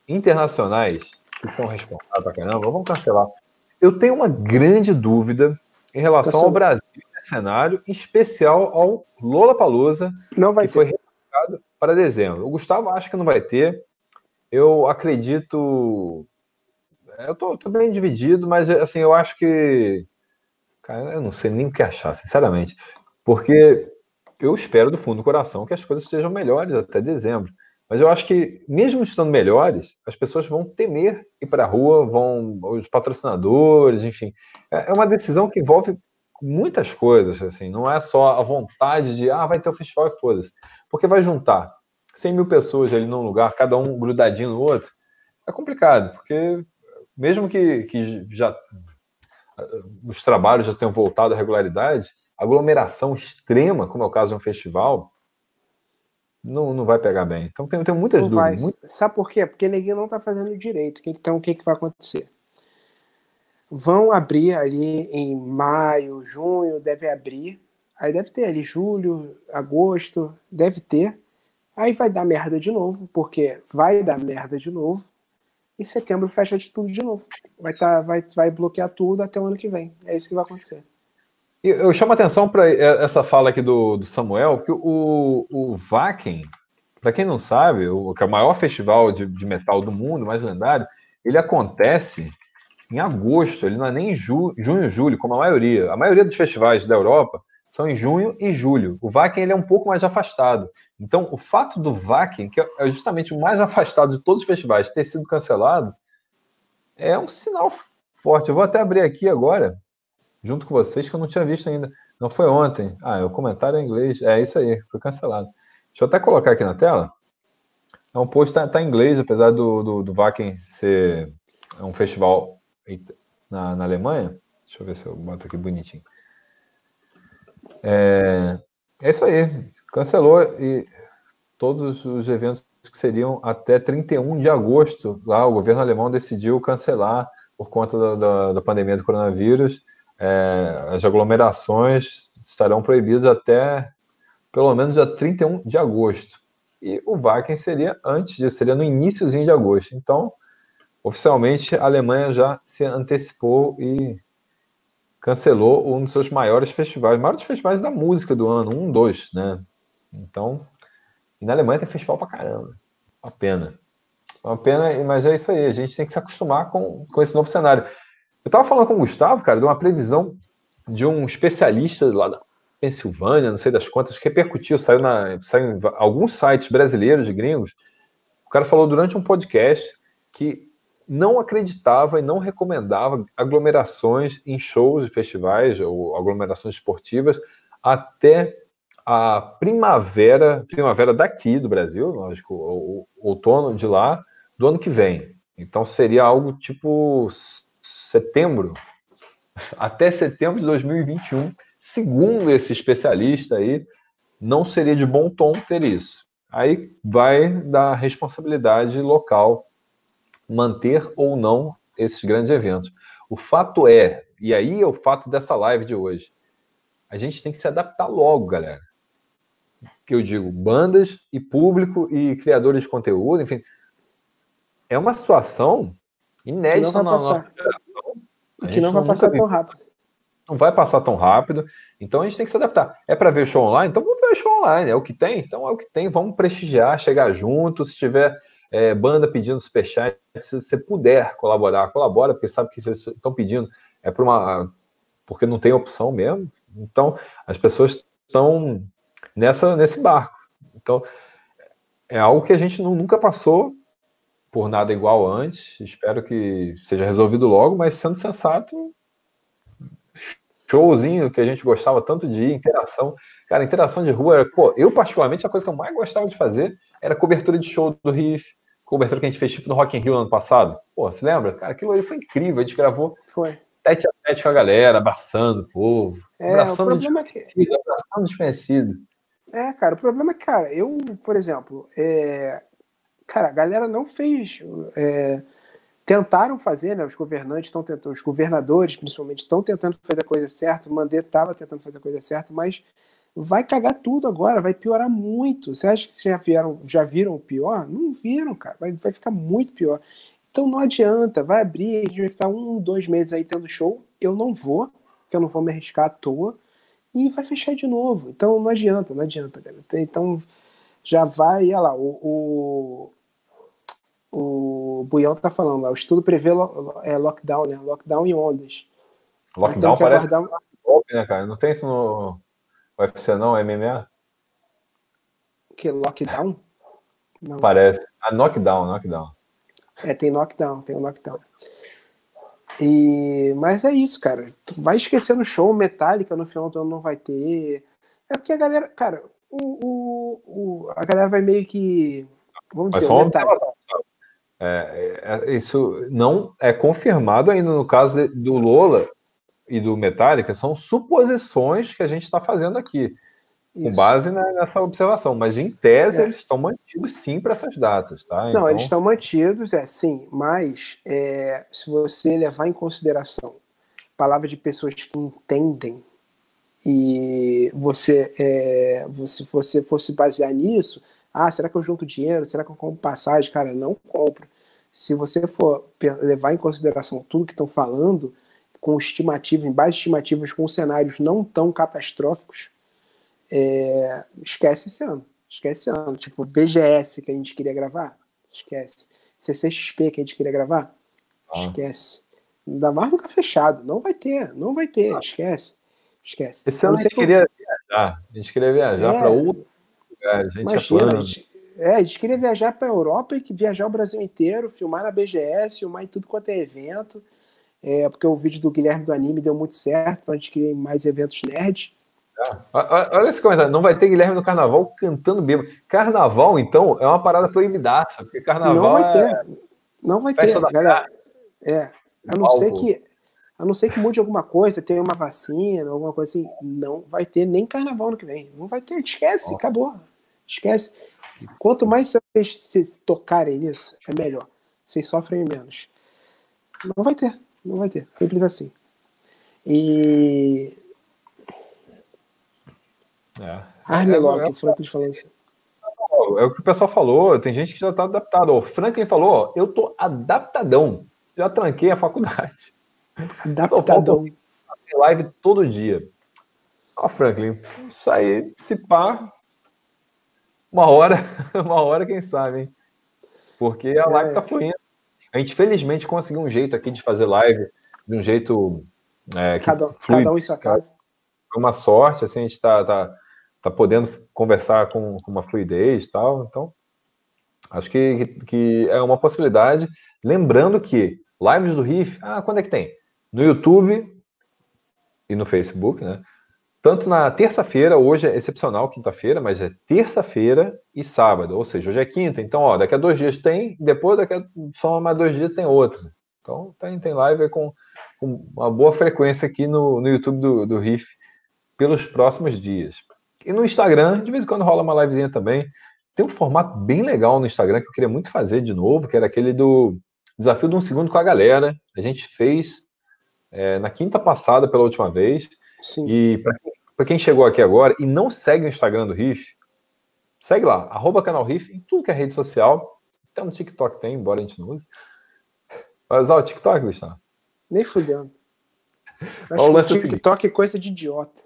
internacionais, que estão responsáveis pra caramba, vamos cancelar. Eu tenho uma grande dúvida em relação Cancelou. ao Brasil nesse cenário, em especial ao Lola Palusa, que ter. foi remarcado para dezembro. O Gustavo acha que não vai ter. Eu acredito. Eu tô, tô, bem dividido, mas assim, eu acho que. Cara, eu não sei nem o que achar, sinceramente. Porque eu espero do fundo do coração que as coisas estejam melhores até dezembro. Mas eu acho que, mesmo estando melhores, as pessoas vão temer ir para a rua, vão os patrocinadores, enfim. É, é uma decisão que envolve muitas coisas, assim. Não é só a vontade de, ah, vai ter o festival e foda-se. Porque vai juntar 100 mil pessoas ali num lugar, cada um grudadinho no outro, é complicado, porque mesmo que, que já os trabalhos já tenham voltado à regularidade, aglomeração extrema, como é o caso de um festival, não, não vai pegar bem. Então tem, tem muitas não dúvidas. Vai. Sabe por quê? Porque ninguém não está fazendo direito. Então o que, que vai acontecer? Vão abrir ali em maio, junho, deve abrir. Aí deve ter ali julho, agosto, deve ter. Aí vai dar merda de novo, porque vai dar merda de novo. E setembro fecha de tudo de novo. Vai, tá, vai, vai bloquear tudo até o ano que vem. É isso que vai acontecer. Eu chamo a atenção para essa fala aqui do, do Samuel, que o, o Vakin, para quem não sabe, o, que é o maior festival de, de metal do mundo, mais lendário, ele acontece em agosto, ele não é nem ju, junho, julho, como a maioria. A maioria dos festivais da Europa são em junho e julho. O Vakin ele é um pouco mais afastado. Então, o fato do Vakin, que é justamente o mais afastado de todos os festivais, ter sido cancelado, é um sinal forte. Eu vou até abrir aqui agora, junto com vocês, que eu não tinha visto ainda. Não foi ontem. Ah, é o comentário em inglês. É isso aí, foi cancelado. Deixa eu até colocar aqui na tela. É um post tá, tá em inglês, apesar do, do, do Vakin ser um festival na, na Alemanha. Deixa eu ver se eu boto aqui bonitinho. É, é isso aí. Cancelou e todos os eventos que seriam até 31 de agosto. Lá o governo alemão decidiu cancelar por conta da, da, da pandemia do coronavírus. É, as aglomerações estarão proibidas até pelo menos dia 31 de agosto. E o Wacken seria antes disso, seria no iníciozinho de agosto. Então, oficialmente, a Alemanha já se antecipou e cancelou um dos seus maiores festivais, maiores festivais da música do ano, um, dois, né? Então, e na Alemanha tem festival pra caramba. Uma pena. Uma pena, mas é isso aí, a gente tem que se acostumar com, com esse novo cenário. Eu tava falando com o Gustavo, cara, de uma previsão de um especialista lá da Pensilvânia, não sei das quantas, que repercutiu, saiu, na, saiu em alguns sites brasileiros de gringos. O cara falou durante um podcast que não acreditava e não recomendava aglomerações em shows e festivais ou aglomerações esportivas até a primavera, primavera daqui do Brasil, lógico, o, outono de lá, do ano que vem. Então seria algo tipo setembro, até setembro de 2021, segundo esse especialista aí, não seria de bom tom ter isso. Aí vai da responsabilidade local manter ou não esses grandes eventos. O fato é, e aí é o fato dessa live de hoje, a gente tem que se adaptar logo, galera. Que eu digo, bandas e público e criadores de conteúdo, enfim, é uma situação inédita na nossa geração. Que não vai passar tão rápido. Não vai passar tão rápido, então a gente tem que se adaptar. É para ver show online? Então vamos ver show online, é o que tem? Então é o que tem, vamos prestigiar, chegar junto, se tiver é, banda pedindo superchat, se você puder colaborar, colabora, porque sabe que vocês estão pedindo é por uma porque não tem opção mesmo. Então, as pessoas estão nessa nesse barco. Então, é algo que a gente nunca passou por nada igual antes. Espero que seja resolvido logo, mas sendo sensato, showzinho que a gente gostava tanto de ir, interação. Cara, interação de rua, pô, eu particularmente a coisa que eu mais gostava de fazer era cobertura de show do Riff, cobertura que a gente fez tipo no Rock in Rio no ano passado. Pô, você lembra? Cara, aquilo ali foi incrível, a gente gravou foi. tete a tete com a galera, abraçando o povo, é, abraçando o desconhecido, é que... abraçando desconhecido. É, cara, o problema é que, cara, eu, por exemplo, é... cara, a galera não fez... É tentaram fazer, né? Os governantes estão tentando, os governadores principalmente estão tentando fazer a coisa certa. O Mandetta estava tentando fazer a coisa certa, mas vai cagar tudo agora, vai piorar muito. Você acha que vocês já vieram, já viram o pior? Não viram, cara. Vai, vai ficar muito pior. Então não adianta, vai abrir, a gente vai ficar um, dois meses aí tendo show. Eu não vou, porque eu não vou me arriscar à toa. E vai fechar de novo. Então não adianta, não adianta, cara. Então já vai, olha lá, o, o o Buião tá falando lá, o estudo prevê lo, é, lockdown, né? Lockdown em ondas. Lockdown então, parece aguardar... golpe, né, cara? Não tem isso no UFC não, MMA? Que lockdown? Não. Parece. Ah, knockdown, knockdown. É, tem knockdown, tem um knockdown. E... Mas é isso, cara. Tu vai esquecendo o show, Metallica no final do ano não vai ter. É porque a galera, cara, o, o, o a galera vai meio que. Vamos Mas dizer, o Metallica. É, é, isso não é confirmado ainda no caso do Lola e do Metallica, são suposições que a gente está fazendo aqui, isso. com base nessa observação. Mas em tese, é. eles estão mantidos sim para essas datas, tá? Não, então... eles estão mantidos, é sim, mas é, se você levar em consideração palavra de pessoas que entendem e você, é, você, você fosse basear nisso, ah, será que eu junto dinheiro? Será que eu compro passagem? Cara, não compro. Se você for levar em consideração tudo que estão falando, com estimativas, em baixas estimativas, com cenários não tão catastróficos, é, esquece esse ano. Esquece esse ano. Tipo, BGS que a gente queria gravar, esquece. CCXP que a gente queria gravar, ah. esquece. Ainda mais nunca fechado. Não vai ter, não vai ter, ah. esquece. Esquece. Esse ano a gente queria viajar. A gente queria viajar é, para outro lugares. A gente Imagina, a gente, é, a gente queria viajar para a Europa e viajar o Brasil inteiro, filmar na BGS, filmar em tudo quanto é evento. É, porque o vídeo do Guilherme do anime deu muito certo, então a gente queria mais eventos nerd. Ah, olha esse comentário, não vai ter Guilherme no carnaval cantando bêbado. Carnaval, então, é uma parada proibidaça, porque carnaval. Não vai ter. É... Não vai ter, galera. É, a não ser que a não ser que mude alguma coisa, tenha uma vacina, alguma coisa assim, não vai ter nem carnaval no que vem. Não vai ter, esquece, oh. acabou. Esquece. Quanto mais vocês se tocarem nisso, é melhor. Vocês sofrem menos. Não vai ter, não vai ter. Simples assim. E. É. Armelog, é, é, foi o eu falei assim. É o que o pessoal falou, tem gente que já está adaptado. O Franklin falou, ó, eu tô adaptadão. Já tranquei a faculdade. Adaptadão. live todo dia. Ó, Franklin, isso aí, se pá, uma hora, uma hora, quem sabe, hein? Porque a live tá é. fluindo. A gente, felizmente, conseguiu um jeito aqui de fazer live de um jeito. É, cada, flui, cada um em sua casa. Foi uma sorte, assim, a gente tá, tá, tá podendo conversar com, com uma fluidez e tal. Então, acho que, que é uma possibilidade. Lembrando que lives do Riff, ah, quando é que tem? No YouTube e no Facebook, né? Tanto na terça-feira, hoje é excepcional, quinta-feira, mas é terça-feira e sábado, ou seja, hoje é quinta, então, ó, daqui a dois dias tem, depois daqui a só mais dois dias tem outra. Então, tem, tem live com, com uma boa frequência aqui no, no YouTube do, do Riff pelos próximos dias. E no Instagram, de vez em quando rola uma livezinha também. Tem um formato bem legal no Instagram que eu queria muito fazer de novo, que era aquele do desafio de um segundo com a galera. A gente fez é, na quinta passada pela última vez. Sim. E para quem chegou aqui agora e não segue o Instagram do Riff, segue lá, arroba canal Riff, em tudo que é rede social. Até no TikTok tem, embora a gente não use. Vai usar o TikTok, Gustavo? Nem fudendo. Acho o TikTok é coisa de idiota.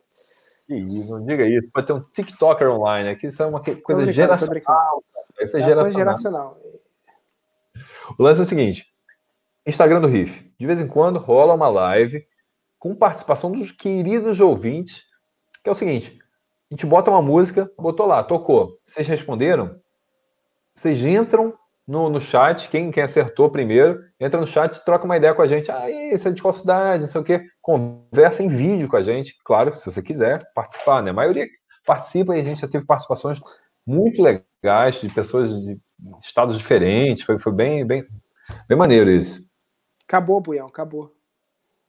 Que isso, não diga isso. Pode ter um TikToker online aqui, isso é uma coisa geracional. Isso é, é geracional. geracional. O lance é o seguinte: Instagram do Riff. De vez em quando rola uma live com participação dos queridos ouvintes, que é o seguinte: a gente bota uma música, botou lá, tocou. Vocês responderam? Vocês entram no, no chat, quem, quem acertou primeiro, entra no chat, troca uma ideia com a gente. Ah, e você é de qual cidade, não sei o quê. Conversa em vídeo com a gente, claro, se você quiser participar, né? A maioria participa e a gente já teve participações muito legais de pessoas de estados diferentes. Foi, foi bem, bem, bem maneiro isso. Acabou, Buião, acabou.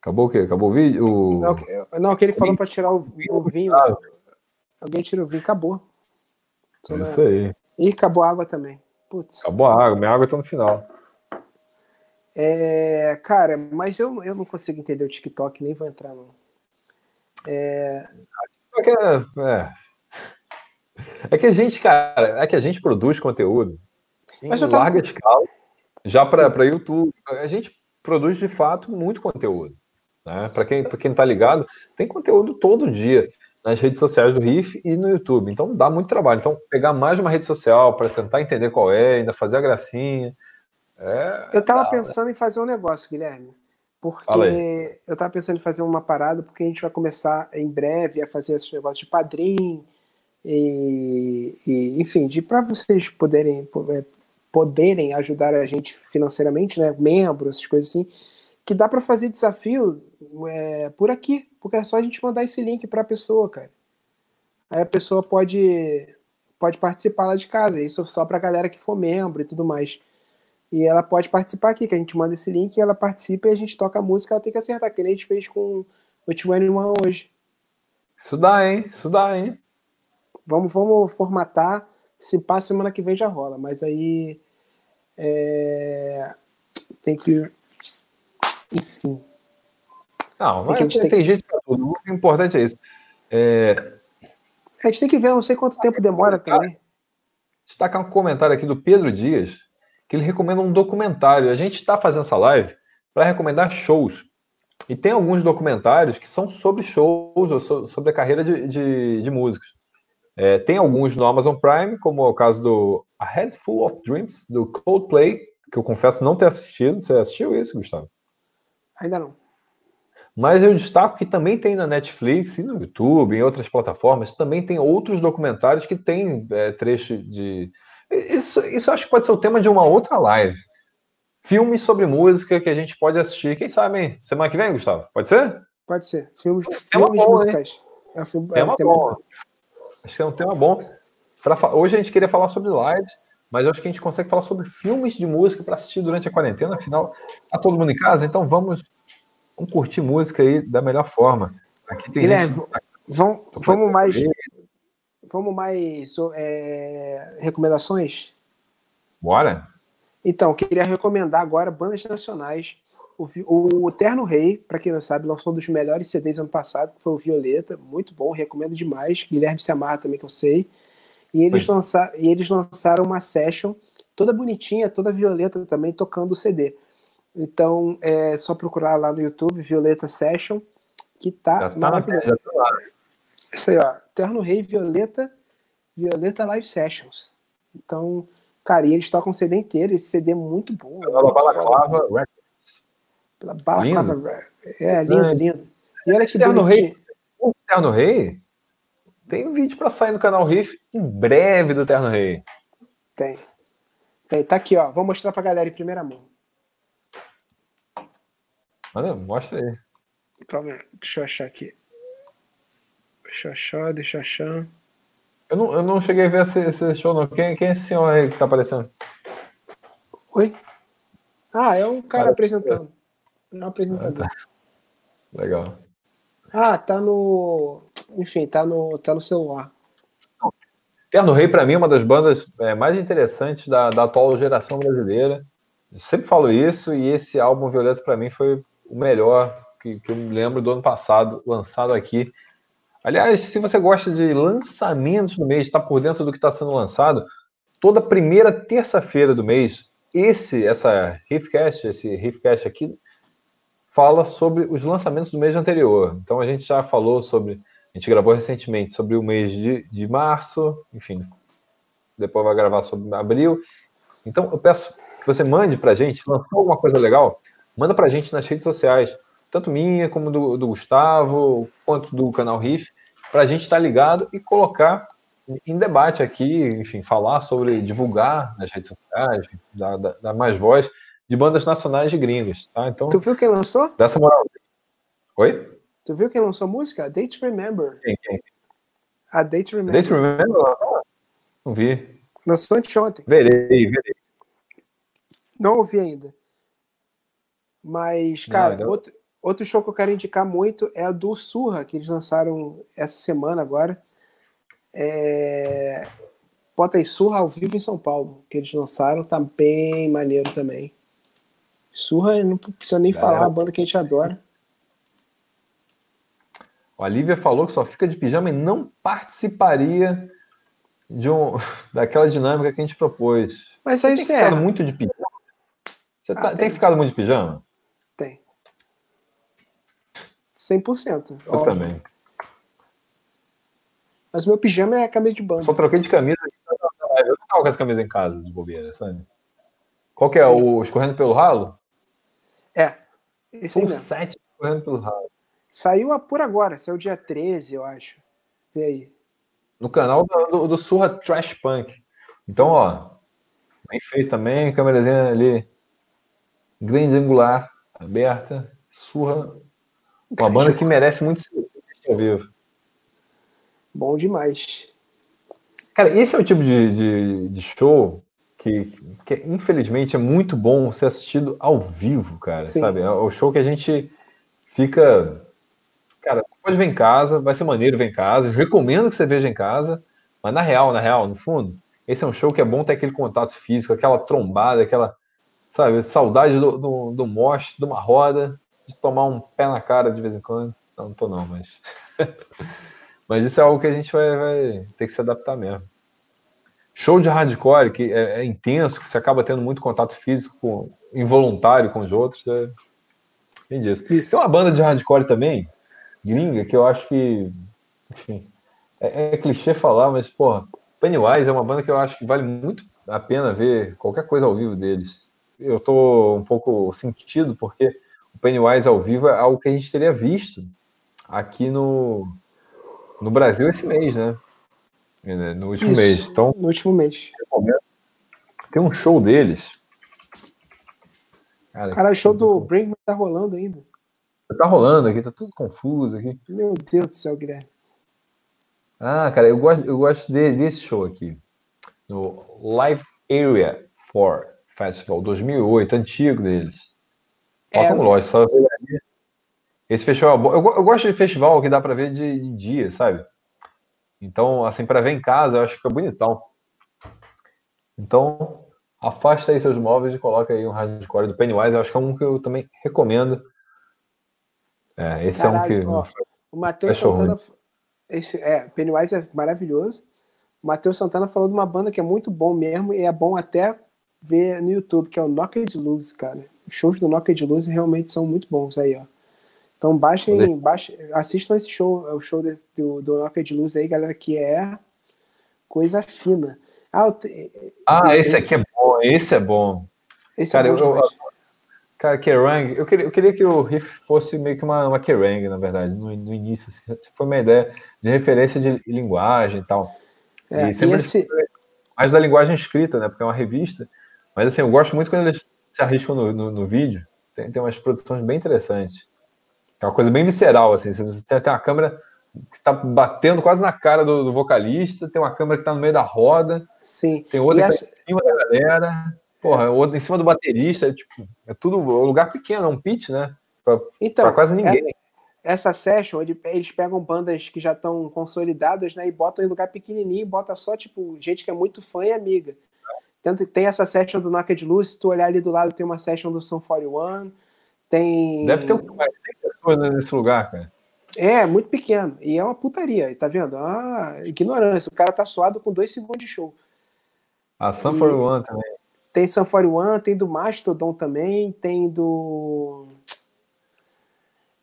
Acabou o quê? Acabou o vídeo? O... Não, não, que ele falou para tirar o, o vinho. Alguém tirou o vinho, acabou. Só isso na... aí. E acabou a água também. Putz. Acabou a água, minha água tá no final. É, cara, mas eu, eu não consigo entender o TikTok, nem vou entrar, não. É... É, é que a gente, cara, é que a gente produz conteúdo em tava... larga escala, já para YouTube. A gente produz de fato muito conteúdo. Né? Para quem, quem não tá ligado, tem conteúdo todo dia nas redes sociais do Riff e no YouTube. Então dá muito trabalho. Então, pegar mais uma rede social para tentar entender qual é, ainda fazer a gracinha. É, eu estava pensando em fazer um negócio, Guilherme. Porque eu estava pensando em fazer uma parada, porque a gente vai começar em breve a fazer esses negócios de padrinho, e, e enfim, de para vocês poderem, é, poderem ajudar a gente financeiramente, né? Membros, essas coisas assim, que dá para fazer desafio é, por aqui, porque é só a gente mandar esse link para a pessoa, cara. Aí a pessoa pode pode participar lá de casa, isso só para a galera que for membro e tudo mais. E ela pode participar aqui, que a gente manda esse link, ela participa e a gente toca a música, ela tem que acertar, que nem a gente fez com o Tio One hoje. Isso dá, hein? Isso dá, hein? Vamos, vamos formatar. Se passa semana que vem já rola, mas aí é, tem que. Enfim. Não, mas tem, tem, tem jeito para tudo. O importante é isso. É... A gente tem que ver, não sei quanto tempo demora também. Destacar um comentário aqui do Pedro Dias, que ele recomenda um documentário. A gente está fazendo essa live para recomendar shows. E tem alguns documentários que são sobre shows ou sobre a carreira de, de, de músicos. É, tem alguns no Amazon Prime, como é o caso do A Head Full of Dreams, do Coldplay, que eu confesso não ter assistido. Você assistiu isso, Gustavo? Ainda não. Mas eu destaco que também tem na Netflix e no YouTube, em outras plataformas, também tem outros documentários que tem é, trecho de. Isso, isso acho que pode ser o tema de uma outra live. Filmes sobre música que a gente pode assistir. Quem sabe, hein? Semana que vem, Gustavo? Pode ser? Pode ser. Filmes, filmes bom, musicais. É, filme, é tema é tema bom. Acho que é um tema bom. Pra, hoje a gente queria falar sobre lives, mas acho que a gente consegue falar sobre filmes de música para assistir durante a quarentena. Afinal, tá todo mundo em casa, então vamos Vamos curtir música aí da melhor forma. Aqui tem Guilherme, gente... vamos, vamos mais. Vamos mais é, recomendações? Bora. Então, queria recomendar agora bandas nacionais. O, o Terno Rei, para quem não sabe, lançou um dos melhores CDs ano passado, que foi o Violeta. Muito bom, recomendo demais. Guilherme se amarra também, que eu sei. E eles, lançar, e eles lançaram uma session toda bonitinha, toda violeta também, tocando o CD. Então é só procurar lá no YouTube Violeta Session, que tá, já tá maravilhoso. Já tá lá. Isso aí, ó. Terno Rei Violeta, Violeta Live Sessions. Então, cara, e eles tocam o CD inteiro, esse CD é muito bom. Pela Balaclava Records. Pela Balaclava Records. É, lindo, é. lindo. E olha que Terno Rei, o Terno Rei tem vídeo para sair no canal Riff em breve do Terno Rei. Tem. Tem, tá aqui, ó. Vou mostrar pra galera em primeira mão. Manda, mostra aí. Calma, deixa eu achar aqui. Deixa eu achar, deixa eu achar. Eu não, eu não cheguei a ver esse, esse show, não. Quem, quem é esse senhor aí que tá aparecendo? Oi? Ah, é um cara apresentando. É um apresentador. Ah, tá. Legal. Ah, tá no. Enfim, tá no, tá no celular. Terno Rei, para mim, é uma das bandas é, mais interessantes da, da atual geração brasileira. Eu sempre falo isso, e esse álbum Violeta, para mim, foi o melhor que, que eu me lembro do ano passado, lançado aqui. Aliás, se você gosta de lançamentos do mês, está por dentro do que está sendo lançado, toda primeira terça-feira do mês, esse, essa Riffcast, esse Riffcast aqui, fala sobre os lançamentos do mês anterior. Então a gente já falou sobre, a gente gravou recentemente sobre o mês de, de março, enfim, depois vai gravar sobre abril. Então eu peço que você mande para a gente, lançou alguma coisa legal, manda para a gente nas redes sociais, tanto minha como do, do Gustavo, quanto do canal Riff, para a gente estar tá ligado e colocar em debate aqui, enfim, falar sobre, divulgar nas redes sociais, dar, dar, dar mais voz de bandas nacionais de gringas, tá? Então, tu viu quem lançou? Dessa moral. Oi? Tu viu quem lançou a música? Date Remember. Quem, quem? A Date Remember. Date Remember? Não vi. Lançou anteontem. Verei, verei. Não ouvi ainda. Mas, cara, não, outro, outro show que eu quero indicar muito é o do Surra, que eles lançaram essa semana agora. É... Bota aí Surra ao vivo em São Paulo, que eles lançaram, tá bem maneiro também. Surra, não precisa nem Galera. falar, a banda que a gente adora. A Lívia falou que só fica de pijama e não participaria de um, daquela dinâmica que a gente propôs. Mas aí você tem ficado é. muito de pijama? Você ah, tá, tem. tem ficado muito de pijama? Tem. 100%. Eu óbvio. também. Mas meu pijama é a camisa de banda. Só troquei de camisa. Eu não tava com essa camisa em casa, de bobeira, sabe? Qual que é? Sim. O Escorrendo pelo Ralo? É. Esse Full set Escorrendo pelo Ralo. Saiu por agora, saiu dia 13, eu acho. Vê aí. No canal do, do, do Surra Trash Punk. Então, ó, bem feito também, câmerazinha ali, grande angular, aberta, Surra. Uma banda que merece muito ser ao vivo. Bom demais. Cara, esse é o tipo de, de, de show que, que, infelizmente é muito bom ser assistido ao vivo, cara, Sim. sabe? É o show que a gente fica. Pode ver em casa, vai ser maneiro ver em casa. Eu recomendo que você veja em casa, mas na real, na real, no fundo, esse é um show que é bom ter aquele contato físico, aquela trombada, aquela, sabe, saudade do, do, do moche, de uma roda, de tomar um pé na cara de vez em quando. Não, não tô não, mas. Mas isso é algo que a gente vai, vai ter que se adaptar mesmo. Show de hardcore, que é, é, intenso, que você acaba tendo muito contato físico com, involuntário com os outros. É... Disso. Isso. Tem uma banda de hardcore também, gringa, que eu acho que. Enfim, é, é clichê falar, mas, porra, Pennywise é uma banda que eu acho que vale muito a pena ver qualquer coisa ao vivo deles. Eu tô um pouco sentido, porque o Pennywise ao vivo é algo que a gente teria visto aqui no, no Brasil esse mês, né? É, no último Isso, mês. Então, no último mês. Tem um show deles. Cara, Cara o show do Brinkman tá rolando ainda. Tá rolando aqui, tá tudo confuso aqui. Meu Deus do céu, Guilherme. Ah, cara, eu gosto, eu gosto de, desse show aqui. No Live Area 4 Festival 2008, antigo deles. É, como lógico, só esse festival é bom. Eu, eu gosto de festival que dá para ver de, de, dia, sabe? Então, assim, para ver em casa, eu acho que fica bonitão. Então, afasta aí seus móveis e coloca aí um hardcore do Pennywise. Eu acho que é um que eu também recomendo. É, esse Caralho, é um que. Ó, o Matheus Santana. Esse, é, Pennywise é maravilhoso. O Matheus Santana falou de uma banda que é muito bom mesmo e é bom até ver no YouTube, que é o Knocked Loose, cara. Os shows do Knocked Loose realmente são muito bons aí, ó. Então baixem, baixem assistam esse show, é o show de, do, do de Luz aí, galera, que é coisa fina. Ah, te... ah esse, aqui é bom, esse é bom. Esse cara, é bom eu, cara, Kerrang, eu queria, eu queria que o riff fosse meio que uma, uma Kerrang, na verdade, no, no início. Assim, foi uma ideia de referência de linguagem e tal. É, e sempre esse... mais da linguagem escrita, né? Porque é uma revista. Mas assim, eu gosto muito quando eles se arriscam no, no, no vídeo. Tem, tem umas produções bem interessantes. É uma coisa bem visceral, assim. Você tem uma câmera que está batendo quase na cara do, do, vocalista, tem uma câmera que está no meio da roda, Sim. tem outra essa... em cima da galera, porra, outra em cima do baterista, é, tipo, é tudo um lugar pequeno, é um pitch, né? Pra, então, pra quase ninguém. É, essa session, eles pegam bandas que já estão consolidadas, né, e botam em lugar pequenininho, bota só, tipo, gente que é muito fã e amiga. Tanto tem essa session do Naked Luz, se tu olhar ali do lado, tem uma session do Sun 41, tem. Deve ter mais 100 pessoas nesse lugar, cara. É, muito pequeno. E é uma putaria, tá vendo? Ah, ignorância. O cara tá suado com dois segundos de show. A Sun 41 também. Tem Sun 41, tem do Mastodon também, tem do.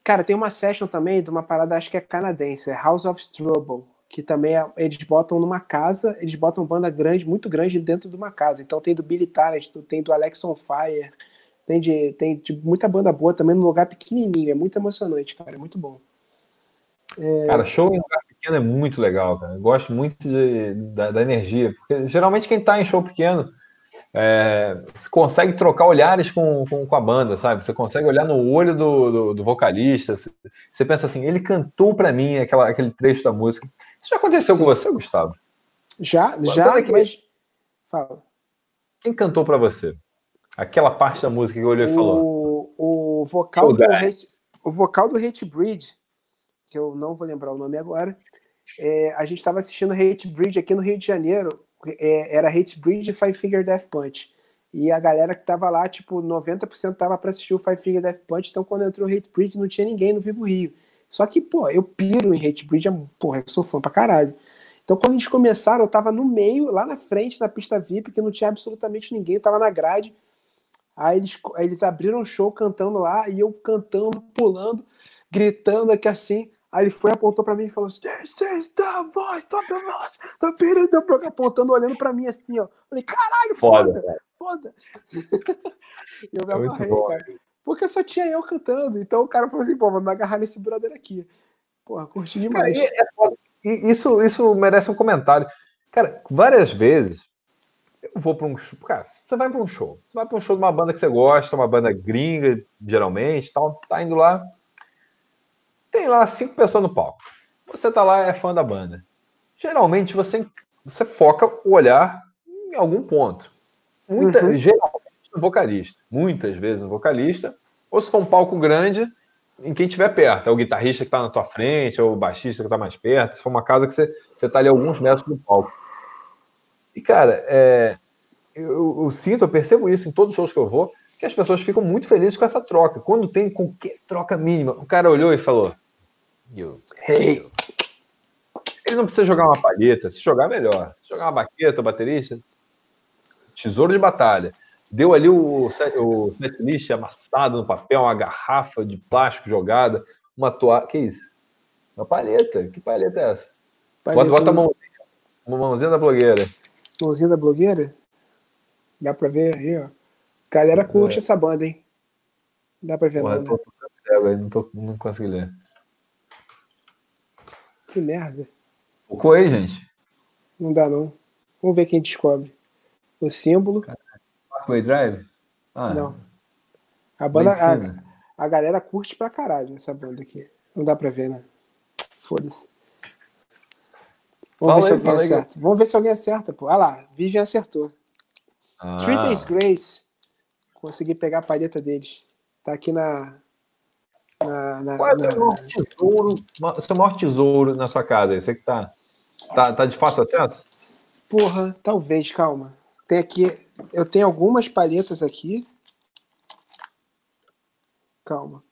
Cara, tem uma session também de uma parada, acho que é canadense, é House of Trouble, que também é, eles botam numa casa, eles botam banda grande, muito grande dentro de uma casa. Então tem do Billy Talent, tem do Alex on Fire, tem, de, tem de muita banda boa também num lugar pequenininho. É muito emocionante, cara. É muito bom. É... Cara, show em lugar pequeno é muito legal, cara. Eu gosto muito de, da, da, energia. Porque geralmente quem tá em show pequeno é, consegue trocar olhares com, com, com, a banda, sabe? Você consegue olhar no olho do, do, do vocalista. Você pensa assim, ele cantou para mim aquela, aquele trecho da música. Isso já aconteceu Sim. com você, Gustavo? Já, já, que... mas. Fala. Quem cantou para você? Aquela parte da música que olhou e falou. O vocal, do hate, o vocal do Hate Breed, que eu não vou lembrar o nome agora, é, a gente estava assistindo Hate Breed aqui no Rio de Janeiro. É, era Hate Breed e Five Finger Death Punch. E a galera que tava lá, tipo, 90% tava para assistir o Five Finger Death Punch, então quando entrou o Hate Breed não tinha ninguém no Vivo Rio. Só que, pô, eu piro em Hate Breed, porra, eu sou fã pra caralho. Então, quando eles começaram, eu tava no meio, lá na frente da pista VIP, que não tinha absolutamente ninguém, eu tava na grade. Aí eles, aí eles abriram o show cantando lá, e eu cantando, pulando, gritando aqui assim. Aí ele foi, apontou pra mim e falou assim: This is the voice of the voice, the of the apontando, olhando pra mim assim, ó. Falei, caralho, foda, foda. foda. eu me é amarrei, cara. Porque só tinha eu cantando. Então o cara falou assim: pô, vou me agarrar nesse brother aqui. Porra, curti demais. Cara, é foda isso, isso merece um comentário. Cara, várias vezes eu vou para um show. Cara, você vai para um show. Você vai para um show de uma banda que você gosta, uma banda gringa, geralmente, tal, tá indo lá. Tem lá cinco pessoas no palco. Você tá lá, é fã da banda. Geralmente você, você foca o olhar em algum ponto. Muita, uhum. Geralmente no vocalista. Muitas vezes no vocalista. Ou se for um palco grande, em quem estiver perto. É o guitarrista que está na tua frente, ou o baixista que está mais perto. Se for uma casa que você está ali alguns metros do palco. E, cara, é, eu, eu, sinto, eu percebo isso em todos os shows que eu vou, que as pessoas ficam muito felizes com essa troca. Quando tem qualquer troca mínima, o cara olhou e falou: you, hey. Ele não precisa jogar uma palheta, se jogar melhor. Se jogar uma baqueta, o baterista, tesouro de batalha deu ali o, o setlist amassado no papel, uma garrafa de plástico jogada, uma toalha. Que isso? Uma palheta. Que palheta é essa? Palheta bota, bota a mãozinha. Uma mãozinha da blogueira. Mãozinha da blogueira? Dá pra ver aí, ó. Galera curte é. essa banda, hein? Dá pra ver, Porra, não. Tô, tô cego aí, não, tô, não consegui ler. Que merda. Focou aí, gente? Não dá, não. Vamos ver quem descobre. O símbolo. Parkway Drive? Ah, não. A banda. A, a, galera curte pra caralho essa banda aqui. Não dá pra ver, né? Foda-se. Vamos, ver se alguém acerta. Vamos ver se alguém acerta, pô. Olha lá, Vivian acertou. Ah. Three Days Grace. Consegui pegar a palheta deles. Tá aqui na. na, na Qual é o na... maior tesouro, seu maior tesouro na sua casa? Você que tá, tá, tá de fácil acesso? Porra, talvez, calma. Tem aqui eu tenho algumas palhetas aqui. Calma.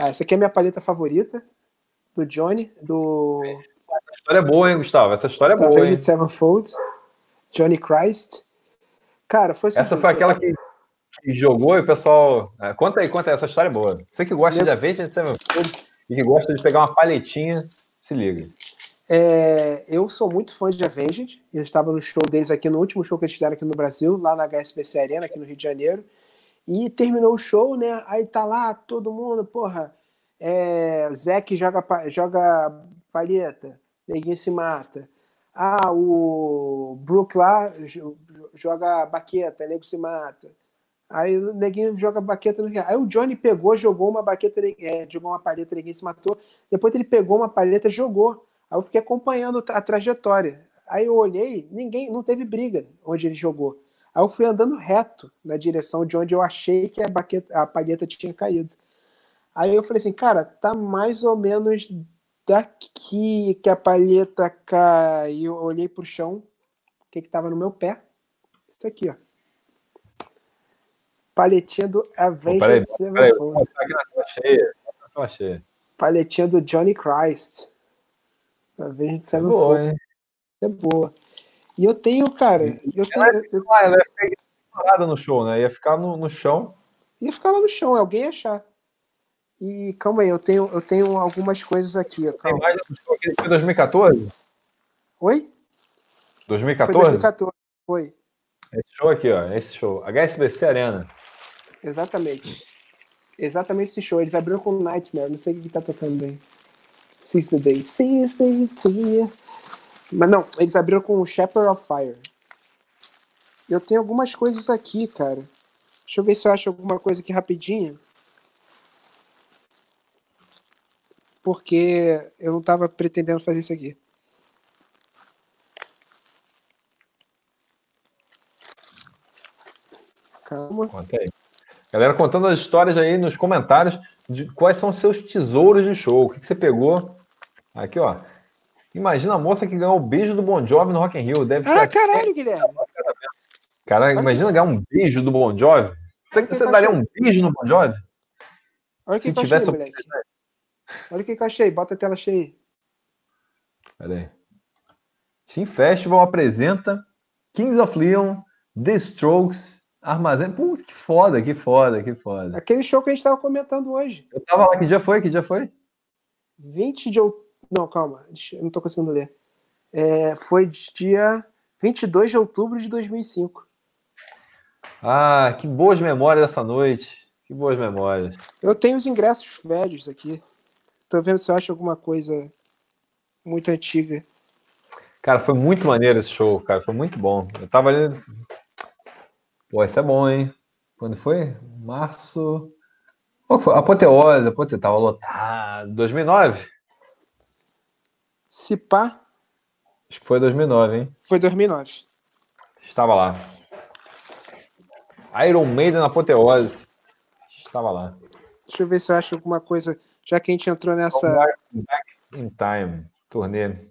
Ah, essa aqui é a minha palheta favorita. Do Johnny, do. Essa história é boa, hein, Gustavo? Essa história é boa, hein? Sevenfold. Johnny Christ. Cara, foi assim. Essa foi aquela que, que, jogou e o pessoal. É, conta aí, conta aí. Essa história é boa. Você que gosta Meu... de Avengers Sevenfold e que gosta de pegar uma palhetinha, se liga. É, eu sou muito fã de Avenged. Eu estava no show deles aqui, no último show que eles fizeram aqui no Brasil, lá na HSBC Arena, aqui no Rio de Janeiro. E terminou o show, né? Aí tá lá todo mundo, porra. É, Zeke joga, joga palheta, neguinho se mata. Ah, o Brook lá joga baqueta, nego se mata. Aí o neguinho joga baqueta no Aí o Johnny pegou, jogou uma baqueta, é, jogou uma palheta, ninguém se matou. Depois ele pegou uma palheta, jogou. Aí eu fiquei acompanhando a trajetória. Aí eu olhei, ninguém, não teve briga onde ele jogou. Aí eu fui andando reto na direção de onde eu achei que a, baqueta, a palheta tinha caído. Aí eu falei assim, cara, tá mais ou menos daqui que a palheta cai. Eu olhei pro chão, o que que tava no meu pé? Isso aqui, ó. Palhetinha do Avengers Sevenfold. Palhetinha do Johnny Christ. Pra ver a gente sabe é boa, hein? É boa. E eu tenho, cara. Eu tenho, ela, eu, ah, ela ia ficar no show, né? Ia ficar no, no chão. Ia ficar lá no chão, alguém ia achar. E calma aí, eu tenho, eu tenho algumas coisas aqui. Calma. Tem mais show que foi 2014? Oi? 2014? Foi 2014, foi. Esse show aqui, ó. Esse show. HSBC Arena. Exatamente. Exatamente esse show. Eles abriram com Nightmare. Não sei o que tá tocando. Since the day. The day. Mas não, eles abriram com Shepherd of Fire. Eu tenho algumas coisas aqui, cara. Deixa eu ver se eu acho alguma coisa aqui rapidinho. Porque eu não tava pretendendo fazer isso aqui. Calma. Conta aí. Galera contando as histórias aí nos comentários de quais são os seus tesouros de show. O que, que você pegou? Aqui, ó. Imagina a moça que ganhou o beijo do Bon Jovi no Rock in Rio. Deve ah, caralho, Guilherme. Cara, imagina ganhar um beijo do Bon Jovi. Você, você daria um beijo no Bon Jovi? Olha que, que tivesse achei. Olha o que, que eu achei. Bota a tela cheia aí. Pera aí. Team Festival apresenta Kings of Leon, The Strokes, Armazém. Putz, que foda, que foda, que foda. Aquele show que a gente estava comentando hoje. Eu tava lá, que dia foi? Que dia foi? 20 de outubro. Não, calma, eu não tô conseguindo ler. É, foi dia 22 de outubro de 2005. Ah, que boas memórias dessa noite. Que boas memórias. Eu tenho os ingressos velhos aqui. Tô vendo se eu acho alguma coisa muito antiga. Cara, foi muito maneiro esse show, cara. Foi muito bom. Eu tava ali. Pô, esse é bom, hein? Quando foi? Março. Apoteose, apoteose. Tava lotado. 2009? Se pá. Acho que foi 2009, hein? Foi 2009. Estava lá. Iron Maiden na apoteose. Estava lá. Deixa eu ver se eu acho alguma coisa, já que a gente entrou nessa. Back in Time, turnê.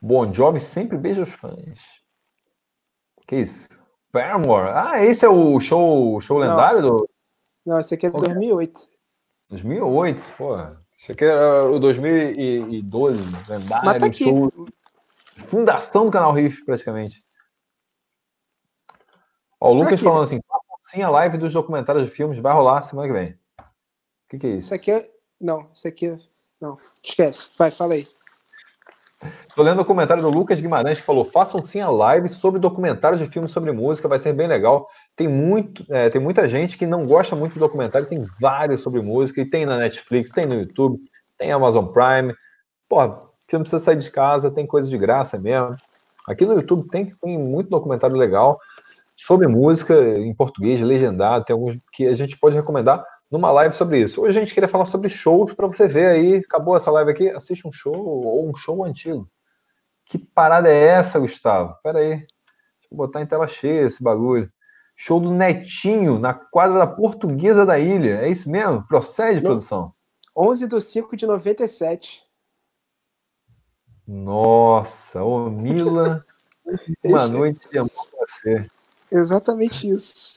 Bon Jovi sempre beija os fãs. Que isso? Paramore. Ah, esse é o show, show lendário do. Não, esse aqui é de 2008. 2008, pô. Isso aqui era o 2012, lendário, Mas tá aqui. show. Fundação do canal Riff, praticamente. Ó, o Lucas aqui. falando assim: sim, a live dos documentários de filmes vai rolar semana que vem. O que, que é isso? Isso aqui é. Não, isso aqui é. Não, esquece. Vai, fala aí. Tô lendo o comentário do Lucas Guimarães que falou: façam sim a live sobre documentários de filmes sobre música, vai ser bem legal. Tem, muito, é, tem muita gente que não gosta muito de documentário, tem vários sobre música, e tem na Netflix, tem no YouTube, tem Amazon Prime. Pô, você não precisa sair de casa, tem coisa de graça mesmo. Aqui no YouTube tem, tem muito documentário legal sobre música em português, legendado, tem alguns que a gente pode recomendar numa live sobre isso. Hoje a gente queria falar sobre shows para você ver aí. Acabou essa live aqui, assiste um show ou um show antigo. Que parada é essa, Gustavo? Pera aí. Deixa eu botar em tela cheia esse bagulho. Show do Netinho na quadra da Portuguesa da Ilha. É isso mesmo? Procede, produção? 11 de 5 de 97. Nossa, ô Mila. uma noite de amor pra você. Exatamente isso.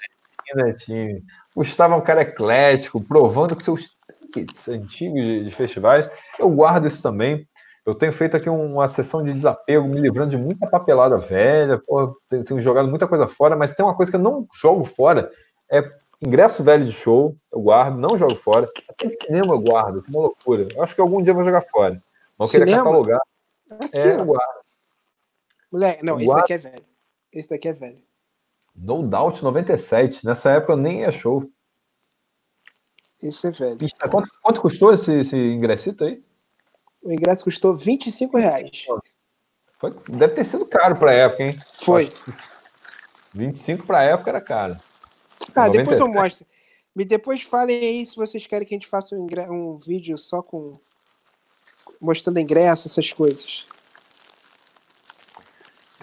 Netinho. Gustavo é um cara eclético, provando que seus tickets antigos de, de, festivais. Eu guardo isso também. Eu tenho feito aqui uma sessão de desapego, me livrando de muita papelada velha. Pô, tenho, tenho, jogado muita coisa fora, mas tem uma coisa que eu não jogo fora: é ingresso velho de show. Eu guardo, não jogo fora. Até cinema eu guardo, que uma loucura. Eu acho que algum dia eu vou jogar fora. Não queria catalogar. Aqui, é, eu guardo. Moleque, não, eu esse guardo. daqui é velho. Esse daqui é velho. No Doubt 97. Nessa época eu nem ia show. Isso é velho. Quanto, quanto custou esse, esse ingressito aí? O ingresso custou 25 reais. Foi, deve ter sido caro para a época, hein? Foi. 25 para a época era caro. Ah, depois eu mostro. Me depois falem aí se vocês querem que a gente faça um, um vídeo só com mostrando ingresso, essas coisas.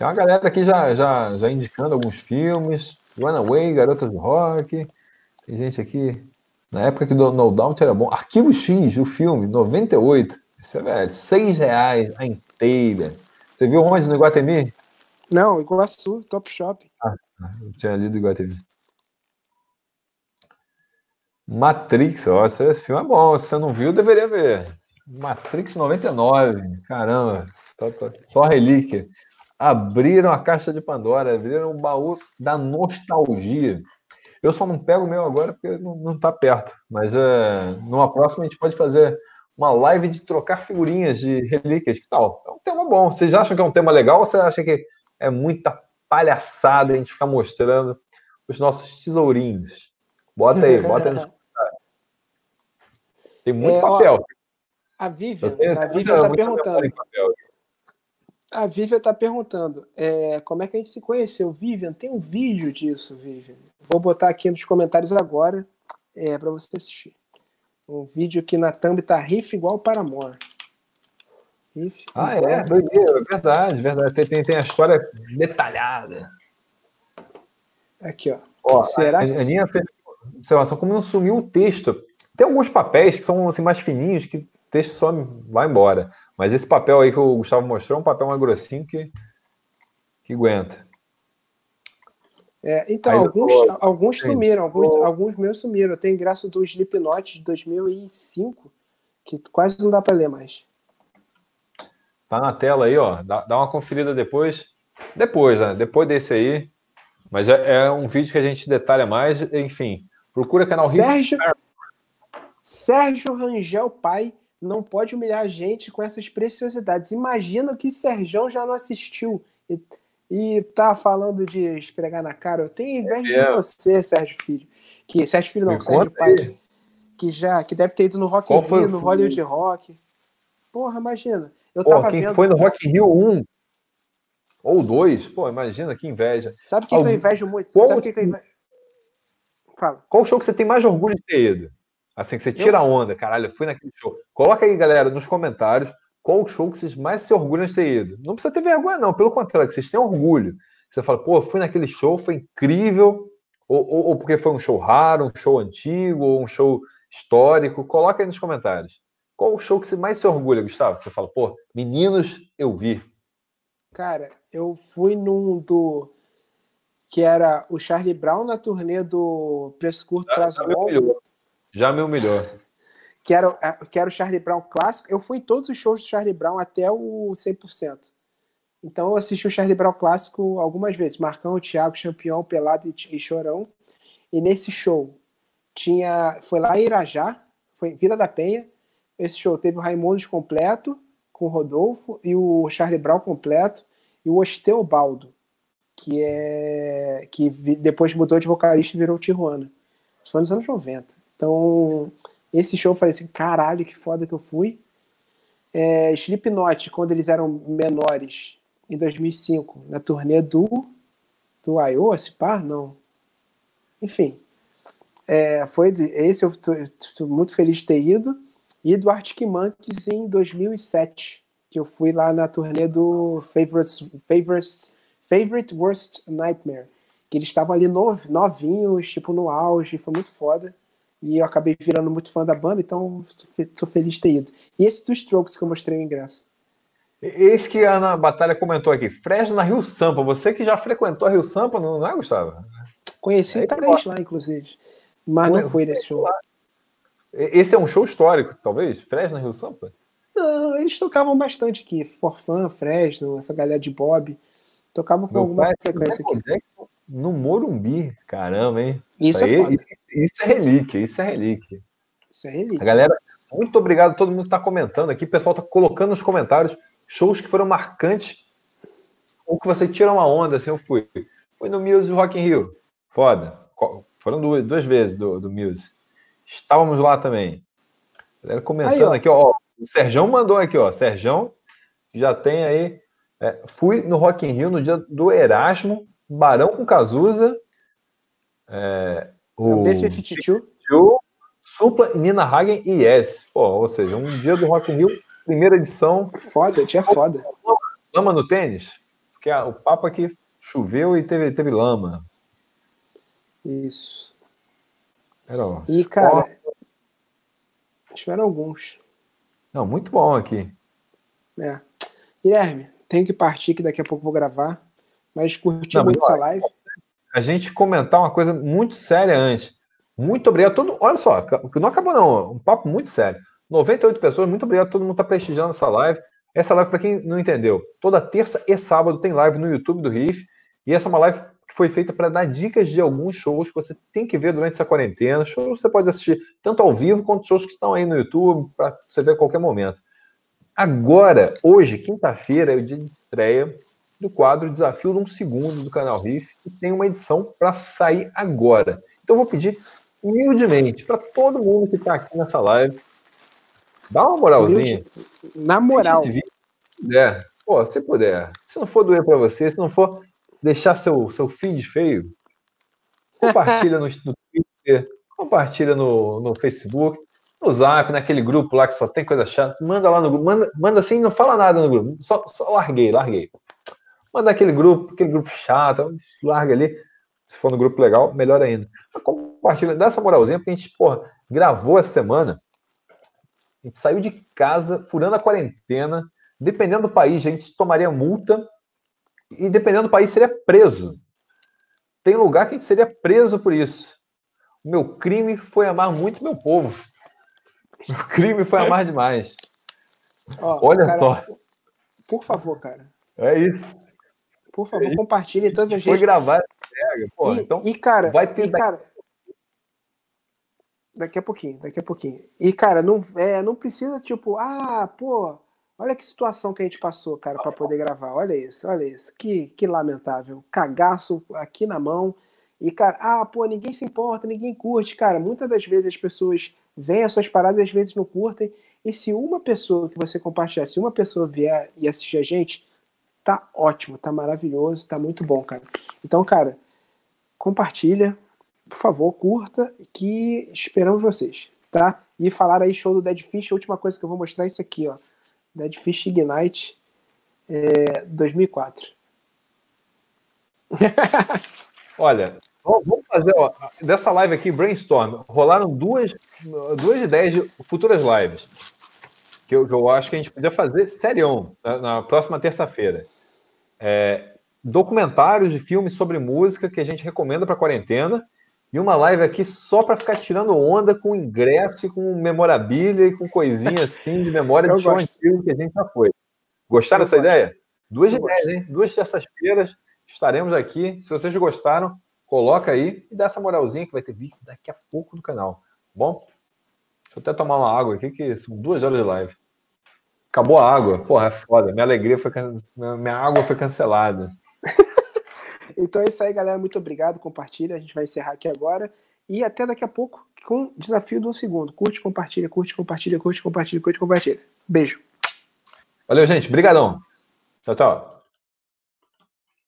Tem uma galera aqui já, já, já indicando alguns filmes. Runaway, Garotas do Rock. Tem gente aqui. Na época que o No Doubt era bom. Arquivo X, o filme, 98. Isso é velho. 6 reais a inteira. Você viu onde? No Iguatemi? Não, Iguaçu, Top Shop. Ah, eu tinha lido Iguatemi. Matrix, ó, esse filme é bom. Se você não viu, deveria ver. Matrix 99, caramba, só relíquia abriram a caixa de Pandora, abriram o baú da nostalgia. Eu só não pego o meu agora porque não está perto, mas é, numa próxima a gente pode fazer uma live de trocar figurinhas de relíquias, que tal? É um tema bom. Vocês acham que é um tema legal ou você acha que é muita palhaçada a gente ficar mostrando os nossos tesourinhos? Bota aí, bota aí nos Tem muito é, papel. Ó, a Vivian, a Vivian está perguntando. A Vivian está perguntando é, como é que a gente se conheceu. Vivian, tem um vídeo disso, Vivian. Vou botar aqui nos comentários agora é, para você assistir. Um vídeo que na thumb tá riff igual para amor. Riff ah, é? Doideira, verdade, verdade. Tem, tem, tem a história detalhada. Aqui, ó. ó Será a, que... a Aninha fez observação como não sumiu o texto. Tem alguns papéis que são assim, mais fininhos que texto só vai embora. Mas esse papel aí que o Gustavo mostrou é um papel mais grossinho que, que aguenta. É, então, alguns, alguns sumiram, alguns, alguns meus sumiram. Eu tenho ingresso do Slipknot de 2005, que quase não dá para ler mais. Tá na tela aí, ó. Dá, dá uma conferida depois. Depois, né? Depois desse aí. Mas é, é um vídeo que a gente detalha mais. Enfim, procura canal Sérgio, Sérgio Rangel Pai não pode humilhar a gente com essas preciosidades. Imagina que Serjão já não assistiu e, e tá falando de esfregar na cara. Eu tenho inveja é. de você, Sérgio Filho. Que, Sérgio Filho não, Me Sérgio Pai. Que já, que deve ter ido no Rock Qual Rio, no Hollywood Rock. Porra, imagina. Eu Porra, tava quem vendo... foi no Rock Rio 1 ou 2, pô, imagina que inveja. Sabe o que, Algum... que eu invejo muito? Qual... Sabe o que, que eu invejo? Fala. Qual show que você tem mais orgulho de ter ido? Assim, que você tira a onda, caralho, eu fui naquele show. Coloca aí, galera, nos comentários qual o show que vocês mais se orgulham de ter ido. Não precisa ter vergonha, não. Pelo contrário, que vocês têm orgulho. Você fala, pô, fui naquele show, foi incrível. Ou, ou, ou, porque foi um show raro, um show antigo, ou um show histórico. Coloca aí nos comentários. Qual o show que você mais se orgulha, Gustavo? Você fala, pô, meninos, eu vi. Cara, eu fui num do. que era o Charlie Brown na turnê do Preço Curto Prazo Longo. Já me humilhou. Que era, que era o Charlie Brown clássico. Eu fui em todos os shows do Charlie Brown até o 100%. Então eu assisti o Charlie Brown clássico algumas vezes. Marcão, Thiago, Champion, Pelado e, e Chorão. E nesse show tinha. Foi lá em Irajá, foi em Vila da Penha. Esse show teve o Raimundos completo, com o Rodolfo, e o Charlie Brown completo, e o Osteobaldo, que é. que depois mudou de vocalista e virou Tijuana. Isso foi nos anos 90. Então, esse show eu falei assim, caralho, que foda que eu fui. É, Slipknot, quando eles eram menores, em 2005, na turnê do do Iowa, se par, não. Enfim, é, foi esse eu estou muito feliz de ter ido. E do Arctic Monkeys em 2007, que eu fui lá na turnê do Favorite, Favorite, Favorite Worst Nightmare. Que eles estavam ali novinhos, tipo no auge, foi muito foda. E eu acabei virando muito fã da banda, então estou feliz de ter ido. E esse dos Strokes que eu mostrei o ingresso. Esse que a Ana Batalha comentou aqui, Fresno na Rio Sampa. Você que já frequentou a Rio Sampa, não, é, Gustavo? Conheci é, três lá, inclusive. Mas não fui nesse show. Esse é um show histórico, talvez? Fresno na Rio Sampa? Não, eles tocavam bastante aqui. Forfã, Fresno, essa galera de Bob. Tocavam com Meu alguma frequência aqui. Jackson no Morumbi. Caramba, hein? Isso, isso é aí, isso é relíquia, isso é relíquia. Isso é relíquia. A galera, muito obrigado a todo mundo que está comentando aqui. O pessoal está colocando nos comentários shows que foram marcantes ou que você tira uma onda, assim, eu fui. Fui no Muse Rock in Rio. Foda. Foram duas, duas vezes do, do Muse. Estávamos lá também. A galera comentando aí, aqui, ó. O Serjão mandou aqui, ó. Serjão já tem aí. É, fui no Rock in Rio no dia do Erasmo Barão com Cazuza, é, o é B-52, Supla, Nina Hagen e Yes. Pô, ou seja, um dia do Rock in Rio, primeira edição. Foda, tinha foda. Lama no tênis? Porque o papo aqui choveu e teve, teve lama. Isso. Era, ó. E, cara, ó. tiveram alguns. Não, muito bom aqui. É. Guilherme, tenho que partir que daqui a pouco vou gravar. Mas curti não, muito essa live. A gente comentar uma coisa muito séria antes. Muito obrigado a todo Olha só, não acabou não. Um papo muito sério. 98 pessoas, muito obrigado a todo mundo que está prestigiando essa live. Essa live, para quem não entendeu, toda terça e sábado tem live no YouTube do Riff. E essa é uma live que foi feita para dar dicas de alguns shows que você tem que ver durante essa quarentena. Shows você pode assistir tanto ao vivo quanto shows que estão aí no YouTube para você ver a qualquer momento. Agora, hoje, quinta-feira, é o dia de estreia do quadro Desafio de um Segundo do canal Riff, e tem uma edição para sair agora. Então eu vou pedir humildemente para todo mundo que está aqui nessa live Dá uma moralzinha. Na moral. Se puder. Pô, se puder. Se não for doer para você, se não for deixar seu, seu feed feio, compartilha no, no Twitter, compartilha no, no Facebook, no Zap, naquele grupo lá que só tem coisa chata. Manda lá no grupo. Manda, manda assim, não fala nada no grupo. Só, só larguei, larguei. Manda aquele grupo, aquele grupo chato, larga ali. Se for no grupo legal, melhor ainda. Mas compartilha, dá essa moralzinha, porque a gente, porra, gravou essa semana. A gente saiu de casa, furando a quarentena. Dependendo do país, a gente tomaria multa. E dependendo do país, seria preso. Tem lugar que a gente seria preso por isso. O meu crime foi amar muito meu povo. O crime foi amar demais. Ó, Olha cara, só. Por favor, cara. É isso. Por favor, é compartilhe todas as redes. Foi gravar Pô, e, então, e, cara, vai ter. E, cara, daqui a pouquinho, daqui a pouquinho. E, cara, não, é, não precisa, tipo, ah, pô, olha que situação que a gente passou, cara, para poder gravar. Olha isso, olha isso. Que, que lamentável. Cagaço aqui na mão. E, cara, ah, pô, ninguém se importa, ninguém curte. Cara, muitas das vezes as pessoas veem as suas paradas às vezes não curtem. E se uma pessoa que você compartilhar, se uma pessoa vier e assistir a gente, tá ótimo, tá maravilhoso, tá muito bom, cara. Então, cara, compartilha, por favor, curta, que esperamos vocês, tá? E falar aí show do Dead Fish, a última coisa que eu vou mostrar é isso aqui, ó. Dead Fish Ignite é, 2004. Olha, vamos fazer ó, dessa live aqui, brainstorm. Rolaram duas, duas ideias de futuras lives que eu, que eu acho que a gente podia fazer serião na, na próxima terça-feira. É, documentários de filmes sobre música que a gente recomenda para quarentena e uma live aqui só para ficar tirando onda com ingresso, com memorabilia e com coisinha assim de memória de show antigo que a gente já foi. Gostaram dessa ideia? Duas eu ideias, gosto. hein? Duas terças-feiras estaremos aqui. Se vocês gostaram, coloca aí e dá essa moralzinha que vai ter vídeo daqui a pouco no canal. Tá bom? Deixa eu até tomar uma água aqui, que são duas horas de live. Acabou a água. Porra, é foda. Minha alegria foi. Minha água foi cancelada. então é isso aí, galera. Muito obrigado. Compartilha. A gente vai encerrar aqui agora. E até daqui a pouco com o desafio do segundo. Curte, compartilha, curte, compartilha, curte, compartilha, curte, compartilha. Beijo. Valeu, gente. Obrigadão. Tchau, tchau.